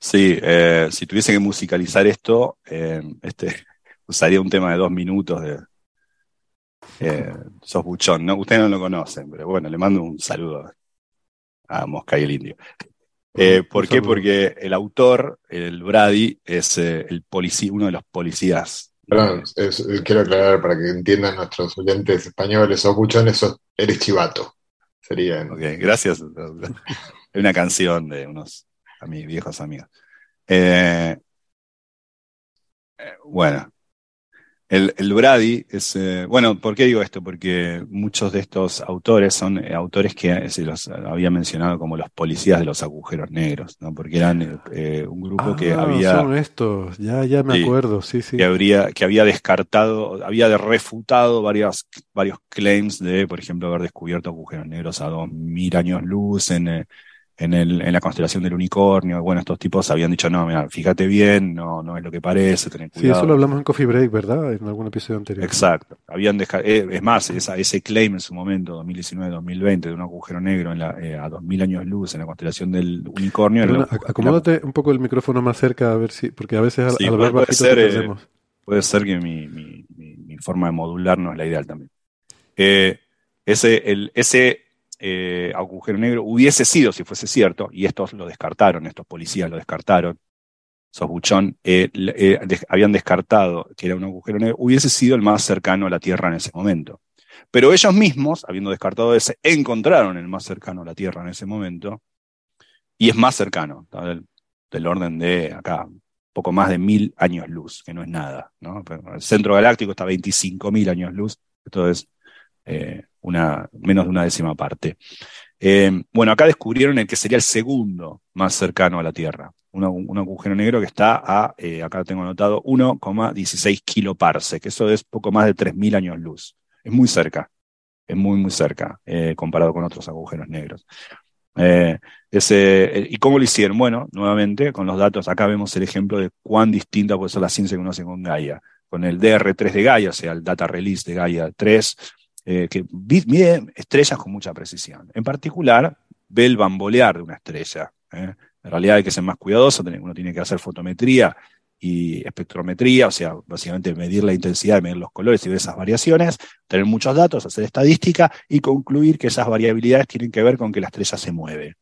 Sí, eh, si tuviese que musicalizar esto, eh, este, (laughs) usaría un tema de dos minutos de eh, sos buchón, ¿no? Ustedes no lo conocen, pero bueno, le mando un saludo a Mosca y el Indio. Eh, ¿Por qué? Porque el autor, el Brady, es eh, el policía, uno de los policías. Perdón, es- es- quiero aclarar para que entiendan nuestros oyentes españoles, sos eres chivato. Sería en- Ok, gracias. (laughs) Es una canción de unos ami- viejos amigos. Eh, bueno, el, el Brady es. eh, bueno, ¿por qué digo esto? Porque muchos de estos autores son eh, autores que eh, se los había mencionado como los policías de los agujeros negros, ¿no? Porque eran eh, un grupo que Ah, había. son estos. Ya, ya me acuerdo. Sí, sí. que habría, que había descartado, había refutado varias, varios claims de, por ejemplo, haber descubierto agujeros negros a 2000 años luz en, eh, en, el, en la constelación del unicornio. Bueno, estos tipos habían dicho, no, mira, fíjate bien, no, no es lo que parece, tener Sí, cuidado. eso lo hablamos en Coffee Break, ¿verdad? En algún episodio anterior. Exacto. Habían dejado, eh, es más, esa, ese claim en su momento, 2019-2020, de un agujero negro en la, eh, a 2000 años luz en la constelación del unicornio. Perdona, acomódate un poco el micrófono más cerca, a ver si, porque a veces al, Sí, al hablar puede bajito ser, eh. Puede ser que mi, mi, mi- mi forma de modular no es la ideal también. Eh, ese el, ese eh, agujero negro hubiese sido, si fuese cierto, y estos lo descartaron, estos policías lo descartaron, esos buchón, eh, eh, habían descartado que era un agujero negro, hubiese sido el más cercano a la Tierra en ese momento. Pero ellos mismos, habiendo descartado ese, encontraron el más cercano a la Tierra en ese momento, y es más cercano, del, del orden de acá, poco más de mil años luz, que no es nada. ¿no? Pero el centro galáctico está a 25 mil años luz, esto es eh, una, menos de una décima parte. Eh, bueno, acá descubrieron el que sería el segundo más cercano a la Tierra, un, agu- un agujero negro que está a, eh, acá tengo anotado, 1,16 kiloparsec, que eso es poco más de 3.000 años luz. Es muy cerca, es muy, muy cerca eh, comparado con otros agujeros negros. Eh, ¿Y cómo lo hicieron? Bueno, nuevamente, con los datos, acá vemos el ejemplo de cuán distinta puede ser la ciencia que uno hace con Gaia. Con el DR3 de Gaia, o sea, el Data Release de Gaia 3, eh, que mide estrellas con mucha precisión. En particular, ve el bambolear de una estrella. ¿eh? En realidad hay que ser más cuidadoso, uno tiene que hacer fotometría y espectrometría, o sea, básicamente medir la intensidad, medir los colores y ver esas variaciones, tener muchos datos, hacer estadística y concluir que esas variabilidades tienen que ver con que la estrella se mueve.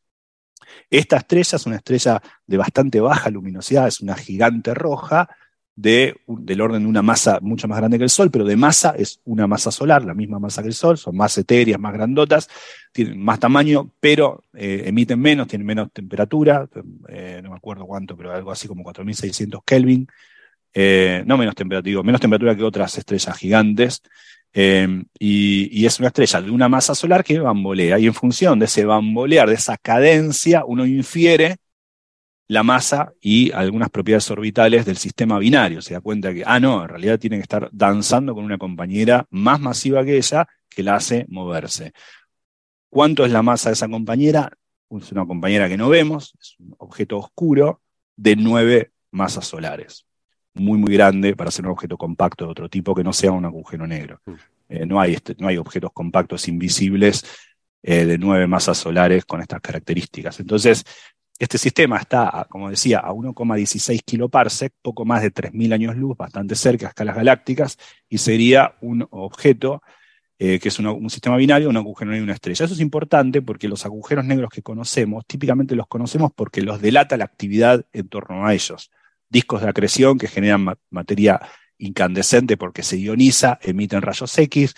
Esta estrella es una estrella de bastante baja luminosidad, es una gigante roja de, del orden de una masa mucho más grande que el Sol, pero de masa es una masa solar, la misma masa que el Sol, son más etéreas, más grandotas, tienen más tamaño, pero eh, emiten menos, tienen menos temperatura, eh, no me acuerdo cuánto, pero algo así como 4600 Kelvin, eh, no menos temperatura, digo, menos temperatura que otras estrellas gigantes, y, y es una estrella de una masa solar que bambolea, y en función de ese bambolear, de esa cadencia, uno infiere la masa y algunas propiedades orbitales del sistema binario. Se da cuenta que, ah, no, en realidad tiene que estar danzando con una compañera más masiva que ella que la hace moverse. ¿Cuánto es la masa de esa compañera? Es una compañera que no vemos, es un objeto oscuro de nueve masas solares. Muy, muy grande para ser un objeto compacto de otro tipo que no sea un agujero negro. Eh, no, hay este- no hay objetos compactos invisibles eh, de nueve masas solares con estas características. Entonces, este sistema está, como decía, a 1,16 kiloparsec, poco más de 3.000 años luz, bastante cerca a escalas galácticas, y sería un objeto eh, que es un sistema binario, un agujero negro y una estrella. Eso es importante porque los agujeros negros que conocemos, típicamente los conocemos porque los delata la actividad en torno a ellos. Discos de acreción que generan ma- materia incandescente porque se ioniza, emiten rayos X,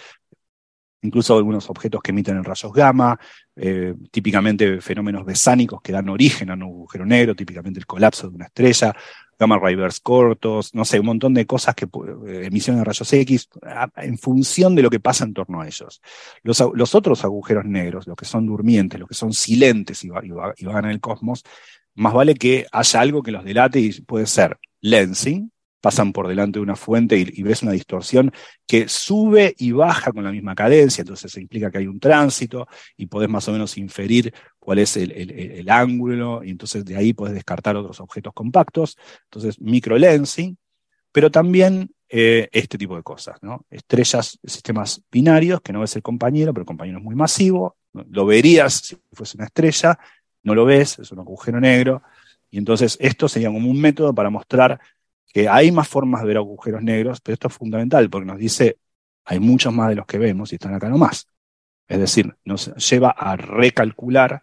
incluso algunos objetos que emiten en rayos gamma, eh, típicamente fenómenos besánicos que dan origen a un agujero negro, típicamente el colapso de una estrella, gamma ray bursts cortos, no sé, un montón de cosas que eh, de rayos X, en función de lo que pasa en torno a ellos. Los, otros agujeros negros, los que son durmientes, los que son silentes y, y va- y vagan en el cosmos, más vale que haya algo que los delate y puede ser lensing, pasan por delante de una fuente y, ves una distorsión que sube y baja con la misma cadencia, entonces se implica que hay un tránsito y podés más o menos inferir cuál es el ángulo, y entonces de ahí podés descartar otros objetos compactos, entonces microlensing, pero también eh, este tipo de cosas, ¿no? Estrellas, sistemas binarios, que no ves el compañero, pero el compañero es muy masivo, lo verías si fuese una estrella, no lo ves, es un agujero negro, y entonces esto sería como un método para mostrar que hay más formas de ver agujeros negros, pero esto es fundamental porque nos dice, hay muchos más de los que vemos y están acá nomás. Es decir, nos lleva a recalcular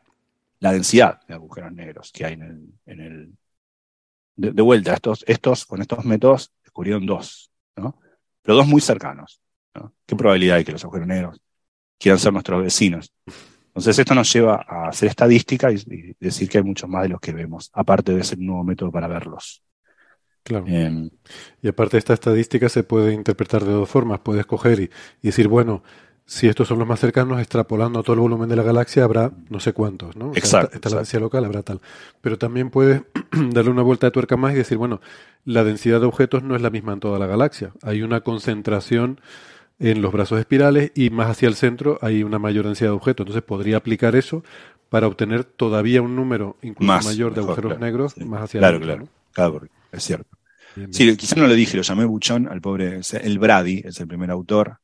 la densidad de agujeros negros que hay en el... De, vuelta, estos, estos, con estos métodos descubrieron dos, ¿no? pero dos muy cercanos. ¿no? ¿Qué probabilidad hay que los agujeros negros quieran ser nuestros vecinos? Entonces esto nos lleva a hacer estadística y, y decir que hay muchos más de los que vemos, aparte de ese nuevo método para verlos. Claro. Em, Y aparte esta estadística se puede interpretar de dos formas. Puedes coger y, y decir, bueno, si estos son los más cercanos, extrapolando todo el volumen de la galaxia, habrá no sé cuántos, ¿no? O sea, Exacto, esta, esta es la densidad local, habrá tal. Pero también puedes (clears throat) darle una vuelta de tuerca más y decir, bueno, la densidad de objetos no es la misma en toda la galaxia. Hay una concentración en los brazos espirales y más hacia el centro hay una mayor densidad de objetos. Entonces podría aplicar eso para obtener todavía un número incluso Más, mayor de mejor, agujeros claro, negros sí. más hacia Claro, claro, ¿no? claro, correcto, es cierto. Bien, bien. Sí, quizás no lo dije, lo llamé buchón al pobre, el Brady es el primer autor,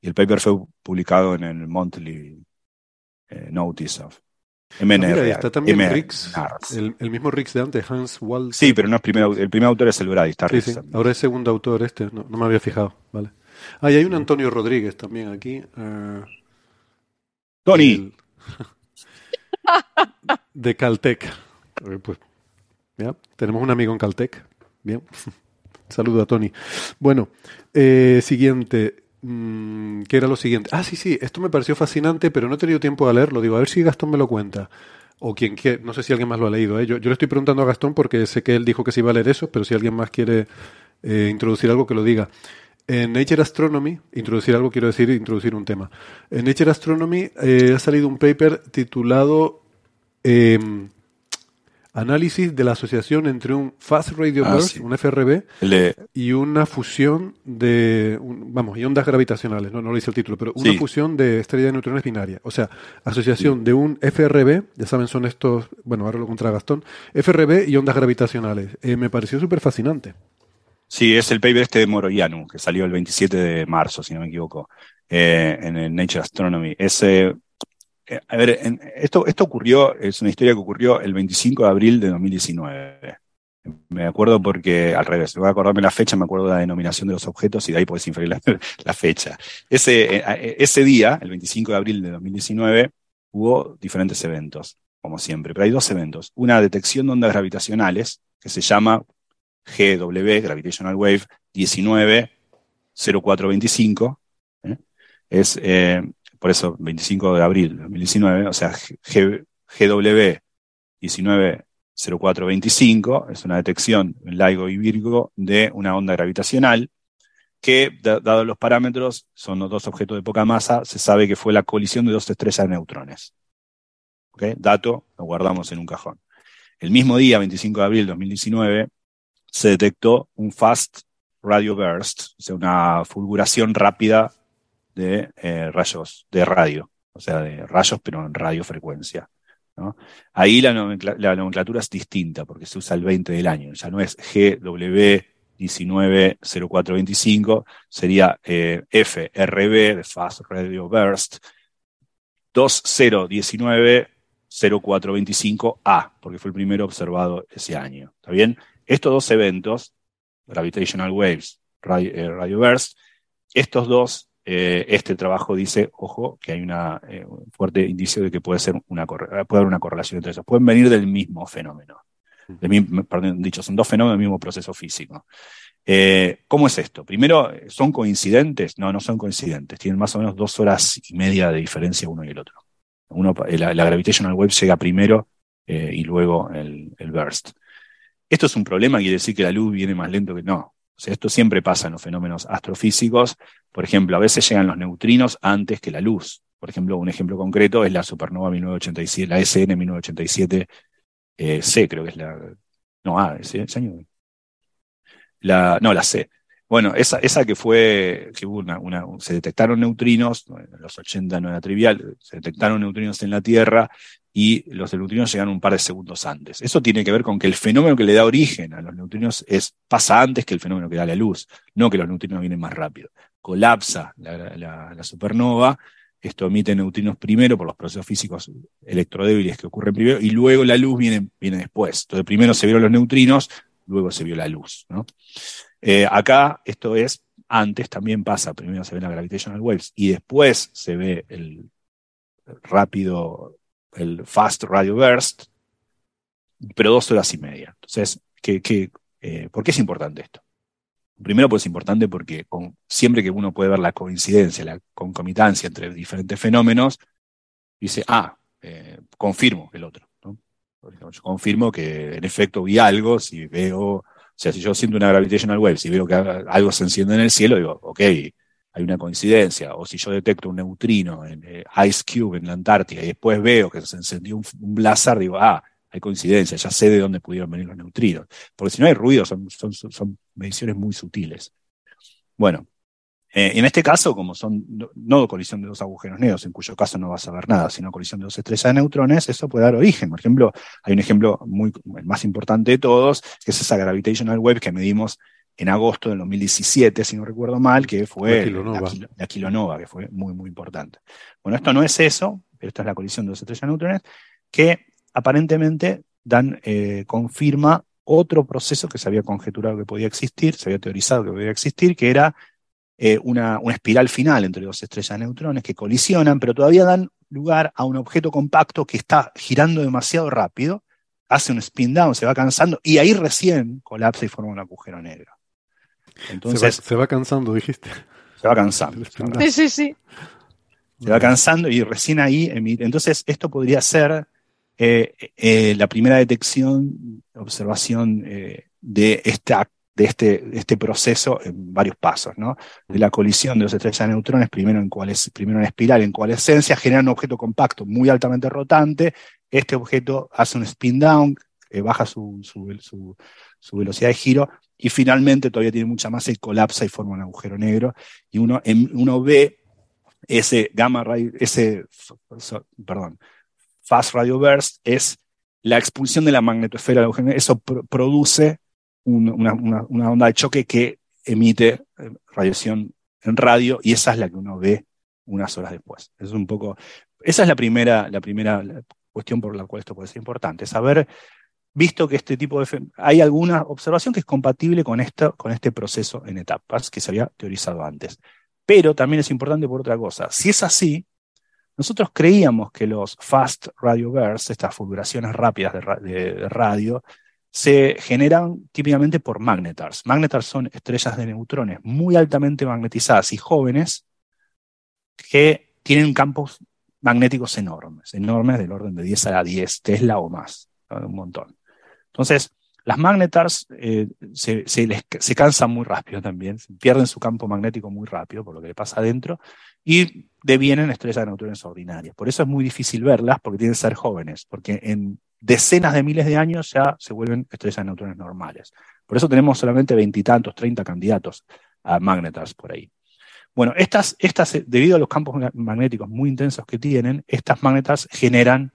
y el paper fue publicado en el Monthly eh, Notice of Ah, MNR. y está también. Rix, el, el mismo Rix de antes, Hans Walter. Sí, pero no es primer, el primer autor es el Brady, está Sí, Rix sí. también. Ahora es segundo autor este, no, no me había fijado, vale. Ah, y hay un Antonio Rodríguez también aquí. eh, Tony, el- (laughs) de Caltech. Eh, Pues, ya, tenemos un amigo en Caltech. Bien. (laughs) Saludo a Tony. Bueno, eh, siguiente. Mm, ¿Qué era lo siguiente? Ah, sí, sí, esto me pareció fascinante, pero no he tenido tiempo de leerlo. Digo, a ver si Gastón me lo cuenta. O quien quiera, no sé si alguien más lo ha leído. ¿eh? Yo, yo le estoy preguntando a Gastón porque sé que él dijo que se iba a leer eso, pero si alguien más quiere eh, introducir algo, que lo diga. En Nature Astronomy, introducir algo quiero decir introducir un tema. En Nature Astronomy eh, ha salido un paper titulado eh, Análisis de la asociación entre un Fast Radio Ah, Burst, sí. un FRB, y una fusión de, un- vamos, y ondas gravitacionales, no, no lo dice el título, pero una Sí. fusión de estrella de neutrones binaria. O sea, asociación de un FRB, ya saben, son estos, bueno, ahora lo contra Gastón, FRB y ondas gravitacionales. Eh, me pareció súper fascinante. sí, es el paper este de Moroyanu, que salió el 27 de marzo, si no me equivoco, eh, en el Nature Astronomy. Ese, eh, a ver, esto, ocurrió, es una historia que ocurrió el 25 de abril de 2019. Me acuerdo porque, al revés, voy a acordarme la fecha, me acuerdo la denominación de los objetos y de ahí podés inferir la, (laughs) fecha. Ese, eh, eh, ese día, el 25 de abril de 2019, hubo diferentes eventos, como siempre, pero hay dos eventos. Una detección de ondas gravitacionales, que se llama GW, Gravitational Wave 190425, ¿eh? es eh, por eso 25 de abril de 2019, o sea, GW 190425 es una detección en LIGO y Virgo de una onda gravitacional que, da- dados los parámetros, son los dos objetos de poca masa, se sabe que fue la colisión de dos estrellas de neutrones. ¿Ok? Dato, lo guardamos en un cajón. El mismo día, 25 de abril de 2019, se detectó un fast radio burst, o sea, una fulguración rápida de eh, rayos de radio, o sea, de rayos pero en radiofrecuencia. ¿no? Ahí la, nomencla- la nomenclatura es distinta porque se usa el 20 del año, ya no es GW 190425, sería eh, FRB de Fast Radio Burst 2019-0425A, porque fue el primero observado ese año. ¿Está bien? Estos dos eventos, Gravitational Waves, Radio, eh, radio Burst, estos dos, eh, este trabajo dice, ojo, que hay una, eh, un fuerte indicio de que puede, ser una, corre- puede haber una correlación entre ellos. Pueden venir del mismo fenómeno. Mi- perdón, dicho, son dos fenómenos del mismo proceso físico. Eh, ¿Cómo es esto? Primero, ¿son coincidentes? No, no son coincidentes. Tienen más o menos dos horas y media de diferencia uno y el otro. Uno, eh, la, la gravitational wave llega primero eh, y luego el, el burst. Esto es un problema, quiere decir que la luz viene más lento que no. Esto siempre pasa en los fenómenos astrofísicos. Por ejemplo, a veces llegan los neutrinos antes que la luz. Por ejemplo, un ejemplo concreto es la supernova 1987, la SN 1987 eh, creo que es la. No, A, año. La, no, la C. Bueno, esa, esa que fue, que una, se detectaron neutrinos, en los 80 no era trivial, se detectaron neutrinos en la Tierra y los neutrinos llegan un par de segundos antes. Eso tiene que ver con que el fenómeno que le da origen a los neutrinos es, pasa antes que el fenómeno que da la luz, no que los neutrinos vienen más rápido. Colapsa la, supernova, esto emite neutrinos primero por los procesos físicos electrodébiles que ocurren primero y luego la luz viene, viene después. Entonces primero se vieron los neutrinos, luego se vio la luz. Eh, acá esto es, antes también pasa, primero se ven las gravitational waves y después se ve el rápido, el fast radio burst, pero dos horas y media. Entonces, ¿qué, eh, ¿por qué es importante esto? Primero, pues es importante porque siempre que uno puede ver la coincidencia, la concomitancia entre diferentes fenómenos, dice, ah, eh, confirmo el otro. ¿no? Yo confirmo que en efecto vi algo, si veo o sea, si yo siento una gravitational wave, si veo que algo se enciende en el cielo, digo, ok, hay una coincidencia. O si yo detecto un neutrino en eh, Ice Cube en la Antártida y después veo que se encendió un, un digo, ah, hay coincidencia, ya sé de dónde pudieron venir los neutrinos. Porque si no hay ruido, son mediciones muy sutiles. Bueno, Eh, en este caso, como son no, no colisión de dos agujeros negros, en cuyo caso no vas a ver nada, sino colisión de dos estrellas de neutrones, eso puede dar origen. Por ejemplo, hay un ejemplo muy, el más importante de todos, que es esa gravitational wave que medimos en agosto del 2017, si no recuerdo mal, que fue La kilonova, que fue muy, muy importante. Bueno, esto no es eso, pero esta es la colisión de dos estrellas de neutrones, que aparentemente dan, eh, confirma otro proceso que se había conjeturado que podía existir, se había teorizado que podía existir, que era eh, una, una espiral final entre dos estrellas de neutrones que colisionan, pero todavía dan lugar a un objeto compacto que está girando demasiado rápido, hace un spin down, se va cansando, y ahí recién colapsa y forma un agujero negro. Se va, Entonces se va cansando, dijiste. se va cansando. (laughs) Sí, sí, sí. Se va cansando y recién ahí emite. Entonces, esto podría ser eh, eh, la primera detección, observación eh, de, esta, de, este, este proceso en varios pasos, ¿no? De la colisión de dos estrellas de neutrones, primero en, cuales, primero en espiral, en coalescencia, genera un objeto compacto muy altamente rotante. Este objeto hace un spin down, eh, baja su, su, velocidad de giro y finalmente todavía tiene mucha masa y colapsa y forma un agujero negro. Y uno, en- uno ve ese gamma ray, ese, perdón, fast radio burst es la expulsión de la magnetosfera del agujero negro. Eso pro- produce un- una, una- una onda de choque que emite eh, radiación en radio y esa es la que uno ve unas horas después. Es un poco, esa es la primera, la primera cuestión por la cual esto puede ser importante, saber visto que este tipo de hay alguna observación que es compatible con esto, con este proceso en etapas que se había teorizado antes. Pero también es importante por otra cosa. Si es así, nosotros creíamos que los fast radio bursts, estas fulguraciones rápidas de, de- radio, se generan típicamente por magnetars. Magnetars son estrellas de neutrones muy altamente magnetizadas y jóvenes que tienen campos magnéticos enormes, enormes del orden de 10 a la 10 Tesla o más, un montón. Entonces, las magnetars eh, se, se cansan muy rápido también, pierden su campo magnético muy rápido por lo que le pasa adentro y devienen estrellas de neutrones ordinarias. Por eso es muy difícil verlas porque tienen que ser jóvenes, porque en decenas de miles de años ya se vuelven estrellas de neutrones normales. Por eso tenemos solamente veintitantos, treinta candidatos a magnetars por ahí. Bueno, estas, estas, debido a los campos ma- magnéticos muy intensos que tienen, estas magnetars generan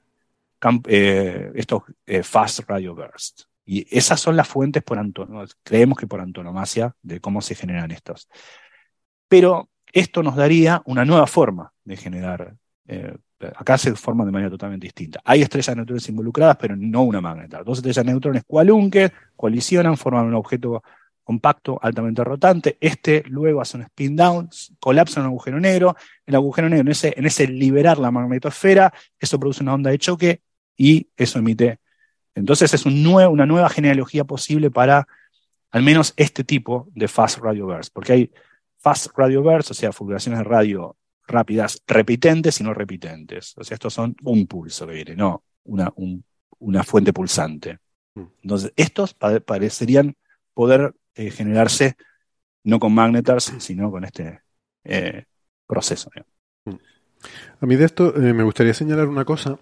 eh, estos eh, fast radio bursts. Y esas son las fuentes por antonomasia, creemos que por antonomasia de cómo se generan estos. Pero esto nos daría una nueva forma de generar. eh, acá se forman de manera totalmente distinta. Hay estrellas de neutrones involucradas, pero no una magnetar. Dos estrellas de neutrones cualunque colisionan, forman un objeto compacto altamente rotante. Este luego hace un spin down, colapsa en un agujero negro. El agujero negro, en ese, en ese liberar la magnetosfera, eso produce una onda de choque y eso emite. Entonces es un una nueva genealogía posible para al menos este tipo de fast radio bursts, porque hay fast radio bursts, o sea, fulguraciones de radio rápidas repitentes y no repitentes. O sea, estos son un pulso que viene, no una, un- una fuente pulsante. Entonces, estos pa- parecerían poder eh, generarse no con magnetars, sino con este eh, proceso. ¿no? A mí de esto eh, me gustaría señalar una cosa,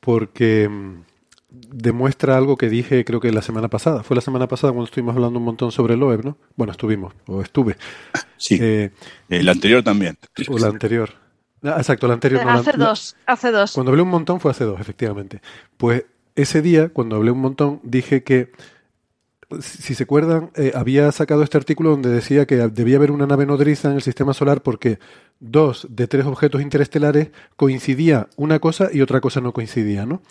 porque mm, demuestra algo que dije creo que la semana pasada. Fue la semana pasada cuando estuvimos hablando un montón sobre el OEB, ¿no? Bueno, estuvimos, o estuve. Sí, Eh, el anterior también. o la anterior. Ah, exacto, la anterior. no, la- Hace la- dos, hace dos. Cuando hablé un montón fue hace dos, efectivamente. Pues ese día, cuando hablé un montón, dije que, si se acuerdan, eh, había sacado este artículo donde decía que debía haber una nave nodriza en el sistema solar porque dos de tres objetos interestelares coincidía una cosa y otra cosa no coincidía, ¿no?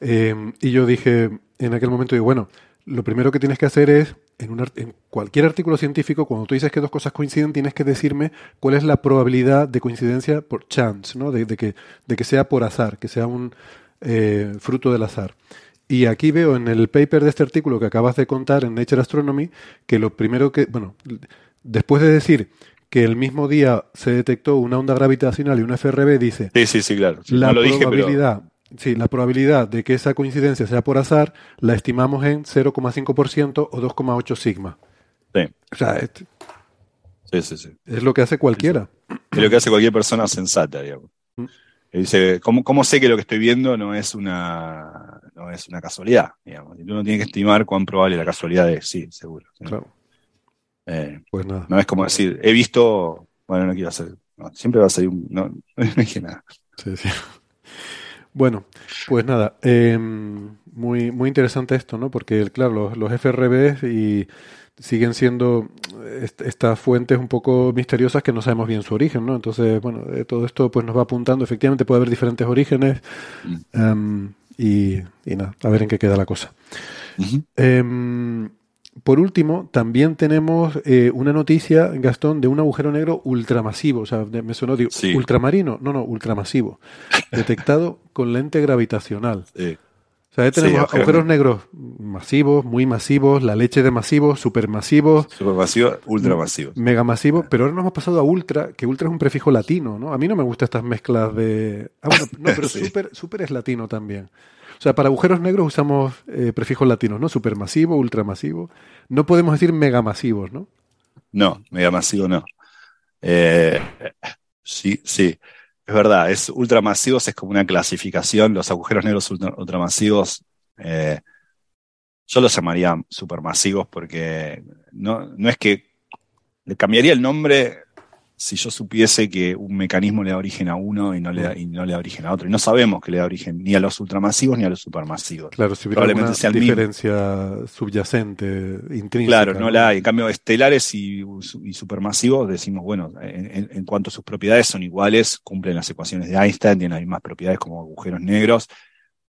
Eh, y yo dije en aquel momento, digo, bueno, lo primero que tienes que hacer es, en, un en cualquier artículo científico, cuando tú dices que dos cosas coinciden, tienes que decirme cuál es la probabilidad de coincidencia por chance, ¿no? De, de que, de que sea por azar, que sea un eh, fruto del azar. Y aquí veo en el paper de este artículo que acabas de contar en Nature Astronomy que lo primero que, bueno, después de decir que el mismo día se detectó una onda gravitacional y un FRB, dice, Sí, sí, sí, claro. Sí, la no lo dije, pero probabilidad, sí, la probabilidad de que esa coincidencia sea por azar la estimamos en 0,5% o 2,8 sigma. sí, O sea, es, sí, sí, sí. es lo que hace cualquiera. Es lo que hace cualquier persona sensata, digamos. Dice, ¿cómo, ¿cómo sé que lo que estoy viendo no es una, no es una casualidad? Digamos? Y uno tiene que estimar cuán probable la casualidad es, sí, seguro. sí. Claro. Eh, Pues nada. no es como decir, he visto, bueno, no quiero hacer, no, siempre va a salir un, no, (laughs) no dije nada. Sí, sí. Bueno, pues nada, eh, muy, muy interesante esto, ¿no? Porque, claro, los, los FRBs y siguen siendo est- estas fuentes un poco misteriosas que no sabemos bien su origen, ¿no? Entonces, bueno, eh, todo esto pues nos va apuntando, efectivamente puede haber diferentes orígenes em, y, y nada, a ver en qué queda la cosa. Em, por último, también tenemos eh, una noticia, Gastón, de un agujero negro ultramasivo. O sea, me sonó, digo, Sí. ultramarino, no, no, ultramasivo. (laughs) detectado con lente gravitacional. Sí. O sea, ahí tenemos agujero agujeros negros masivos, muy masivos, la leche de masivos, supermasivos, Supermasivo, ultramasivo. megamasivos, pero ahora nos hemos pasado a ultra, que ultra es un prefijo latino, ¿no? A mí no me gustan estas mezclas de... Ah, bueno, no, pero (laughs) Sí. super, super es latino también. O sea, para agujeros negros usamos eh, prefijos latinos, ¿no? Supermasivo, ultramasivo. No podemos decir megamasivos, ¿no? No, megamasivo no. Eh, sí, sí, es verdad, es ultramasivos, es como una clasificación, los agujeros negros ultra- ultramasivos, eh, yo los llamaría supermasivos porque no, no es que le cambiaría el nombre si yo supiese que un mecanismo le da origen a uno y no le da, y no le da origen a otro. Y no sabemos que le da origen ni a los ultramasivos ni a los supermasivos. Claro, si hubiera Probablemente alguna sea el mismo. diferencia subyacente, intrínseca. Claro, no la hay. En cambio, estelares y, y supermasivos decimos, bueno, en, en- en cuanto a sus propiedades son iguales, cumplen las ecuaciones de Einstein, tienen las mismas propiedades como agujeros negros,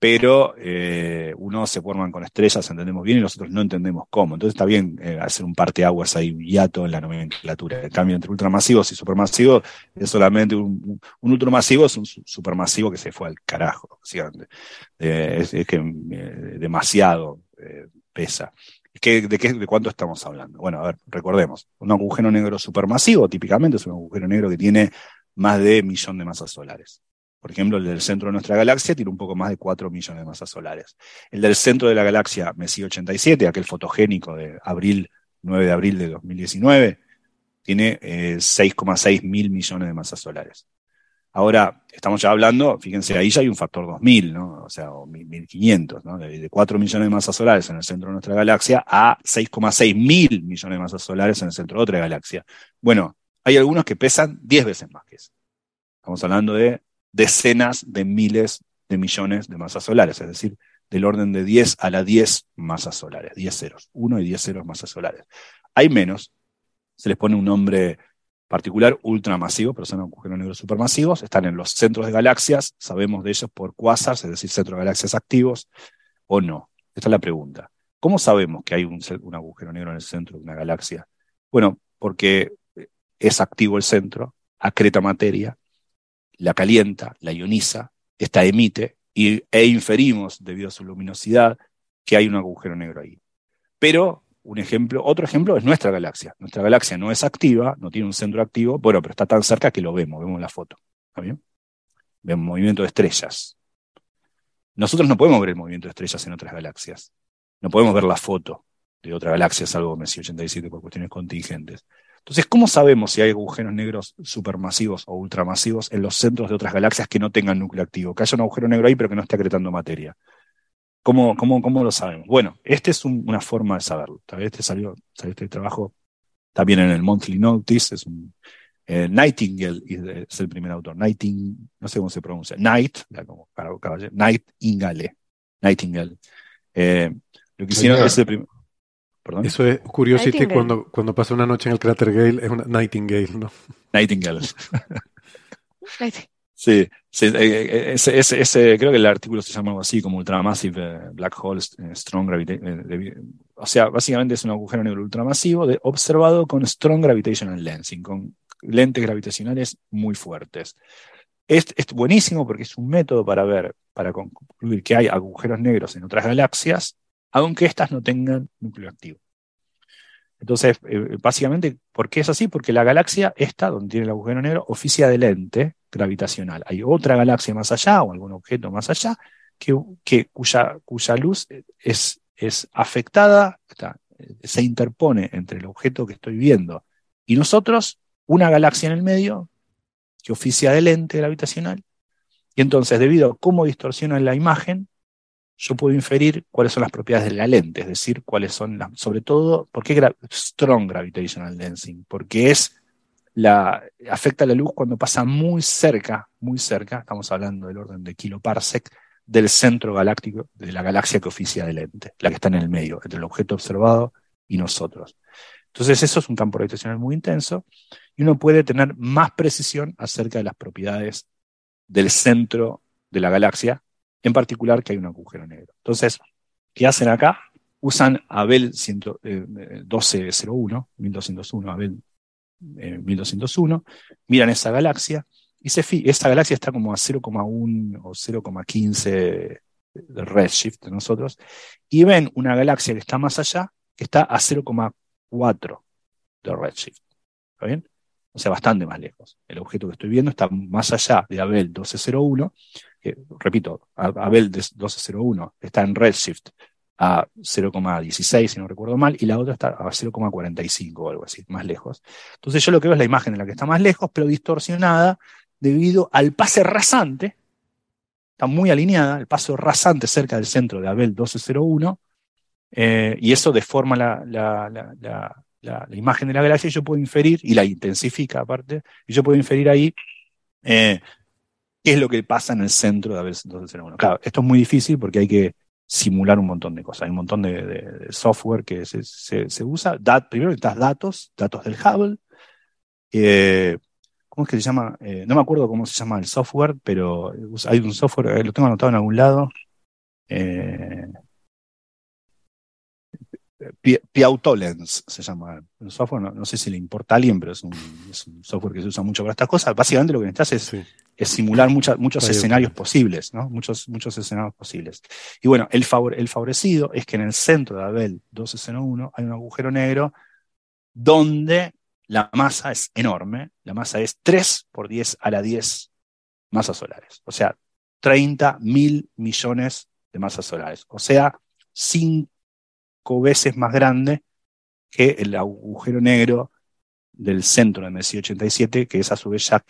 pero eh, unos se forman con estrellas, entendemos bien, y los otros no entendemos cómo. Entonces está bien eh, hacer un parteaguas ahí, un hiato en la nomenclatura. El cambio entre ultramasivos y supermasivos es solamente un, ultramasivo, es un su- supermasivo que se fue al carajo. Eh, es, que eh, demasiado pesa. ¿Qué- de, qué, ¿De cuánto estamos hablando? Bueno, a ver, recordemos, un agujero negro supermasivo típicamente es un agujero negro que tiene más de millón de masas solares. Por ejemplo, el del centro de nuestra galaxia tiene un poco más de 4 millones de masas solares. El del centro de la galaxia Messi 87, aquel fotogénico de abril, 9 de abril de 2019, tiene eh, 6,6 mil millones de masas solares. Ahora, estamos ya hablando, fíjense, ahí ya hay un factor 2000, ¿no? O sea, o 1500, ¿no? De 4 millones de masas solares en el centro de nuestra galaxia a 6,6 mil millones de masas solares en el centro de otra galaxia. Bueno, hay algunos que pesan 10 veces más que eso. Estamos hablando de decenas de miles de millones de masas solares, es decir, del orden de 10 a la 10 masas solares, 10 ceros, 1 y 10 ceros masas solares. Hay menos, se les pone un nombre particular ultramasivo, pero son agujeros negros supermasivos, están en los centros de galaxias, sabemos de ellos por quasars, es decir, centros de galaxias activos, o no. Esta es la pregunta. ¿Cómo sabemos que hay un, agujero negro en el centro de una galaxia? Bueno, porque es activo el centro, acreta materia, la calienta, la ioniza, esta emite, y, e inferimos, debido a su luminosidad, que hay un agujero negro ahí. Pero un ejemplo, otro ejemplo es nuestra galaxia. Nuestra galaxia no es activa, no tiene un centro activo, bueno, pero está tan cerca que lo vemos, vemos la foto. ¿Está bien? Vemos movimiento de estrellas. Nosotros no podemos ver el movimiento de estrellas en otras galaxias. No podemos ver la foto de otra galaxia, salvo Messi 87 por cuestiones contingentes. Entonces, ¿cómo sabemos si hay agujeros negros supermasivos o ultramasivos en los centros de otras galaxias que no tengan núcleo activo? Que haya un agujero negro ahí, pero que no esté acretando materia. ¿Cómo, cómo, cómo lo sabemos? Bueno, esta es un- una forma de saberlo. Este salió, salió este trabajo también en el Monthly Notice, es un eh, Nightingale es el primer autor. Nighting, no sé cómo se pronuncia. Night, como cab- caballero, Nightingale. Nightingale. Eh, lo que hicieron Señor. es el primer. Perdón. Eso es Curiosity Nightingale. cuando, cuando pasa una noche en el cráter Gale, es una Nightingale, ¿no? Nightingale. Sí, sí, eh, eh, ese, ese, ese- creo que el artículo se llama algo así como Ultramassive eh, Black Holes eh, Strong Gravitation. o sea, básicamente es un agujero negro ultramasivo de, observado con Strong Gravitational Lensing, con lentes gravitacionales muy fuertes. Es, es buenísimo porque es un método para ver, para concluir que hay agujeros negros en otras galaxias, aunque éstas no tengan núcleo activo. Entonces, eh, básicamente, ¿por qué es así? Porque la galaxia, esta, donde tiene el agujero negro, oficia de lente gravitacional. Hay otra galaxia más allá o algún objeto más allá que, que- cuya, luz es, afectada, está, se interpone entre el objeto que estoy viendo y nosotros, una galaxia en el medio que oficia de lente gravitacional. Y entonces, debido a cómo distorsiona la imagen, yo puedo inferir cuáles son las propiedades de la lente, es decir, cuáles son las, sobre todo, ¿por qué gra strong gravitational lensing? Porque es la, afecta la luz cuando pasa muy cerca, muy cerca, estamos hablando del orden de kiloparsec, del centro galáctico, de la galaxia que oficia de lente, la que está en el medio, entre el objeto observado y nosotros. Entonces eso es un campo gravitacional muy intenso y uno puede tener más precisión acerca de las propiedades del centro de la galaxia, en particular que hay un agujero negro. Entonces, ¿qué hacen acá? Usan Abel 1201, 1201, Abel 1201, miran esa galaxia y se esa galaxia está como a 0,1 o 0,15 de redshift de nosotros y ven una galaxia que está más allá que está a 0,4 de redshift. ¿Está bien? O sea, bastante más lejos. El objeto que estoy viendo está más allá de Abel 1201, repito, Abel 1201 está en redshift a 0,16, si no recuerdo mal, y la otra está a 0,45 o algo así, más lejos. Entonces yo lo que veo es la imagen de la que está más lejos, pero distorsionada debido al pase rasante, está muy alineada, el paso rasante cerca del centro de Abel 1201, eh, y eso deforma la, la, imagen de la galaxia y yo puedo inferir, y la intensifica aparte, y yo puedo inferir ahí eh, qué es lo que pasa en el centro de Abel 1201. Claro, esto es muy difícil porque hay que simular un montón de cosas. Hay un montón de, software que se, se, usa. primero necesitas datos, datos del Hubble. Eh, ¿Cómo es que se llama? Eh, no me acuerdo cómo se llama el software, pero hay un software, eh, lo tengo anotado en algún lado. Piautolens se llama el software, no, sé si le importa a alguien, pero es un, software que se usa mucho para estas cosas. Básicamente lo que necesitas es, simular muchos escenarios posibles, ¿no? Muchos, muchos escenarios posibles. Y bueno, el, el favorecido es que en el centro de Abel 1201 hay un agujero negro donde la masa es enorme, la masa es 3 por 10 a la 10 masas solares, o sea, 30 mil millones de masas solares, o sea, 5 veces más grande que el agujero negro del centro de Messi 87, que es a su vez ya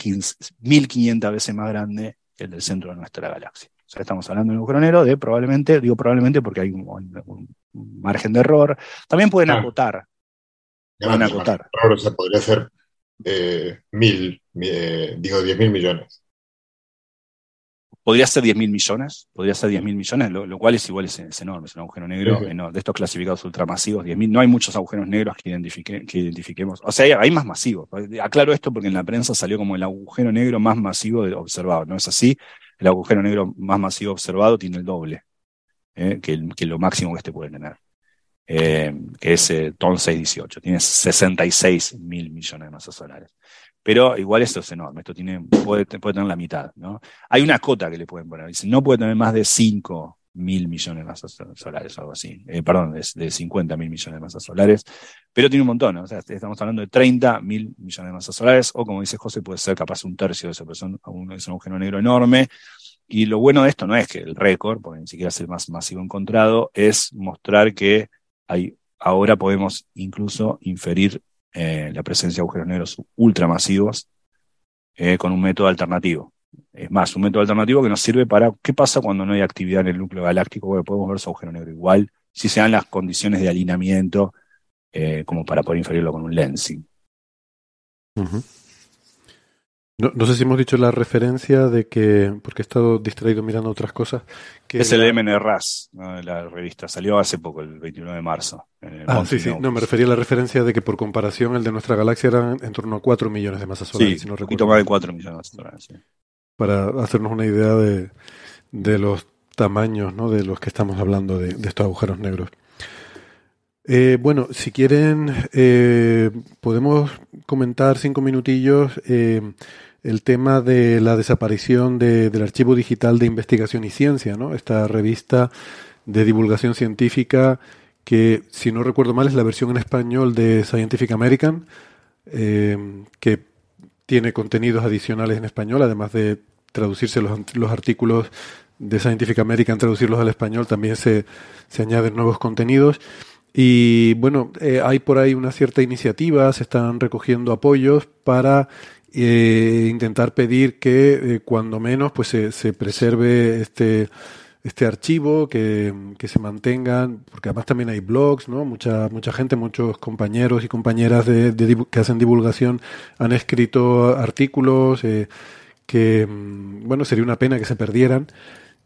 1500 veces más grande que el del centro de nuestra galaxia. O sea, estamos hablando de un agujero negro de probablemente, digo probablemente porque hay un, margen de error. También pueden acotar. Pueden acotar. o sea, podría ser eh, mil, eh, digo, diez mil millones podría ser 10 mil millones, podría ser 10 mil millones, lo, cual es igual, es, enorme, es un agujero negro de estos clasificados ultramasivos, 10 mil, no hay muchos agujeros negros que, identifique, que identifiquemos, o sea, hay, más masivos, aclaro esto porque en la prensa salió como el agujero negro más masivo observado, no es así, el agujero negro más masivo observado tiene el doble eh, que, que, lo máximo que este puede tener. Eh, que es eh, TON 618, tiene 66 mil millones de masas solares pero igual esto es enorme, esto tiene, puede, tener la mitad. ¿no? Hay una cota que le pueden poner, dicen, no puede tener más de 5 mil millones de masas solares o algo así, eh, perdón, de, de 50 mil millones de masas solares, pero tiene un montón, o sea, estamos hablando de 30 mil millones de masas solares, o como dice José, puede ser capaz un tercio de eso, pero son, es un agujero negro enorme, y lo bueno de esto no es que el récord, porque ni siquiera es el más masivo encontrado, es mostrar que hay, ahora podemos incluso inferir eh, la presencia de agujeros negros ultramasivos eh, con un método alternativo. Es más, un método alternativo que nos sirve para qué pasa cuando no hay actividad en el núcleo galáctico, bueno, podemos ver su agujero negro igual, si se dan las condiciones de alineamiento eh, como para poder inferirlo con un lensing. No, sé si hemos dicho la referencia de que, porque he estado distraído mirando otras cosas. Que es el MNRAS, la revista. Salió hace poco, el 29 de marzo. ah, sí, sí. No, me refería a la referencia de que por comparación el de nuestra galaxia era en torno a 4 millones de masas solares. Sí, si no un poquito más de 4 millones de masas solares. Para hacernos una idea de, de los tamaños ¿no? de los que estamos hablando de, estos agujeros negros. Eh, bueno, si quieren, eh, podemos comentar cinco minutillos eh, el tema de la desaparición del archivo digital de investigación y ciencia, ¿no? Esta revista de divulgación científica que, si no recuerdo mal, es la versión en español de Scientific American, eh, que tiene contenidos adicionales en español, además de traducirse los, los artículos de Scientific American, traducirlos al español, también se, se añaden nuevos contenidos. Y bueno, eh, hay por ahí una cierta iniciativa, se están recogiendo apoyos para eh, intentar pedir que eh, cuando menos pues se, preserve este este archivo, que, que, se mantengan, porque además también hay blogs, ¿no? Mucha, mucha gente, muchos compañeros y compañeras de, de, que hacen divulgación han escrito artículos eh, que, mm, bueno, sería una pena que se perdieran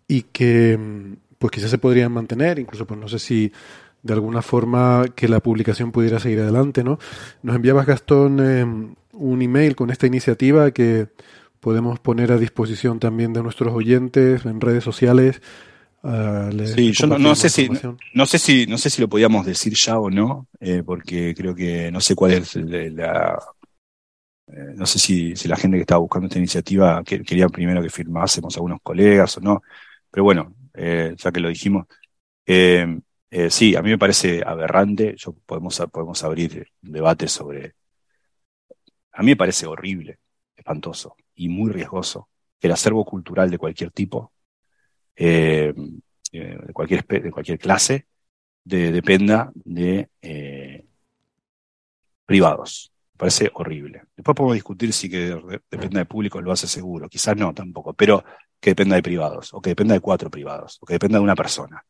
y que, mm, pues quizás se podrían mantener, incluso, pues no sé si de alguna forma que la publicación pudiera seguir adelante, ¿no? Nos enviabas, Gastón, eh, un email con esta iniciativa que podemos poner a disposición también de nuestros oyentes en redes sociales. Uh, sí, yo no, sé si no sé si no sé si lo podíamos decir ya o no, eh, porque creo que no sé cuál es la, eh, no sé si, si, la gente que estaba buscando esta iniciativa quería primero que firmásemos algunos colegas o no, pero bueno, eh, ya que lo dijimos, sí, a mí me parece aberrante. Yo podemos podemos abrir un debate sobre. A mí me parece horrible, espantoso y muy riesgoso que el acervo cultural de cualquier tipo, eh, eh, de, cualquier, de cualquier clase, dependa de eh, privados. Me parece horrible. Después podemos discutir si que dependa de público lo hace seguro. Quizás no tampoco, pero que dependa de privados, o que dependa de cuatro privados, o que dependa de una persona.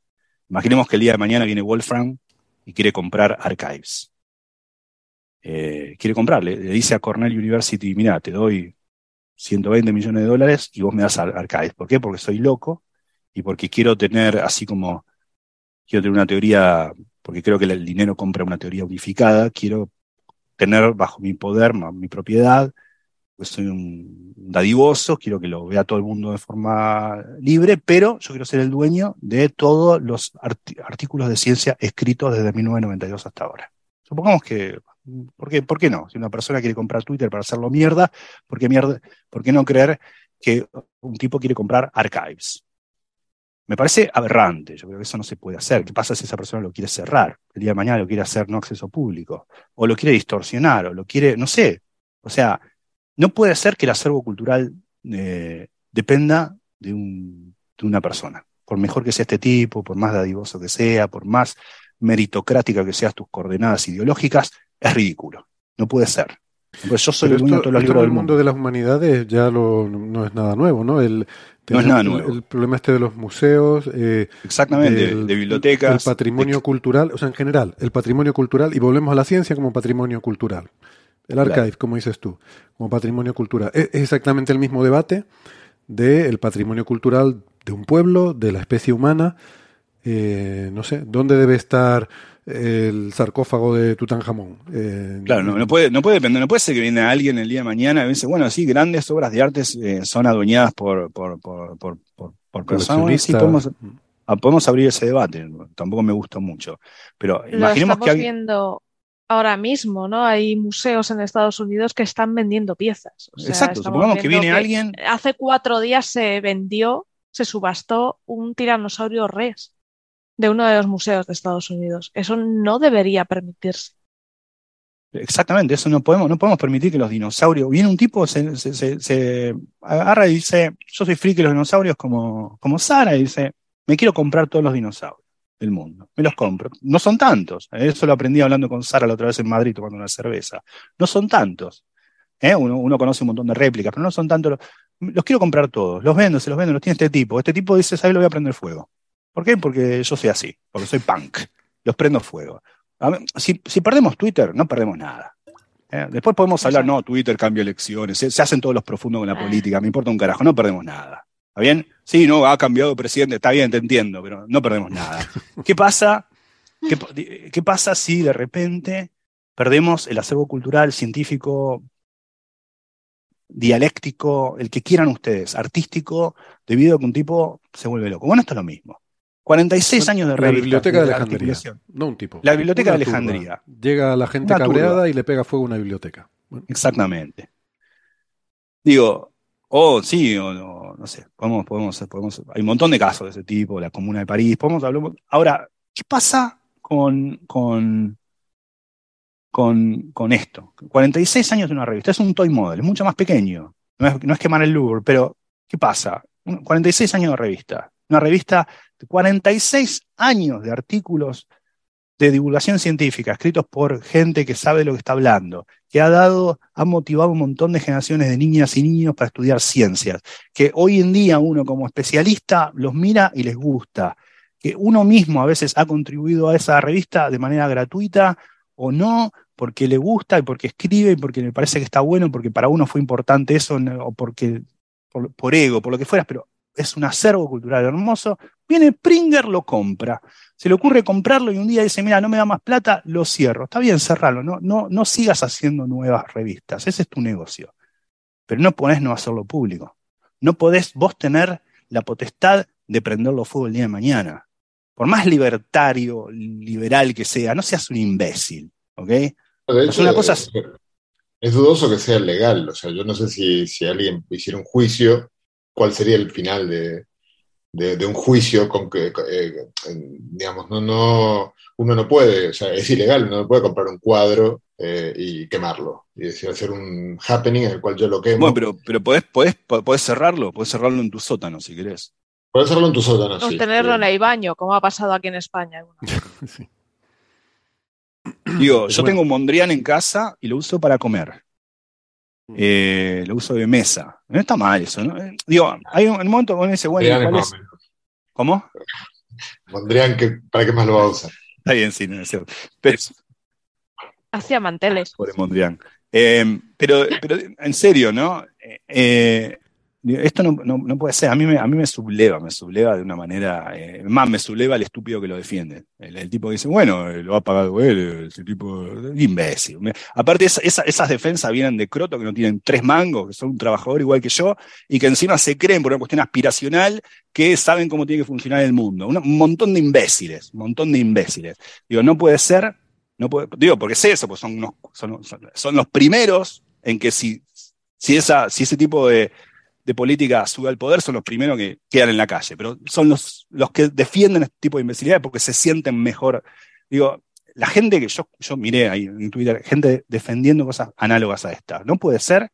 Imaginemos que el día de mañana viene Wolfram y quiere comprar Archives. quiere comprarle, le dice a Cornell University, mira, te doy 120 millones de dólares y vos me das Archives. ¿Por qué? Porque soy loco y porque quiero tener, así como quiero tener una teoría, porque creo que el dinero compra una teoría unificada, quiero tener bajo mi poder, mi propiedad, pues soy un dadivoso, quiero que lo vea todo el mundo de forma libre, pero yo quiero ser el dueño de todos los artículos de ciencia escritos desde 1992 hasta ahora. Supongamos que ¿Por qué, ¿Por qué no? Si una persona quiere comprar Twitter para hacerlo mierda, ¿por qué, mierda, ¿por qué no creer que un tipo quiere comprar archives? Me parece aberrante, yo creo que eso no se puede hacer. ¿Qué pasa si esa persona lo quiere cerrar? El día de mañana lo quiere hacer no acceso público, o lo quiere distorsionar, o lo quiere, no sé. O sea, no puede ser que el acervo cultural eh, dependa de, un, de una persona. Por mejor que sea este tipo, por más dadivoso que sea, por más meritocrática que seas tus coordenadas ideológicas, es ridículo. No puede ser. Pues yo soy el de todos los libros del mundo. de las humanidades ya no es nada nuevo, ¿no? El, no es nada nuevo. El, problema este de los museos. Eh, Exactamente, de bibliotecas. El patrimonio cultural, o sea, en general, el patrimonio cultural, y volvemos a la ciencia como patrimonio cultural. El archive, como dices tú, como patrimonio cultural. Es, exactamente el mismo debate del patrimonio cultural de un pueblo, de la especie humana. Eh, no sé, ¿dónde debe estar el sarcófago de Tutankamón. Eh, claro, no, puede, no puede depender, no puede ser que viene alguien el día de mañana y dice, bueno, sí, grandes obras de arte eh, son adueñadas por, por, por, por, por personas. Sí, podemos, ah, podemos, abrir ese debate, tampoco me gusta mucho. Pero imaginemos que viendo ahora mismo, ¿no? Hay museos en Estados Unidos que están vendiendo piezas. Exacto, supongamos que viene alguien. Hace cuatro días se vendió, se subastó un tiranosaurio res de uno de los museos de Estados Unidos. Eso no debería permitirse. Exactamente, eso no podemos, no podemos permitir que los dinosaurios. Viene un tipo, se, se, agarra y dice: Yo soy friki de los dinosaurios como, como Sara, y dice: Me quiero comprar todos los dinosaurios del mundo. Me los compro. No son tantos. Eso lo aprendí hablando con Sara la otra vez en Madrid tomando una cerveza. No son tantos. ¿eh? Uno, uno, conoce un montón de réplicas, pero no son tantos. Los, los quiero comprar todos. Los vendo, se los vendo, los tiene este tipo. Este tipo dice: ¿Sabes? Lo voy a prender fuego. ¿Por qué? Porque yo soy así, porque soy punk. Los prendo fuego. si, perdemos Twitter, no perdemos nada. ¿eh? Después podemos hablar, no, Twitter cambia elecciones, se, hacen todos los profundos con la ah. política, me importa un carajo, no perdemos nada. ¿Está bien? Sí, no, ha cambiado de presidente, está bien, te entiendo, pero no perdemos nada. (laughs) ¿Qué pasa? ¿Qué, qué pasa si de repente perdemos el acervo cultural, científico, dialéctico, el que quieran ustedes, artístico, debido a que un tipo se vuelve loco? Bueno, esto es lo mismo. 46 años de revista. La biblioteca de Alejandría. No un tipo. La biblioteca de Alejandría. Llega la gente cabreada y le pega fuego a una biblioteca. Exactamente. Digo, oh, sí, o no, no sé, podemos, podemos, podemos, hay un montón de casos de ese tipo, la Comuna de París, podemos hablar. Ahora, ¿qué pasa con, con, con, con esto? 46 años de una revista, es un toy model, es mucho más pequeño, no es, no es quemar el Louvre, pero ¿qué pasa? 46 años de revista, una revista de 46 años de artículos de divulgación científica, escritos por gente que sabe lo que está hablando, que ha dado, ha motivado un montón de generaciones de niñas y niños para estudiar ciencias, que hoy en día uno como especialista los mira y les gusta, que uno mismo a veces ha contribuido a esa revista de manera gratuita o no, porque le gusta y porque escribe y porque le parece que está bueno, porque para uno fue importante eso, o porque por, por ego, por lo que fueras, pero es un acervo cultural hermoso. Viene Pringer, lo compra. Se le ocurre comprarlo y un día dice, mira, no me da más plata, lo cierro. Está bien, cerralo, no, no, no sigas haciendo nuevas revistas, ese es tu negocio. Pero no podés no hacerlo público. No podés vos tener la potestad de prenderlo fuego el día de mañana. Por más libertario, liberal que sea, no seas un imbécil, ¿ok? De Es hecho, una cosa- es, es dudoso que sea legal. O sea, yo no sé si, si alguien hiciera un juicio, cuál sería el final de, de, de un juicio con que, eh, digamos, no, no, uno no puede, o sea, es ilegal, uno no puede comprar un cuadro eh, y quemarlo. Y decir, hacer un happening en el cual yo lo quemo. Bueno, pero, pero podés, podés, podés cerrarlo, podés cerrarlo en tu sótano si querés. Puedes hacerlo en tu sótano, O sí. tenerlo en el baño, como ha pasado aquí en España. (laughs) Sí. Digo, yo Bueno. tengo un Mondrian en casa y lo uso para comer. Eh, lo uso de mesa. No está mal eso, ¿no? Eh, Digo, hay un, un momento uno dice, bueno, Mondrian es. ¿Cómo? Mondrian, que, ¿para qué más lo va a usar? Está bien, sí, no es cierto. Pero, Hacía manteles. Pobre Mondrian. Eh, pero, pero en serio, ¿no? Eh, eh, esto no, no- no puede ser. A mí, me, a mí me subleva, me subleva de una manera. eh, más, me subleva el estúpido que lo defiende. El, el tipo dice, bueno, eh, lo ha pagado él, ese tipo. imbécil. Me- aparte, esa- esa- esas defensas vienen de Croto que no tienen tres mangos, que son un trabajador igual que yo, y que encima se creen por una cuestión aspiracional que saben cómo tiene que funcionar el mundo. Un montón de imbéciles, un montón de imbéciles. Digo, no puede ser no puede- digo, porque es eso, pues son, son, son- son los primeros en que si, si, esa, si ese tipo de, de política sube al poder, son los primeros que quedan en la calle, pero son los, los que defienden este tipo de imbecilidad porque se sienten mejor. Digo, la gente que yo, yo miré ahí en Twitter, gente defendiendo cosas análogas a esta. No puede ser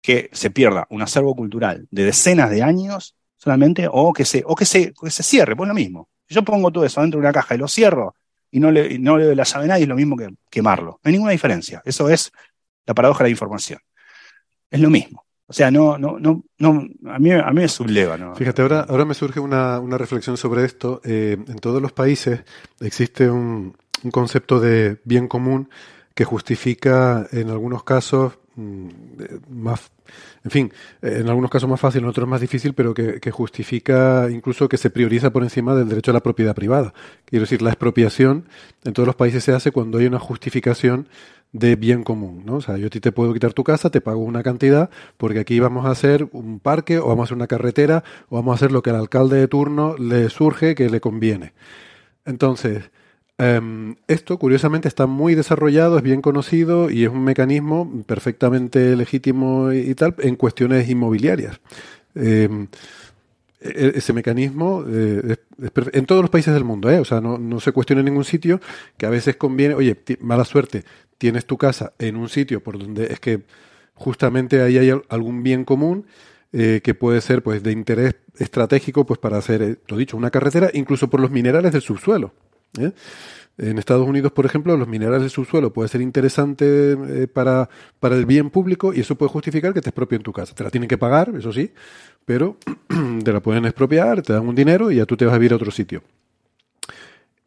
que se pierda un acervo cultural de decenas de años solamente o que se, o que se, que se cierre, pues lo mismo. Si yo pongo todo eso dentro de una caja y lo cierro, y no le, y no le doy la llave a nadie, es lo mismo que quemarlo. No hay ninguna diferencia. Eso es la paradoja de la información. Es lo mismo. O sea, no, no, no, no a mí, a mí me subleva, ¿no? Fíjate, ahora, ahora me surge una, una reflexión sobre esto. Eh, en todos los países existe un, un concepto de bien común que justifica en algunos casos mm, eh, más, en fin, en algunos casos más fácil, en otros más difícil, pero que, que justifica incluso que se prioriza por encima del derecho a la propiedad privada. Quiero decir, la expropiación en todos los países se hace cuando hay una justificación de bien común, ¿no? O sea, yo a ti te puedo quitar tu casa, te pago una cantidad, porque aquí vamos a hacer un parque, o vamos a hacer una carretera, o vamos a hacer lo que al alcalde de turno le surge que le conviene. Entonces, em, esto curiosamente está muy desarrollado, es bien conocido y es un mecanismo perfectamente legítimo y, tal en cuestiones inmobiliarias. Em, ese mecanismo eh, es- en todos los países del mundo, ¿eh? o sea, no, no se cuestiona en ningún sitio que a veces conviene, oye, mala suerte, tienes tu casa en un sitio por donde es que justamente ahí hay al- algún bien común eh, que puede ser pues de interés estratégico pues para hacer, eh, lo dicho, una carretera, incluso por los minerales del subsuelo. En Estados Unidos, por ejemplo, los minerales del subsuelo puede ser interesante eh, para, para el bien público y eso puede justificar que te expropien tu casa. Te la tienen que pagar, eso sí, pero (clears throat) te la pueden expropiar, te dan un dinero y ya tú te vas a vivir a otro sitio.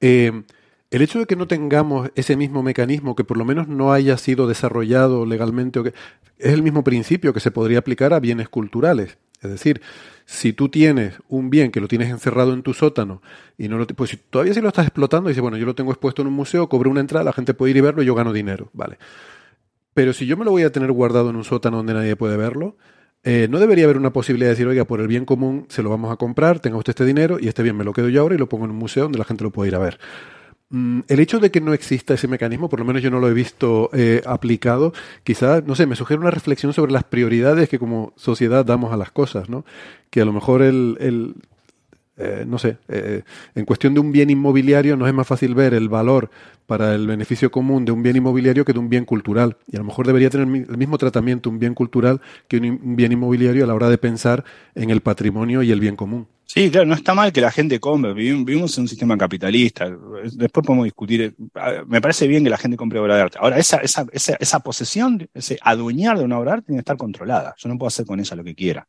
Eh, el hecho de que no tengamos ese mismo mecanismo, que por lo menos no haya sido desarrollado legalmente, o que, es el mismo principio que se podría aplicar a bienes culturales. Es decir, si tú tienes un bien que lo tienes encerrado en tu sótano y no lo, pues si todavía si lo estás explotando, dices, bueno, yo lo tengo expuesto en un museo, cobro una entrada, la gente puede ir y verlo y yo gano dinero, vale. Pero si yo me lo voy a tener guardado en un sótano donde nadie puede verlo, eh, no debería haber una posibilidad de decir, oiga, por el bien común se lo vamos a comprar, tenga usted este dinero y este bien me lo quedo yo ahora y lo pongo en un museo donde la gente lo puede ir a ver. Mm, El hecho de que no exista ese mecanismo, por lo menos yo no lo he visto eh, aplicado, quizás, no sé, me sugiere una reflexión sobre las prioridades que como sociedad damos a las cosas, ¿no? Que a lo mejor el, eh, no sé, eh, en cuestión de un bien inmobiliario nos es más fácil ver el valor para el beneficio común de un bien inmobiliario que de un bien cultural. Y a lo mejor debería tener el mismo tratamiento un bien cultural que un bien inmobiliario a la hora de pensar en el patrimonio y el bien común. Sí, claro, no está mal que la gente compre. Vivimos, en un sistema capitalista. Después podemos discutir. Me parece bien que la gente compre obra de arte. Ahora, esa, esa, esa, esa posesión, ese adueñar de una obra de arte tiene que estar controlada. Yo no puedo hacer con ella lo que quiera.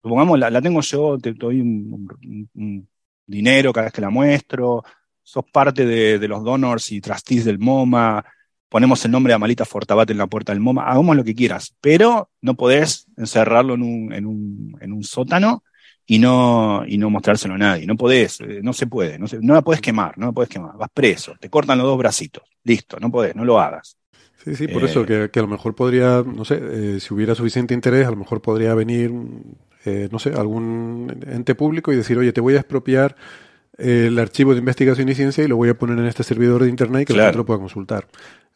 Supongamos, la, la tengo yo, te doy un, dinero cada vez que la muestro, sos parte de, de los donors y trustees del MoMA, ponemos el nombre de Amalita Fortabat en la puerta del MoMA, hagamos lo que quieras, pero no podés encerrarlo en un, en un, en un sótano y no, y no mostrárselo a nadie. No podés, eh, no se puede, no, se- no la podés quemar, no la podés quemar, vas preso, te cortan los dos bracitos, listo, no podés, no lo hagas. Sí, sí, por Eh, eso que, que a lo mejor podría, no sé, eh, si hubiera suficiente interés, a lo mejor podría venir, eh, no sé, algún ente público y decir, oye, te voy a expropiar eh, el archivo de investigación y ciencia y lo voy a poner en este servidor de internet y que la Claro. gente lo pueda consultar.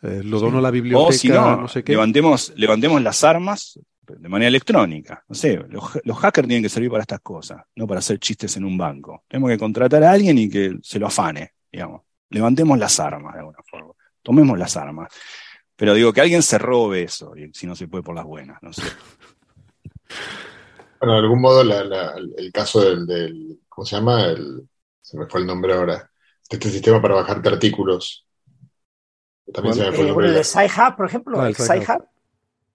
Eh, lo dono a la O biblioteca, si no, no sé qué. levantemos, levantemos las armas de manera electrónica. No sé, los, los hackers tienen que servir para estas cosas, no para hacer chistes en un banco. Tenemos que contratar a alguien y que se lo afane, digamos. Levantemos las armas de alguna forma. Tomemos las armas. Pero digo, que alguien se robe eso, y si no se puede por las buenas, no sé. Bueno, de algún modo la- la- el caso del, del- ¿cómo se llama? El, se me fue el nombre ahora, de este sistema para bajarte artículos. También se me fue el Eh, nombre. bueno, el de Sci-Hub, por ejemplo, Ah, el. Sci-Hub,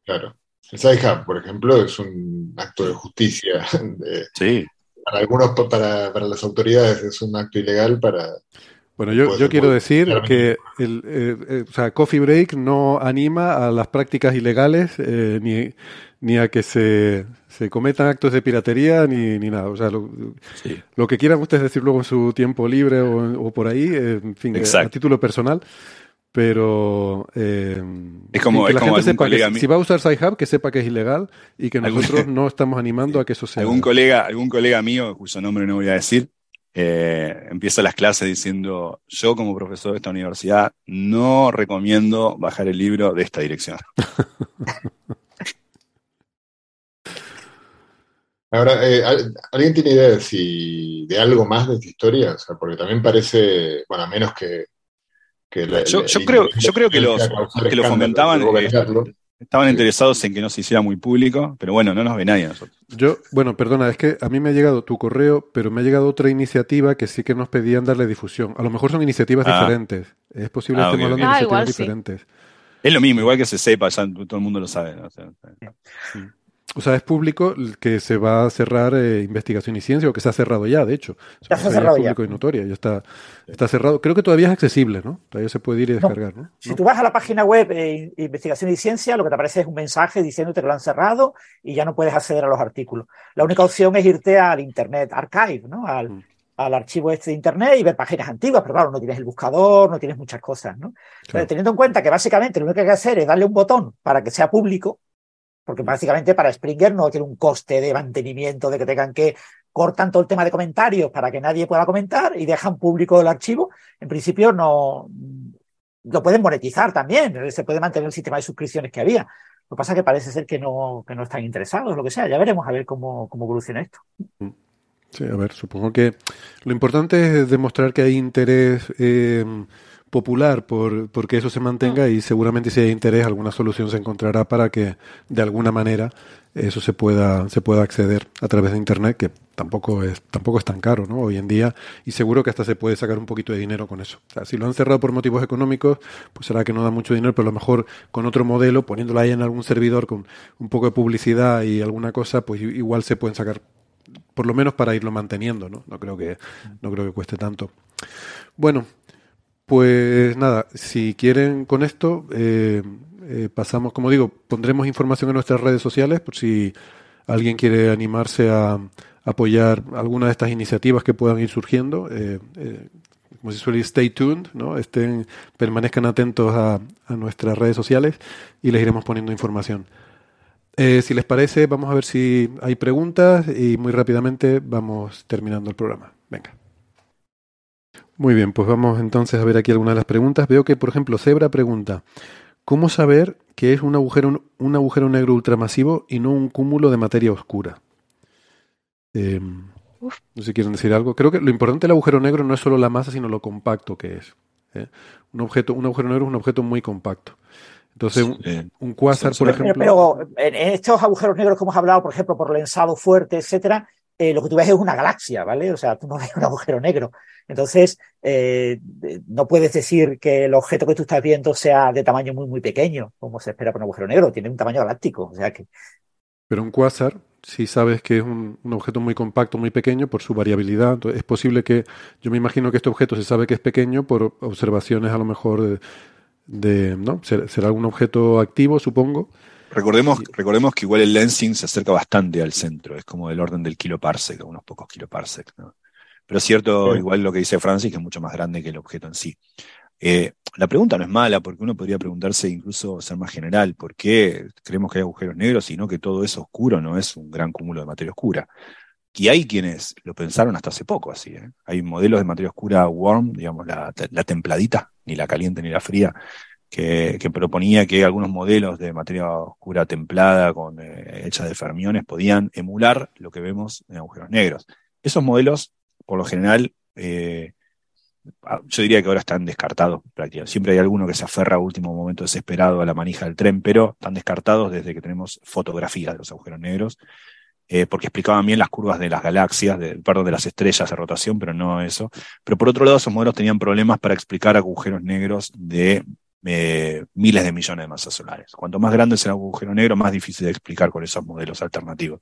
Claro. El Sci-Hub, por ejemplo, es un acto de justicia. (laughs) de- Sí. para algunos, para, para las autoridades es un acto ilegal, para... Bueno, yo, Pues, yo quiero pues, decir que el, eh, eh, o sea, Coffee Break no anima a las prácticas ilegales eh, ni, ni a que se, se cometan actos de piratería ni, ni nada. O sea, lo, Sí. lo que quieran ustedes decir luego en su tiempo libre o, o por ahí, eh, en fin, eh, a título personal. Pero eh, Es como- que es la como gente algún sepa que colega si- mío- si va a usar Sci-Hub, que sepa que es ilegal y que Algún- nosotros (laughs) no estamos animando a que eso sea. Algún colega, algún colega mío, cuyo nombre no voy a decir, eh, empieza las clases diciendo, yo como profesor de esta universidad no recomiendo bajar el libro de esta dirección. (laughs) Ahora, eh, ¿al- ¿alguien tiene idea de si de algo más de esta historia? O sea, porque también parece, bueno, a menos que, que la- Yo, la- yo la creo, yo creo que los que lo fomentaban eh, estaban Sí. interesados en que no se hiciera muy público, pero bueno, no nos ve nadie a nosotros. Yo, bueno, perdona, es que a mí me ha llegado tu correo, pero me ha llegado otra iniciativa que sí que nos pedían darle difusión. A lo mejor son iniciativas Ah. diferentes. Es posible que Ah, estemos hablando de Ah, iniciativas igual sí. diferentes. Es lo mismo, igual que se sepa, ya todo el mundo lo sabe. ¿no? O sea, O sea, es público que se va a cerrar eh, investigación y ciencia, o que se ha cerrado ya, de hecho. Ya se ha cerrado es ya. público y notoria, ya está, está cerrado. Creo que todavía es accesible, ¿no? Todavía se puede ir y descargar, ¿no? Si ¿No? tú vas a la página web de Investigación y Ciencia, lo que te aparece es un mensaje diciéndote que lo han cerrado y ya no puedes acceder a los artículos. La única opción es irte al Internet Archive, ¿no? Al, Mm. al archivo este de Internet y ver páginas antiguas, pero claro, no tienes el buscador, no tienes muchas cosas, ¿no? Pero Claro. teniendo en cuenta que básicamente lo único que hay que hacer es darle un botón para que sea público, porque básicamente para Springer no tiene un coste de mantenimiento, de que tengan que cortan todo el tema de comentarios para que nadie pueda comentar y dejan público el archivo, en principio no lo pueden monetizar también, se puede mantener el sistema de suscripciones que había. Lo que pasa es que parece ser que no, que no están interesados, lo que sea. Ya veremos a ver cómo, cómo evoluciona esto. Sí, a ver, supongo que lo importante es demostrar que hay interés eh, popular por, por que eso se mantenga y seguramente si hay interés alguna solución se encontrará para que de alguna manera eso se pueda se pueda acceder a través de internet que tampoco es tampoco es tan caro no hoy en día y seguro que hasta se puede sacar un poquito de dinero con eso o sea, si lo han cerrado por motivos económicos pues será que no da mucho dinero pero a lo mejor con otro modelo poniéndolo ahí en algún servidor con un poco de publicidad y alguna cosa pues igual se pueden sacar por lo menos para irlo manteniendo, ¿no? No creo que, no creo que cueste tanto. Bueno, pues nada, si quieren con esto, eh, eh, pasamos, como digo, pondremos información en nuestras redes sociales por si alguien quiere animarse a apoyar alguna de estas iniciativas que puedan ir surgiendo. Eh, como se suele decir, stay tuned, ¿no? Estén, permanezcan atentos a, a nuestras redes sociales y les iremos poniendo información. Eh, si les parece, vamos a ver si hay preguntas y muy rápidamente vamos terminando el programa. Venga. Muy bien, pues vamos entonces a ver aquí algunas de las preguntas. Veo que, por ejemplo, Zebra pregunta, ¿cómo saber que es un agujero, un agujero negro ultramasivo y no un cúmulo de materia oscura? Eh, no sé si quieren decir algo. Creo que lo importante del agujero negro no es solo la masa, sino lo compacto que es. ¿eh? Un, objeto, un agujero negro es un objeto muy compacto. Entonces, un, Eh, un cuásar, por. Pero, ejemplo... pero en en estos agujeros negros que hemos hablado, por ejemplo, por lensado fuerte, etcétera, eh, lo que tú ves es una galaxia, ¿vale? O sea, tú no ves un agujero negro. Entonces, eh, no puedes decir que el objeto que tú estás viendo sea de tamaño muy, muy pequeño, como se espera por un agujero negro. Tiene un tamaño galáctico. O sea que. Pero un cuásar, si sabes que es un, un, objeto muy compacto, muy pequeño, por su variabilidad, entonces es posible que. Yo me imagino que este objeto se sabe que es pequeño por observaciones a lo mejor de. de ¿no? Será un objeto activo, supongo Recordemos, recordemos que igual el lensing se acerca bastante al centro, es como del orden del kiloparsec, unos pocos kiloparsec. ¿no? Pero es cierto, igual lo que dice Francis, que es mucho más grande que el objeto en sí. Eh, la pregunta no es mala, porque uno podría preguntarse, incluso ser más general, ¿por qué creemos que hay agujeros negros y no que todo eso oscuro no es un gran cúmulo de materia oscura? Y hay quienes lo pensaron hasta hace poco así. ¿eh? Hay modelos de materia oscura warm, digamos, la, la templadita, ni la caliente ni la fría, que, proponía que algunos modelos de materia oscura templada con eh, hecha de fermiones podían emular lo que vemos en agujeros negros. Esos modelos, por lo general, eh, yo diría que ahora están descartados prácticamente. Siempre hay alguno que se aferra a último momento desesperado a la manija del tren, pero están descartados desde que tenemos fotografías de los agujeros negros, eh, porque explicaban bien las curvas de las galaxias, de, perdón, de las estrellas de rotación, pero no eso. Pero por otro lado, esos modelos tenían problemas para explicar agujeros negros de eh, miles de millones de masas solares. Cuanto más grande es el agujero negro, más difícil de explicar con esos modelos alternativos.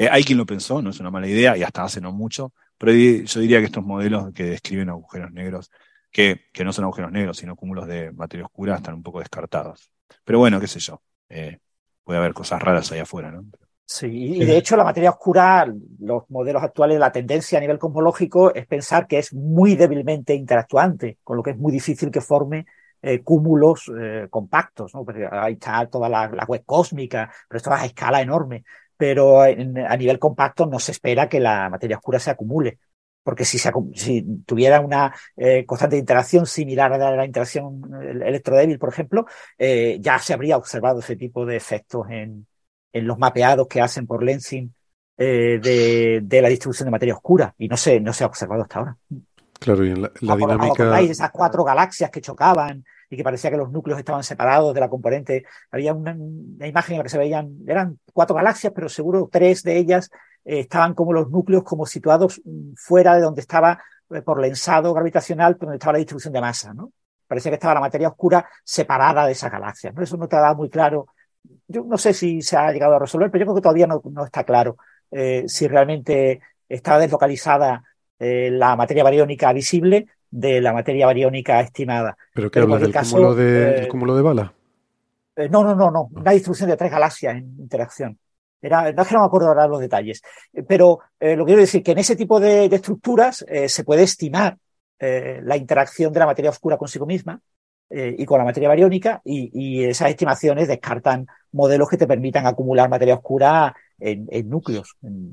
Eh, hay quien lo pensó, no es una mala idea, y hasta hace no mucho, pero yo diría que estos modelos que describen agujeros negros, que, que no son agujeros negros, sino cúmulos de materia oscura, están un poco descartados. Pero bueno, qué sé yo, eh, puede haber cosas raras ahí afuera, ¿no? Sí, y de hecho la materia oscura, los modelos actuales, la tendencia a nivel cosmológico es pensar que es muy débilmente interactuante, con lo que es muy difícil que forme eh, cúmulos eh, compactos, ¿no? Porque ahí está toda la, web cósmica, pero esto es a escala enorme. Pero a nivel compacto no se espera que la materia oscura se acumule. Porque si, se, si tuviera una eh, constante interacción similar a la, interacción electrodébil, por ejemplo, ya se habría observado ese tipo de efectos en, en los mapeados que hacen por Lensing de, de, la distribución de materia oscura. Y no se, no se ha observado hasta ahora. Claro, y en la, la dinámica. esas cuatro galaxias que chocaban y que parecía que los núcleos estaban separados de la componente. Había una, imagen en la que se veían, eran cuatro galaxias, pero seguro tres de ellas eh, estaban como los núcleos como situados fuera de donde estaba eh, por lensado gravitacional, donde estaba la distribución de masa, ¿no? Parecía que estaba la materia oscura separada de esas galaxias, ¿no? Eso no te muy claro. Yo no sé si se ha llegado a resolver, pero yo creo que todavía no, está claro eh, si realmente estaba deslocalizada la materia bariónica visible de la materia bariónica estimada. ¿Pero qué hablas del cúmulo, de, eh, cúmulo de bala? Eh, no, no, no, no. Una distribución de tres galaxias en interacción. Era, no es que no me acuerdo ahora los detalles, pero lo que quiero decir que en ese tipo de, estructuras se puede estimar la interacción de la materia oscura consigo misma y con la materia bariónica y, esas estimaciones descartan modelos que te permitan acumular materia oscura en, núcleos. Mm.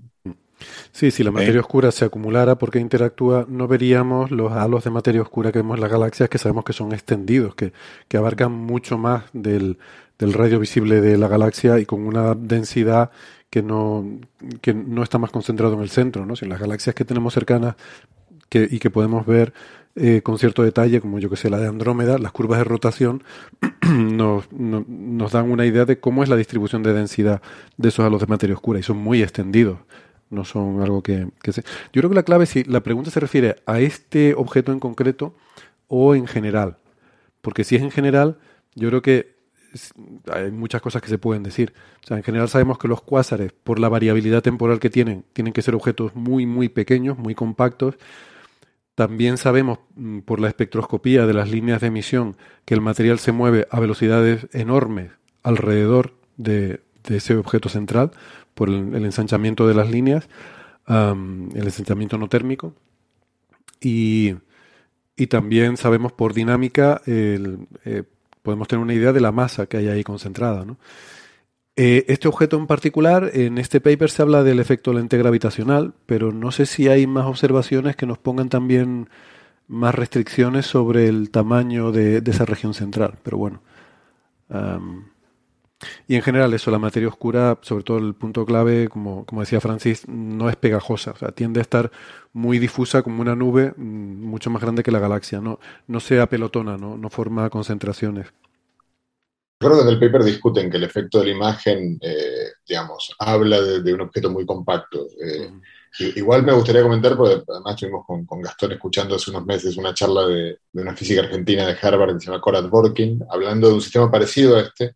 Sí, si la materia oscura se acumulara porque interactúa, no veríamos los halos de materia oscura que vemos en las galaxias, que sabemos que son extendidos, que, que abarcan mucho más del, del, radio visible de la galaxia y con una densidad que no, que no está más concentrado en el centro. ¿no? Si las galaxias que tenemos cercanas que, y que podemos ver eh, con cierto detalle, como yo que sé, la de Andrómeda, las curvas de rotación (clears throat) nos, nos dan una idea de cómo es la distribución de densidad de esos halos de materia oscura y son muy extendidos no son algo que, que se... Yo creo que la clave si la pregunta se refiere a este objeto en concreto o en general. Porque si es en general, yo creo que hay muchas cosas que se pueden decir. O sea, en general sabemos que los cuásares, por la variabilidad temporal que tienen, tienen que ser objetos muy, muy pequeños, muy compactos. También sabemos mm, por la espectroscopía de las líneas de emisión que el material se mueve a velocidades enormes alrededor de, de ese objeto central por el, ensanchamiento de las líneas, el ensanchamiento no térmico. Y, y también sabemos por dinámica, el, eh, podemos tener una idea de la masa que hay ahí concentrada. ¿no? Eh, este objeto en particular, en este paper se habla del efecto lente gravitacional, pero no sé si hay más observaciones que nos pongan también más restricciones sobre el tamaño de, esa región central. Pero bueno. Y en general eso, la materia oscura, sobre todo el punto clave, como, como decía Francis, no es pegajosa, o sea, tiende a estar muy difusa como una nube mm, mucho más grande que la galaxia, no, no se apelotona, no, no forma concentraciones. Creo que en el paper discuten que el efecto de la imagen, eh, digamos, habla de, un objeto muy compacto. Eh, Igual me gustaría comentar, porque además estuvimos con, con Gastón escuchando hace unos meses una charla de, de, una física argentina de Harvard que se llama Cora Dworkin, hablando de un sistema parecido a este.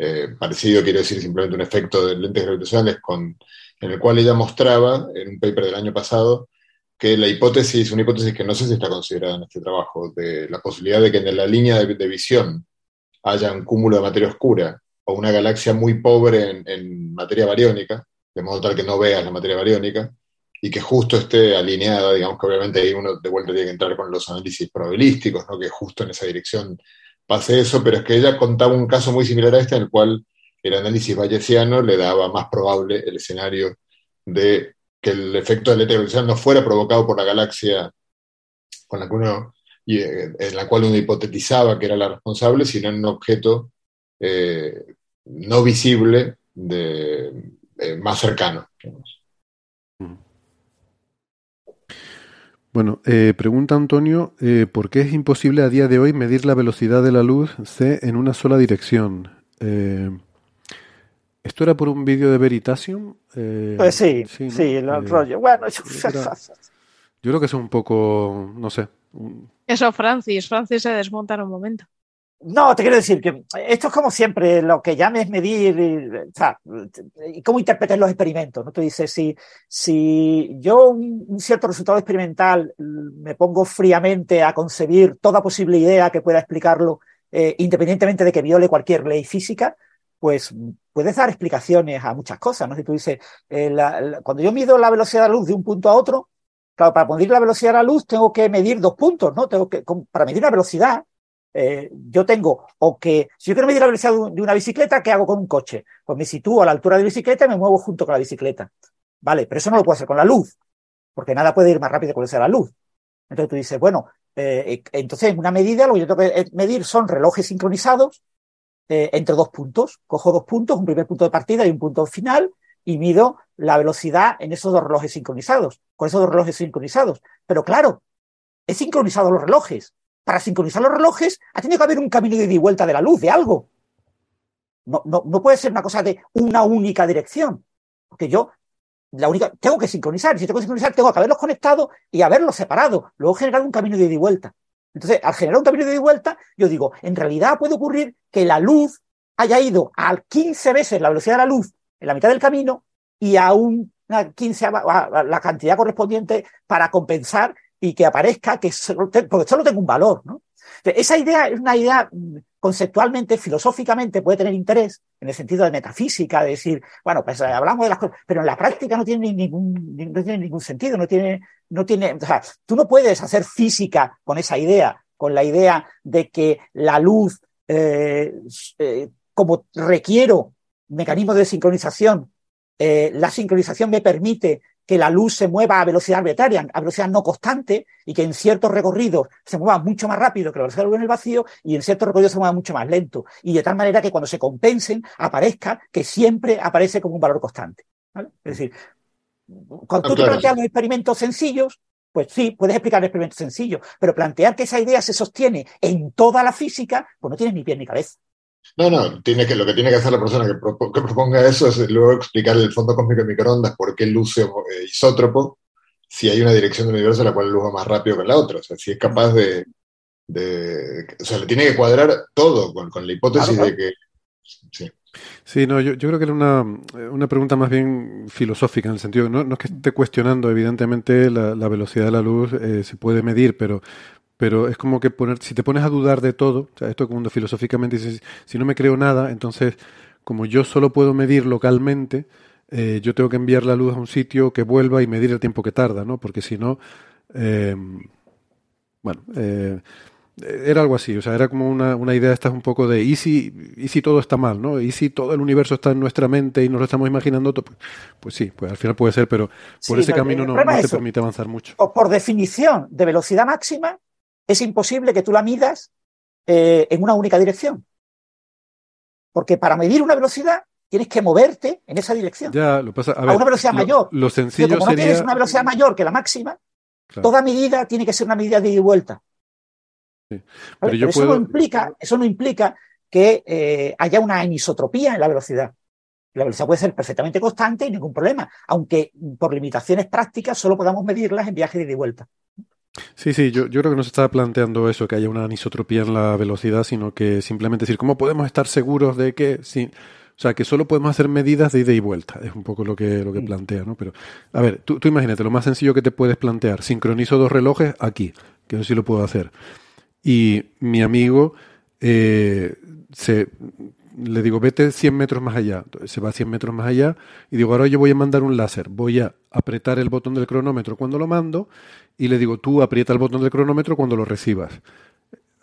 Eh, parecido quiere decir simplemente un efecto de lentes gravitacionales con, en el cual ella mostraba, en un paper del año pasado, que la hipótesis, una hipótesis que no sé si está considerada en este trabajo, de la posibilidad de que en la línea de, visión haya un cúmulo de materia oscura o una galaxia muy pobre en, en materia bariónica, de modo tal que no veas la materia bariónica, y que justo esté alineada, digamos que obviamente ahí uno de vuelta tiene que entrar con los análisis probabilísticos, ¿no? que justo en esa dirección pase eso, pero es que ella contaba un caso muy similar a este en el cual el análisis bayesiano le daba más probable el escenario de que el efecto de la no fuera provocado por la galaxia con la que uno, eh, en la cual uno hipotetizaba que era la responsable, sino en un objeto eh, no visible de, eh, más cercano. Digamos. Bueno, eh, pregunta Antonio, eh, ¿por qué es imposible a día de hoy medir la velocidad de la luz C en una sola dirección? Eh, ¿Esto era por un vídeo de Veritasium? pues sí, sí, sí ¿no? el rollo. Bueno, yo, era, yo creo que es un poco, no sé. Un... Eso, Francis, Francis se desmonta en un momento. No, te quiero decir que esto es como siempre, lo que llames medir, o sea, y cómo interpretes los experimentos, ¿no? Tú dices, si, si yo un, cierto resultado experimental me pongo fríamente a concebir toda posible idea que pueda explicarlo, eh, independientemente de que viole cualquier ley física, pues puedes dar explicaciones a muchas cosas, ¿no? Si tú dices, eh, la, la, cuando yo mido la velocidad de la luz de un punto a otro, claro, para medir la velocidad de la luz tengo que medir dos puntos, ¿no? Tengo que, para medir una velocidad, eh, yo tengo, o que, si yo quiero medir la velocidad de una bicicleta, ¿qué hago con un coche? Pues me sitúo a la altura de la bicicleta y me muevo junto con la bicicleta. Vale, pero eso no lo puedo hacer con la luz, porque nada puede ir más rápido que la luz. Entonces tú dices, bueno, eh, entonces en una medida lo que yo tengo que medir son relojes sincronizados eh, entre dos puntos. Cojo dos puntos, un primer punto de partida y un punto final, y mido la velocidad en esos dos relojes sincronizados, con esos dos relojes sincronizados. Pero claro, he sincronizado los relojes, para sincronizar los relojes ha tenido que haber un camino de ida y vuelta de la luz, de algo. No, no, no puede ser una cosa de una única dirección. Porque yo, la única, tengo que sincronizar. Si tengo que sincronizar, tengo que haberlos conectado y haberlos separado. Luego generar un camino de ida y vuelta. Entonces, al generar un camino de ida y vuelta, yo digo, en realidad puede ocurrir que la luz haya ido a 15 veces la velocidad de la luz en la mitad del camino y a una 15 a la cantidad correspondiente para compensar y que aparezca que solo te, tengo un valor, ¿no? Esa idea es una idea conceptualmente, filosóficamente puede tener interés en el sentido de metafísica, de decir, bueno, pues hablamos de las cosas, pero en la práctica no tiene ningún, no tiene ningún sentido, no tiene, no tiene, o sea, tú no puedes hacer física con esa idea, con la idea de que la luz, eh, eh, como requiero mecanismos de sincronización, eh, la sincronización me permite que la luz se mueva a velocidad arbitraria, a velocidad no constante, y que en ciertos recorridos se mueva mucho más rápido que la velocidad de la luz en el vacío, y en ciertos recorridos se mueva mucho más lento. Y de tal manera que cuando se compensen, aparezca que siempre aparece como un valor constante. ¿vale? Es decir, cuando tú te planteas los experimentos sencillos, pues sí, puedes explicar experimentos sencillos, pero plantear que esa idea se sostiene en toda la física, pues no tienes ni pie ni cabeza. No, no, tiene que, lo que tiene que hacer la persona que, pro, que proponga eso es luego explicar el fondo cósmico de microondas por qué luce eh, isótropo si hay una dirección del universo en la cual luz va más rápido que la otra. O sea, si es capaz de. de o sea, le tiene que cuadrar todo con, con la hipótesis claro, claro. de que. Sí. Sí, no, yo, yo creo que era una, una, pregunta más bien filosófica, en el sentido, no, no es que esté cuestionando, evidentemente, la, la velocidad de la luz eh, se puede medir, pero pero es como que poner, si te pones a dudar de todo, o sea, esto cuando filosóficamente dices, si no me creo nada, entonces, como yo solo puedo medir localmente, eh, yo tengo que enviar la luz a un sitio que vuelva y medir el tiempo que tarda, ¿no? Porque si no, eh, bueno, eh, era algo así, o sea, era como una, una idea esta un poco de, ¿y si, ¿y si todo está mal, no? ¿Y si todo el universo está en nuestra mente y nos lo estamos imaginando? Pues, pues sí, pues al final puede ser, pero por sí, ese no, camino no, no te permite avanzar mucho. O por definición de velocidad máxima, es imposible que tú la midas eh, en una única dirección. Porque para medir una velocidad tienes que moverte en esa dirección. Ya, lo pasa, a, ver, a una velocidad lo, mayor. Lo sencillo Pero como sería... no tienes una velocidad mayor que la máxima, claro. toda medida tiene que ser una medida de ida y vuelta. Sí. Pero, Pero eso, puedo... no implica, eso no implica que eh, haya una anisotropía en la velocidad. La velocidad puede ser perfectamente constante y ningún problema, aunque por limitaciones prácticas solo podamos medirlas en viaje de ida y vuelta. Sí, sí, yo, yo creo que no se está planteando eso, que haya una anisotropía en la velocidad, sino que simplemente decir, ¿cómo podemos estar seguros de que... Sí, o sea, que solo podemos hacer medidas de ida y vuelta. Es un poco lo que, lo que plantea, ¿no? Pero, a ver, tú, tú imagínate, lo más sencillo que te puedes plantear, sincronizo dos relojes aquí, que eso sí lo puedo hacer. Y mi amigo eh, se, le digo, vete 100 metros más allá. Se va 100 metros más allá y digo, ahora yo voy a mandar un láser. Voy a apretar el botón del cronómetro cuando lo mando y le digo, tú aprieta el botón del cronómetro cuando lo recibas.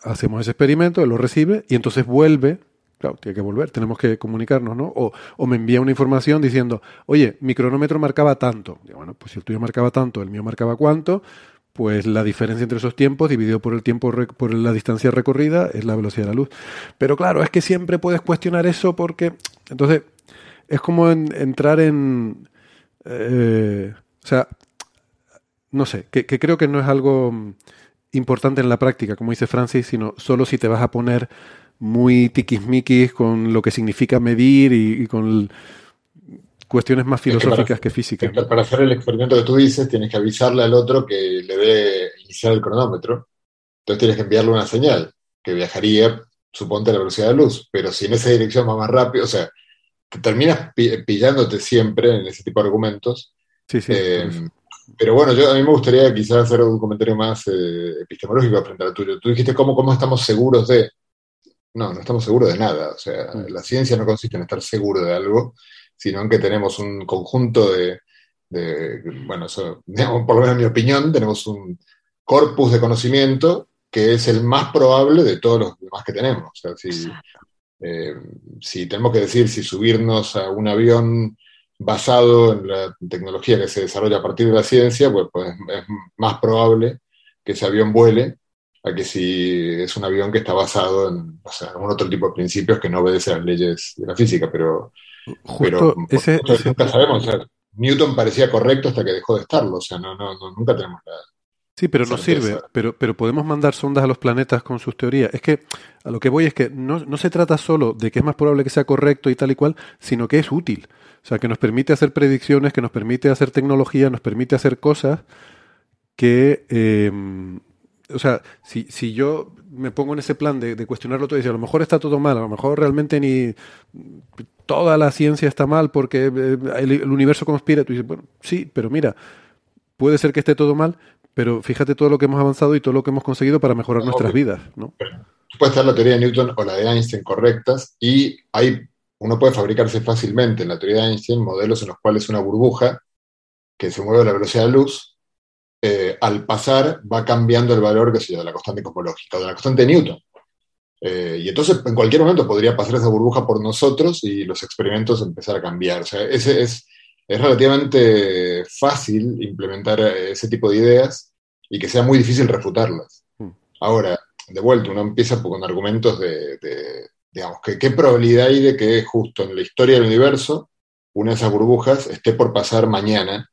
Hacemos ese experimento, él lo recibe y entonces vuelve. Claro, tiene que volver, tenemos que comunicarnos, ¿no? O, o me envía una información diciendo, oye, mi cronómetro marcaba tanto. Digo, bueno, pues si el tuyo marcaba tanto, el mío marcaba cuánto, pues la diferencia entre esos tiempos dividido por el tiempo por la distancia recorrida es la velocidad de la luz. Pero claro, es que siempre puedes cuestionar eso porque entonces es como entrar en eh, o sea, no sé, que, creo que no es algo importante en la práctica, como dice Francis, sino solo si te vas a poner muy tiquismiquis con lo que significa medir y, con cuestiones más filosóficas que, físicas. para hacer el experimento que tú dices, tienes que avisarle al otro que le debe iniciar el cronómetro. Entonces tienes que enviarle una señal que viajaría, suponte, a la velocidad de luz. Pero si en esa dirección va más rápido, o sea, que terminas pillándote siempre en ese tipo de argumentos. Sí, sí. Eh, pero bueno, yo a mí me gustaría quizás hacer un comentario más eh, epistemológico frente al tuyo. Tú dijiste cómo, cómo estamos seguros de. No, no estamos seguros de nada. O sea, mm. la ciencia no consiste en estar seguro de algo, sino en que tenemos un conjunto de, bueno, (laughs) por lo menos en mi opinión, tenemos un corpus de conocimiento que es el más probable de todos los demás que tenemos. O sea, si, eh, si tenemos que decir si subirnos a un avión basado en la tecnología que se desarrolla a partir de la ciencia, pues, pues es más probable que ese avión vuele a que si es un avión que está basado en algún otro tipo de principios que no obedece a las leyes de la física, pero Justo ese, nunca sabemos. Newton parecía correcto hasta que dejó de estarlo. O sea, no, no, nunca tenemos nada. Sí, pero no sirve. Pero, pero podemos mandar sondas a los planetas con sus teorías. Es que a lo que voy es que no, no se trata solo de que es más probable que sea correcto y tal y cual, sino que es útil. O sea, que nos permite hacer predicciones, que nos permite hacer tecnología, nos permite hacer cosas que eh, o sea, si, si yo me pongo en ese plan de, cuestionarlo todo y decir, a lo mejor está todo mal, a lo mejor realmente ni toda la ciencia está mal porque eh, el, universo conspira, tú dices, bueno, sí, pero mira, puede ser que esté todo mal, pero fíjate todo lo que hemos avanzado y todo lo que hemos conseguido para mejorar nuestras vidas, ¿no? Puede estar la teoría de Newton o la de Einstein correctas y hay, uno puede fabricarse fácilmente en la teoría de Einstein modelos en los cuales una burbuja que se mueve a la velocidad de luz eh, al pasar va cambiando el valor, que sé de la constante cosmológica, o de la constante de Newton. Eh, y entonces en cualquier momento podría pasar esa burbuja por nosotros y los experimentos empezar a cambiar. O sea, ese es, es relativamente fácil implementar ese tipo de ideas y que sea muy difícil refutarlas. Hmm. Ahora, de vuelta, uno empieza con argumentos de, de digamos, que qué probabilidad hay de que justo en la historia del universo una de esas burbujas esté por pasar mañana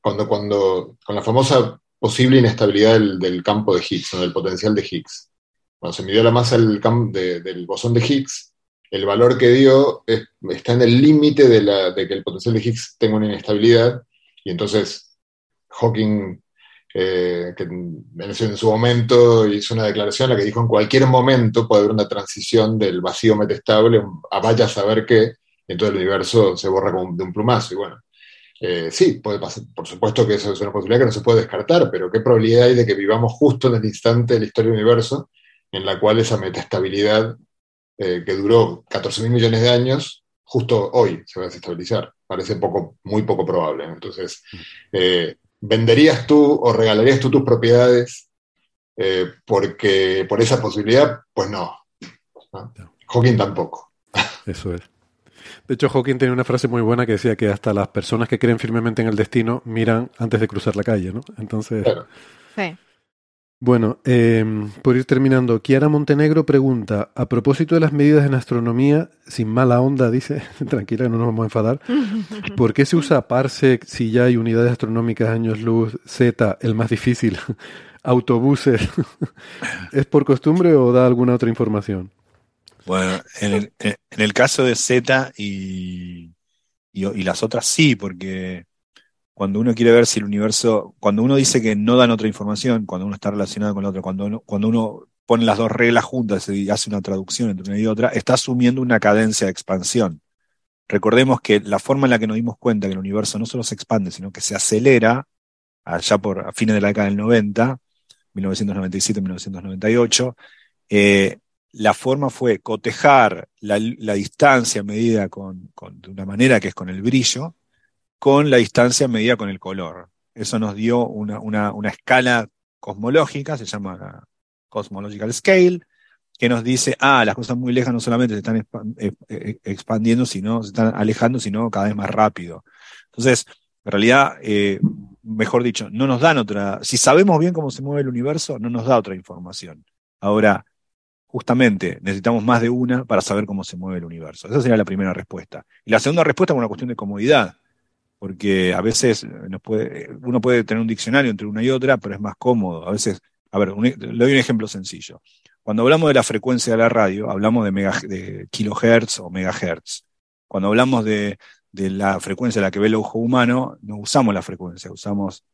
cuando, cuando, con la famosa posible inestabilidad del, campo de Higgs, o del potencial de Higgs. Cuando se midió la masa del, del bosón de Higgs, el valor que dio está en el límite de, que el potencial de Higgs tenga una inestabilidad, y entonces Hawking, eh, en su momento hizo una declaración en la que dijo en cualquier momento puede haber una transición del vacío metestable a vaya a saber qué, entonces el universo se borra como de un plumazo, y bueno, eh, sí, puede pasar. Por supuesto que eso es una posibilidad que no se puede descartar, pero ¿qué probabilidad hay de que vivamos justo en el instante de la historia del universo en la cual esa metaestabilidad eh, que duró 14 mil millones de años, justo hoy se va a desestabilizar? Parece poco, muy poco probable. Entonces, eh, ¿venderías tú o regalarías tú tus propiedades porque, por esa posibilidad? Pues no. ¿no? Hawking tampoco. Eso es. De hecho, Hawking tenía una frase muy buena que decía que hasta las personas que creen firmemente en el destino miran antes de cruzar la calle, ¿no? Entonces. Sí. Bueno, em, por ir terminando, Kiara Montenegro pregunta, a propósito de las medidas en astronomía, sin mala onda, dice, (laughs) tranquila, no nos vamos a enfadar, (laughs) ¿por qué se usa parsec si ya hay unidades astronómicas, años luz, Z, el más difícil, (laughs) autobuses? ¿Es por costumbre o da alguna otra información? Bueno, en el, en el caso de Z y, y, y las otras sí, porque cuando uno quiere ver si el universo, cuando uno dice que no dan otra información, cuando uno está relacionado con la otra, cuando uno, cuando uno pone las dos reglas juntas y hace una traducción entre una y otra, está asumiendo una cadencia de expansión. Recordemos que la forma en la que nos dimos cuenta que el universo no solo se expande, sino que se acelera, allá por fines de la década del 90, 1997-1998, eh, la forma fue cotejar la, distancia medida con, de una manera que es con el brillo, con la distancia medida con el color. Eso nos dio una, escala cosmológica, se llama Cosmological Scale, que nos dice, ah, las cosas muy lejas no solamente se están eh, eh, expandiendo, sino se están alejando, sino cada vez más rápido. Entonces, en realidad, eh, mejor dicho, no nos dan otra, si sabemos bien cómo se mueve el universo, no nos da otra información. Ahora, justamente, necesitamos más de una para saber cómo se mueve el universo. Esa sería la primera respuesta. Y la segunda respuesta es una cuestión de comodidad, porque a veces nos puede, uno puede tener un diccionario entre una y otra, pero es más cómodo. A veces, a ver, le doy un ejemplo sencillo. Cuando hablamos de la frecuencia de la radio, hablamos de, kilohertz o megahertz. Cuando hablamos de, de, la frecuencia a la que ve el ojo humano, no usamos la frecuencia, usamos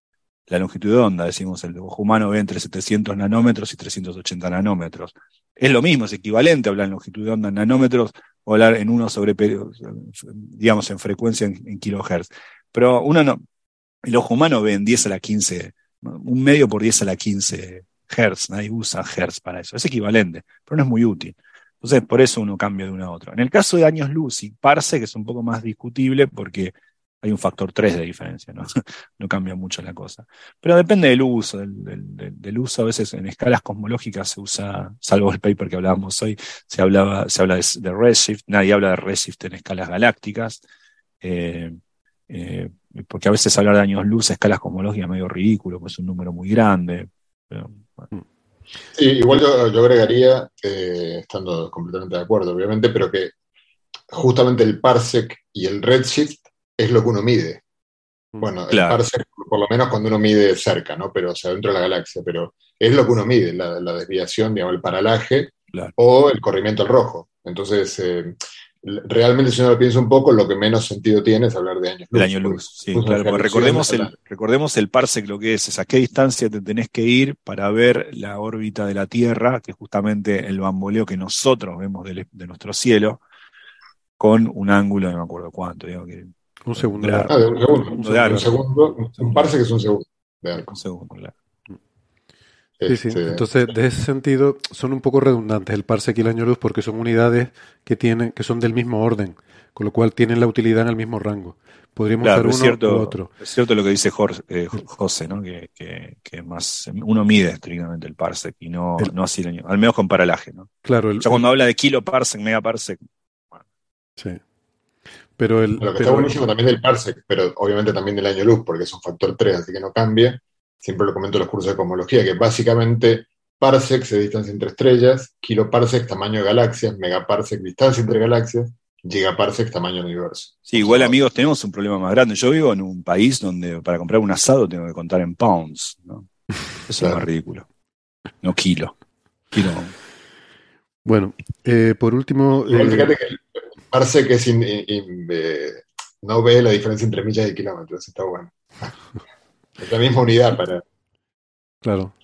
la longitud de onda. Decimos, el ojo humano ve entre 700 nanómetros y 380 nanómetros. Es lo mismo, es equivalente a hablar en longitud de onda en nanómetros o hablar en uno sobre, digamos, en frecuencia en, kilohertz. Pero uno no, el ojo humano ve en 10 a la 15, un medio por 10 a la 15 Hertz, nadie usa Hertz para eso. Es equivalente, pero no es muy útil. Entonces, por eso uno cambia de una a otra. En el caso de años luz y parse, que es un poco más discutible porque hay un factor 3 de diferencia, ¿no? (laughs) no cambia mucho la cosa. Pero depende del uso, del, uso. A veces en escalas cosmológicas se usa, salvo el paper que hablábamos hoy, se, hablaba, se habla de, redshift, nadie habla de redshift en escalas galácticas. Eh, eh, porque a veces hablar de años luz a escalas cosmológicas medio ridículo, pues es un número muy grande. Igual yo, agregaría, estando completamente de acuerdo, obviamente, pero que justamente el parsec y el redshift es lo que uno mide. Bueno, claro. el parsec, por lo menos cuando uno mide cerca, ¿no? Pero, o sea, dentro de la galaxia, pero es lo que uno mide, la, la desviación, digamos, el paralaje claro. o el corrimiento al rojo. Entonces, eh, realmente si uno lo piensa un poco, lo que menos sentido tiene es hablar de años luz. El año luz, sí, claro. Recordemos, el, recordemos el parsec lo que es, es a qué distancia te tenés que ir para ver la órbita de la Tierra, que es justamente el bamboleo que nosotros vemos de, de nuestro cielo, con un ángulo, no me acuerdo cuánto, digo que un segundo. De ah, de un segundo. Un, un, segundo, un parsec es un segundo. Un segundo, claro. Sí, sí. Este, Entonces, de ese sentido, son un poco redundantes el parsec y el año luz porque son unidades que tienen, que son del mismo orden, con lo cual tienen la utilidad en el mismo rango. Podríamos claro, usar uno cierto, u otro. Es cierto lo que dice Jorge, eh, José, ¿no? Que, que, que, más uno mide estrictamente el parsec y no, el, no así el año, al menos con paralaje, ¿no? Claro. El, o sea, cuando habla de kilo parsec, mega parsec. Bueno. Sí. Pero el, lo que pero, está buenísimo también del parsec, pero obviamente también del año luz, porque es un factor 3, así que no cambia. Siempre lo comento en los cursos de cosmología, que básicamente parsecs es distancia entre estrellas, kiloparsec tamaño de galaxias, megaparsec distancia entre galaxias, gigaparsec tamaño del universo. Sí, igual amigos tenemos un problema más grande. Yo vivo en un país donde para comprar un asado tengo que contar en pounds, ¿no? (laughs) Eso claro. es más ridículo. No kilo. Kilo. Bueno, eh, por último... Eh, fíjate que el parsec es eh, no ve la diferencia entre millas y kilómetros, está bueno. es la misma unidad para... Claro,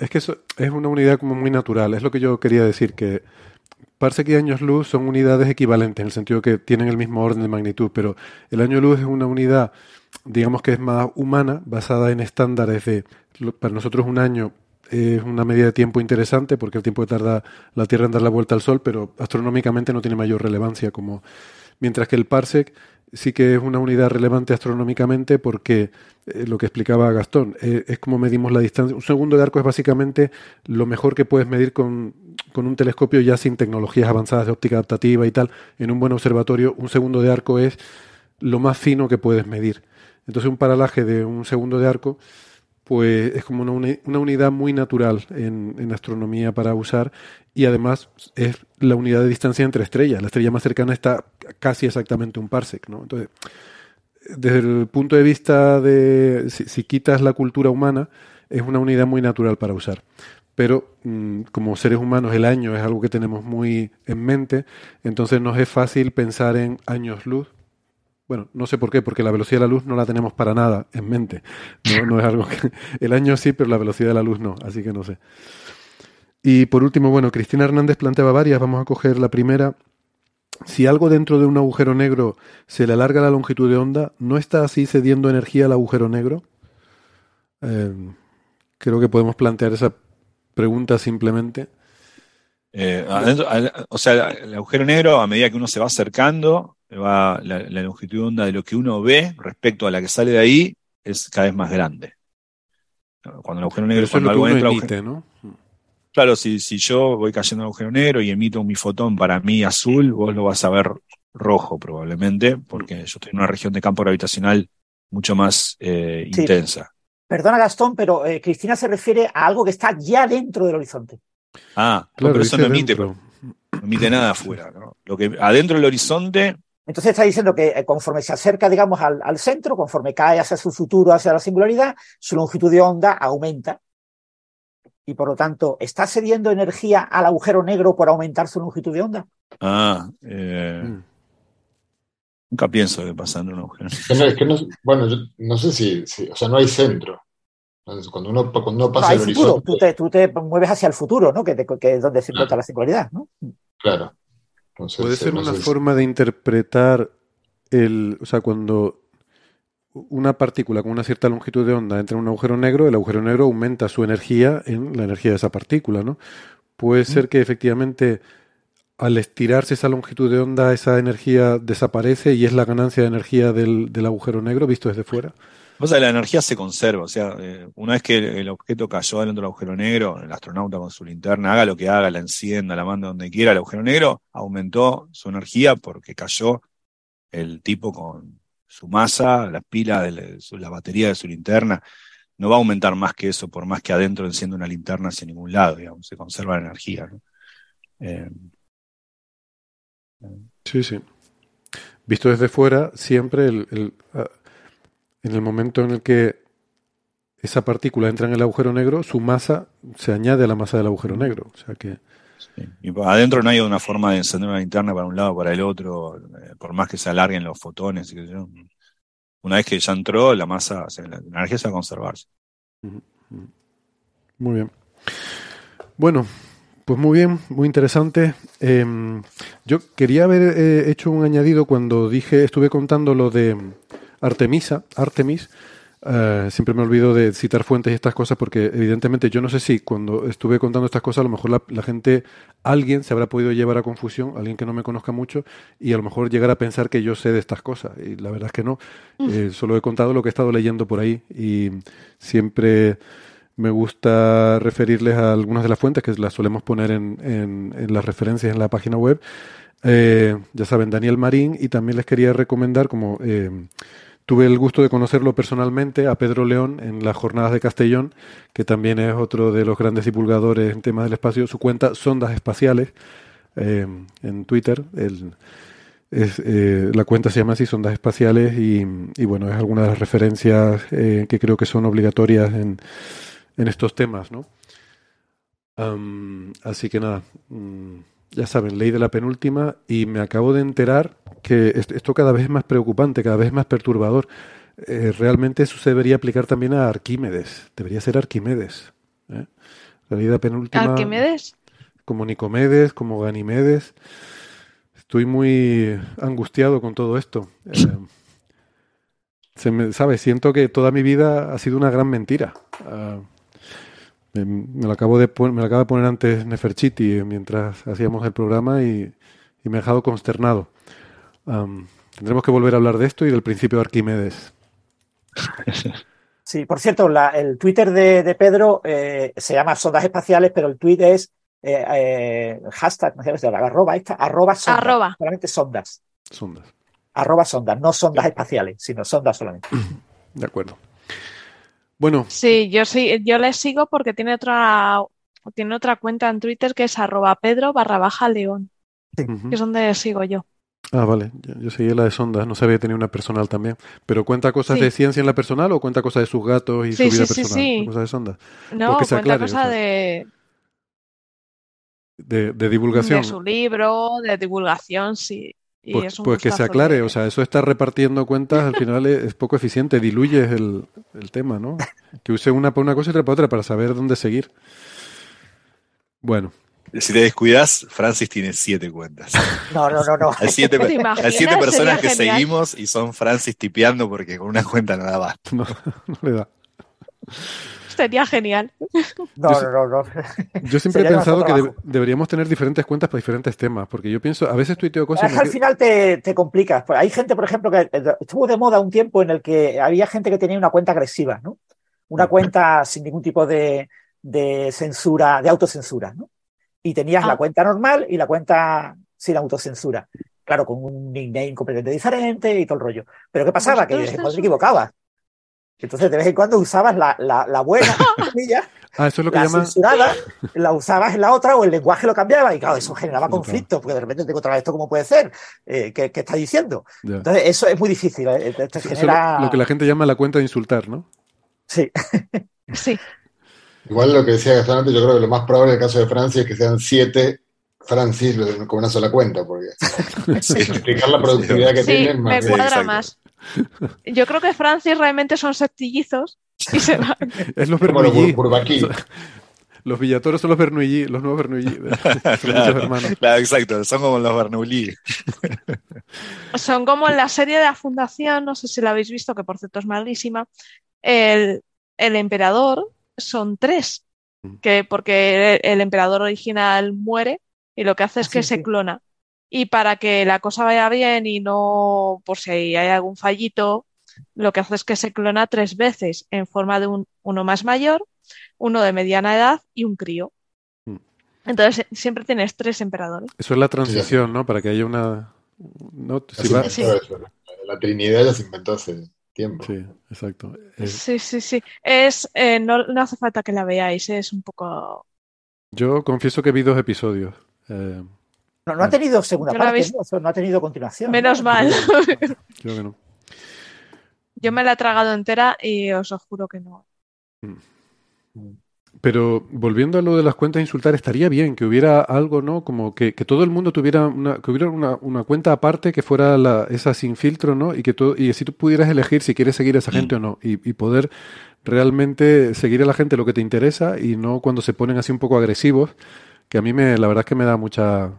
es que eso es una unidad como muy natural, es lo que yo quería decir, que parsec y años luz son unidades equivalentes, en el sentido que tienen el mismo orden de magnitud, pero el año luz es una unidad, digamos que es más humana, basada en estándares de, para nosotros un año es una medida de tiempo interesante, porque el tiempo que tarda la Tierra en dar la vuelta al Sol, pero astronómicamente no tiene mayor relevancia, como mientras que el parsec sí que es una unidad relevante astronómicamente porque eh, lo que explicaba Gastón eh, es como medimos la distancia. Un segundo de arco es básicamente lo mejor que puedes medir con, con, un telescopio ya sin tecnologías avanzadas de óptica adaptativa y tal. En un buen observatorio, un segundo de arco es lo más fino que puedes medir. Entonces, un paralaje de un segundo de arco pues es como una, una unidad muy natural en, en, astronomía para usar y además es la unidad de distancia entre estrellas. La estrella más cercana está casi exactamente un parsec, ¿no? Entonces, desde el punto de vista de si, quitas la cultura humana, es una unidad muy natural para usar. Pero mmm, como seres humanos el año es algo que tenemos muy en mente, entonces nos es fácil pensar en años luz Bueno, no sé por qué, porque la velocidad de la luz no la tenemos para nada en mente. No, es algo que... (laughs) El año sí, pero la velocidad de la luz no, así que no sé. Y por último, bueno, Cristina Hernández planteaba varias, vamos a coger la primera. Si algo dentro de un agujero negro se le alarga la longitud de onda, ¿no está así cediendo energía al agujero negro? Eh, creo que podemos plantear esa pregunta simplemente. Eh, o sea, el agujero negro, a medida que uno se va acercando, va, la, la longitud de onda de lo que uno ve respecto a la que sale de ahí es cada vez más grande. Cuando el agujero negro, es cuando algo entra, emite, agujero- ¿no? Claro, si, si yo voy cayendo al agujero negro y emito mi fotón para mí azul, vos lo vas a ver rojo probablemente, porque yo estoy en una región de campo gravitacional mucho más eh, Sí. intensa. Perdona, Gastón, pero eh, Cristina se refiere a algo que está ya dentro del horizonte. Ah, Claro, pero eso no emite, no emite nada afuera. ¿no? Lo que adentro del horizonte, Entonces está diciendo que eh, conforme se acerca, digamos, al, al centro, conforme cae hacia su futuro, hacia la singularidad, su longitud de onda aumenta. Y por lo tanto, ¿está cediendo energía al agujero negro por aumentar su longitud de onda? ah, eh, Mm. nunca pienso que pasa en un agujero negro. No- es que no- bueno, yo no sé si, si- o sea, no hay centro. Entonces, cuando uno, cuando uno No, pasa hay el futuro. horizonte, Tú te, tú te mueves hacia el futuro, ¿no? Que, te- que es donde se encuentra Claro. la singularidad, ¿no? claro. Entonces, Puede eh, ser no una forma de interpretar el, o sea, cuando una partícula con una cierta longitud de onda entra en un agujero negro, el agujero negro aumenta su energía en la energía de esa partícula, ¿no? Puede ser que efectivamente al estirarse esa longitud de onda, esa energía desaparece y es la ganancia de energía del, del agujero negro visto desde fuera. O sea, la energía se conserva, o sea, eh, una vez que el, objeto cayó dentro del agujero negro, el astronauta con su linterna haga lo que haga, la encienda, la manda donde quiera, el agujero negro aumentó su energía porque cayó el tipo con su masa, la pila, de la, batería de su linterna, no va a aumentar más que eso, por más que adentro encienda una linterna hacia ningún lado, digamos, se conserva la energía. Eh, Sí, sí. Visto desde fuera, siempre el, el, ah, en el momento en el que esa partícula entra en el agujero negro, su masa se añade a la masa del agujero negro. O sea que sí. Y adentro no hay una forma de encender una linterna para un lado o para el otro, eh, por más que se alarguen los fotones. Una vez que ya entró, la masa, o sea, la, la energía se va a conservarse. Muy bien. Bueno, pues muy bien, muy interesante. Eh, yo quería haber eh, hecho un añadido cuando dije, estuve contando lo de Artemisa, Artemis. Eh, siempre me olvido de citar fuentes y estas cosas porque evidentemente yo no sé si cuando estuve contando estas cosas a lo mejor la, la gente, alguien se habrá podido llevar a confusión, alguien que no me conozca mucho y a lo mejor llegar a pensar que yo sé de estas cosas y la verdad es que no. Eh, solo he contado lo que he estado leyendo por ahí y siempre me gusta referirles a algunas de las fuentes que las solemos poner en, en- en las referencias en la página web. Eh, ya saben, Daniel Marín, y también les quería recomendar, como eh, tuve el gusto de conocerlo personalmente, a Pedro León en las jornadas de Castellón, que también es otro de los grandes divulgadores en temas del espacio, su cuenta Sondas Espaciales eh, en Twitter. El, es, eh, la cuenta se llama así, Sondas Espaciales, y, y bueno, es alguna de las referencias eh, que creo que son obligatorias en, en estos temas, ¿no? Así que nada, mm, ya saben, leí de la penúltima y me acabo de enterar que est- esto cada vez es más preocupante, cada vez es más perturbador. Eh, realmente eso se debería aplicar también a Arquímedes, debería ser Arquimedes. ¿eh? La ley de la penúltima, Arquimedes. como Nicomedes, como Ganimedes. Estoy muy angustiado con todo esto. Eh, se me, ¿sabes? Siento que toda mi vida ha sido una gran mentira. Ah, me, me lo acabo de me lo acaba de poner antes Neferchiti mientras hacíamos el programa y, y me ha dejado consternado. Am, tendremos que volver a hablar de esto y del principio de Arquímedes. (laughs) Sí, por cierto, la- el Twitter de, de Pedro eh, se llama Sondas Espaciales, pero el tweet es eh, eh, hashtag, no sé, es la arroba esta, arroba sondas, Arroba. solamente sondas, Sondas. arroba sondas, no sondas espaciales, sino sondas solamente. (coughs) De acuerdo. Bueno, Sí, yo sí, yo le sigo porque tiene otra, tiene otra cuenta en Twitter que es arroba Pedro barra baja león, que es donde sigo yo. Ah, vale. Yo, yo seguía la de Sondas, no sabía que tenía una personal también. ¿Pero cuenta cosas Sí. de ciencia en la personal o cuenta cosas de sus gatos y Sí, su vida sí, sí, personal? sí. Cosas de Sondas. No, cuenta aclare, o cosa sea, de, De, de divulgación. de su libro, de divulgación, sí. Y Pues, es un pues que se aclare, o sea, eso está repartiendo cuentas al final es, es poco eficiente, diluyes el, el tema, ¿no? Que use una para una cosa y otra para otra para saber dónde seguir. Bueno, Si te descuidas, Francis tiene siete cuentas. No, no, no, no. Hay siete, (laughs) ¿Te imaginas? hay siete personas que genial. seguimos y son Francis tipeando porque con una cuenta no da basta. (laughs) no, no le da. Sería genial. No, Yo no, no, no. Yo siempre he pensado que deb- deberíamos tener diferentes cuentas para diferentes temas, porque yo pienso, a veces tuiteo cosas... Es al final te, te complicas. Pues hay gente, por ejemplo, que eh, estuvo de moda un tiempo en el que había gente que tenía una cuenta agresiva, ¿no? Una Mm. cuenta sin ningún tipo de, de censura, de autocensura, ¿no? Y tenías Ah. la cuenta normal y la cuenta sin autocensura. Claro, con un nickname completamente diferente y todo el rollo. Pero ¿qué pasaba? Que de vez en cuando te ¿Vosotros equivocabas. Entonces, de vez en cuando usabas la, la, la buena, (laughs) Ah, eso es lo que la llaman... censurada, la usabas en la otra o el lenguaje lo cambiaba y claro, eso generaba conflicto, porque de repente te encontrabas esto cómo puede ser, eh, ¿qué, qué está diciendo? Ya. Entonces, eso es muy difícil, eh, te, te Eso es genera... lo, lo que la gente llama la cuenta de insultar, ¿no? Sí, (laughs) Sí. Igual lo que decía Gastón antes, yo creo que lo más probable en el caso de Francia es que sean siete Francis con una sola cuenta, porque (laughs) explicar la productividad que Sí, tienen me más cuadra exacto. más. Yo creo que Francis realmente son septillizos y se van. (laughs) Es los Bernoulli. Los Villatoros son los Bernoulli, los nuevos Bernoulli. (laughs) Claro, hermanos. claro, exacto. Son como los Bernoulli. (laughs) Son como en la serie de la Fundación, no sé si la habéis visto, que por cierto es malísima. El, el emperador son tres, que porque el, el emperador original muere y lo que hace es Ah, que sí, se sí. clona. Y para que la cosa vaya bien y no, por si hay algún fallito, lo que hace es que se clona tres veces en forma de un, uno más mayor, uno de mediana edad y un crío. Mm. Entonces siempre tienes tres emperadores. Eso es la transición, ¿no? Para que haya una... No, si va- Sí. La Trinidad ya se inventó hace tiempo. Sí, exacto. Eh, Sí, sí, sí. Es, eh, no, no hace falta que la veáis, es un poco. yo confieso que vi dos episodios. Eh, no, no ha tenido segunda parte, habéis- ¿no? Ha tenido continuación. Menos ¿no? (laughs) mal. creo que no. Yo me la he tragado entera y os lo juro que no. Pero volviendo a lo de las cuentas insultar, estaría bien que hubiera algo, ¿no? Como que, que todo el mundo tuviera una, que hubiera una, una cuenta aparte que fuera la, esa sin filtro, ¿no? Y que todo, y si tú pudieras elegir si quieres seguir a esa gente o no. Y, y poder realmente seguir a la gente lo que te interesa y no cuando se ponen así un poco agresivos, que a mí me, la verdad es que me da mucha,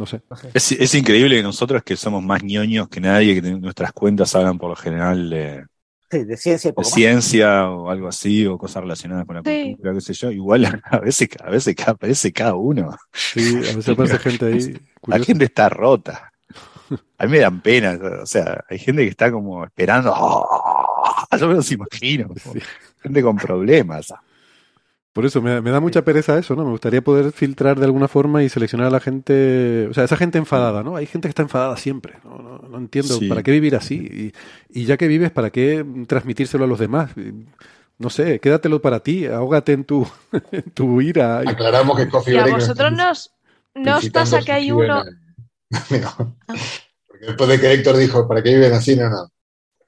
no sé. Es, es increíble que nosotros que somos más ñoños que nadie, que nuestras cuentas hablan por lo general de, Sí, de ciencia de ciencia o algo así, o cosas relacionadas con la Sí. cultura, qué sé yo. Igual (laughs) a veces, a veces aparece cada uno. Sí, a veces (laughs) aparece gente ahí La curiosa. gente está rota. (laughs) A mí me dan pena. O sea, hay gente que está como esperando. ¡Ah! Yo me los imagino. Sí. Gente con problemas. Por eso me, me da mucha pereza eso, ¿no? Me gustaría poder filtrar de alguna forma y seleccionar a la gente, o sea, esa gente enfadada, ¿no? Hay gente que está enfadada siempre, ¿no? No, no entiendo, Sí. ¿para qué vivir así? Y, y ya que vives, ¿para qué transmitírselo a los demás? No sé, quédatelo para ti, ahógate en tu, (laughs) en tu ira. y- Aclaramos que Coffee Y a Break no vosotros nos, nos felicitando pasa que hay uno. No. (laughs) Porque después de que Héctor dijo, ¿para qué viven así? No, no.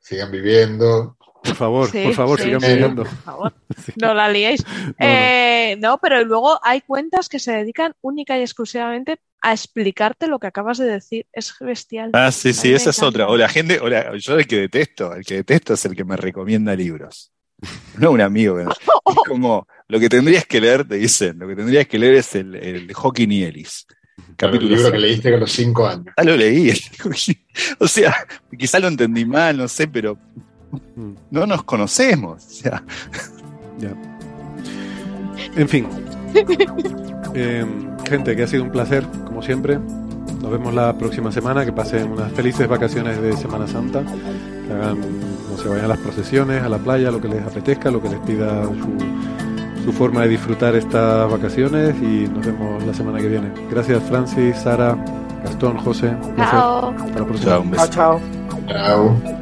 Sigan viviendo. Por favor, Sí, por favor, sí, sigan sí, por favor, (laughs) no la liéis. Eh, no, pero luego hay cuentas que se dedican única y exclusivamente a explicarte lo que acabas de decir. Es bestial. Ah, sí, sí, esa es otra. O la gente, o la- yo el que detesto, el que detesto es el que me recomienda libros. No un amigo. que- Es (laughs) como, lo que tendrías que leer, te dicen, lo que tendrías que leer es el, el de Hawking y Ellis. Claro, el Capítulo libro que leíste a los cinco años. Ya lo leí. (laughs) O sea, quizá lo entendí mal, no sé, pero no nos conocemos. O sea, ya. En fin. (laughs) Eh, gente, que ha sido un placer, como siempre. Nos vemos la próxima semana. Que pasen unas felices vacaciones de Semana Santa. Que hagan, no se vayan a las procesiones, a la playa, lo que les apetezca, lo que les pida su, su forma de disfrutar estas vacaciones. Y nos vemos la semana que viene. Gracias, Francis, Sara, Gastón, José. Chao. Hasta la próxima. chao, un beso. Chao, chao. Chao.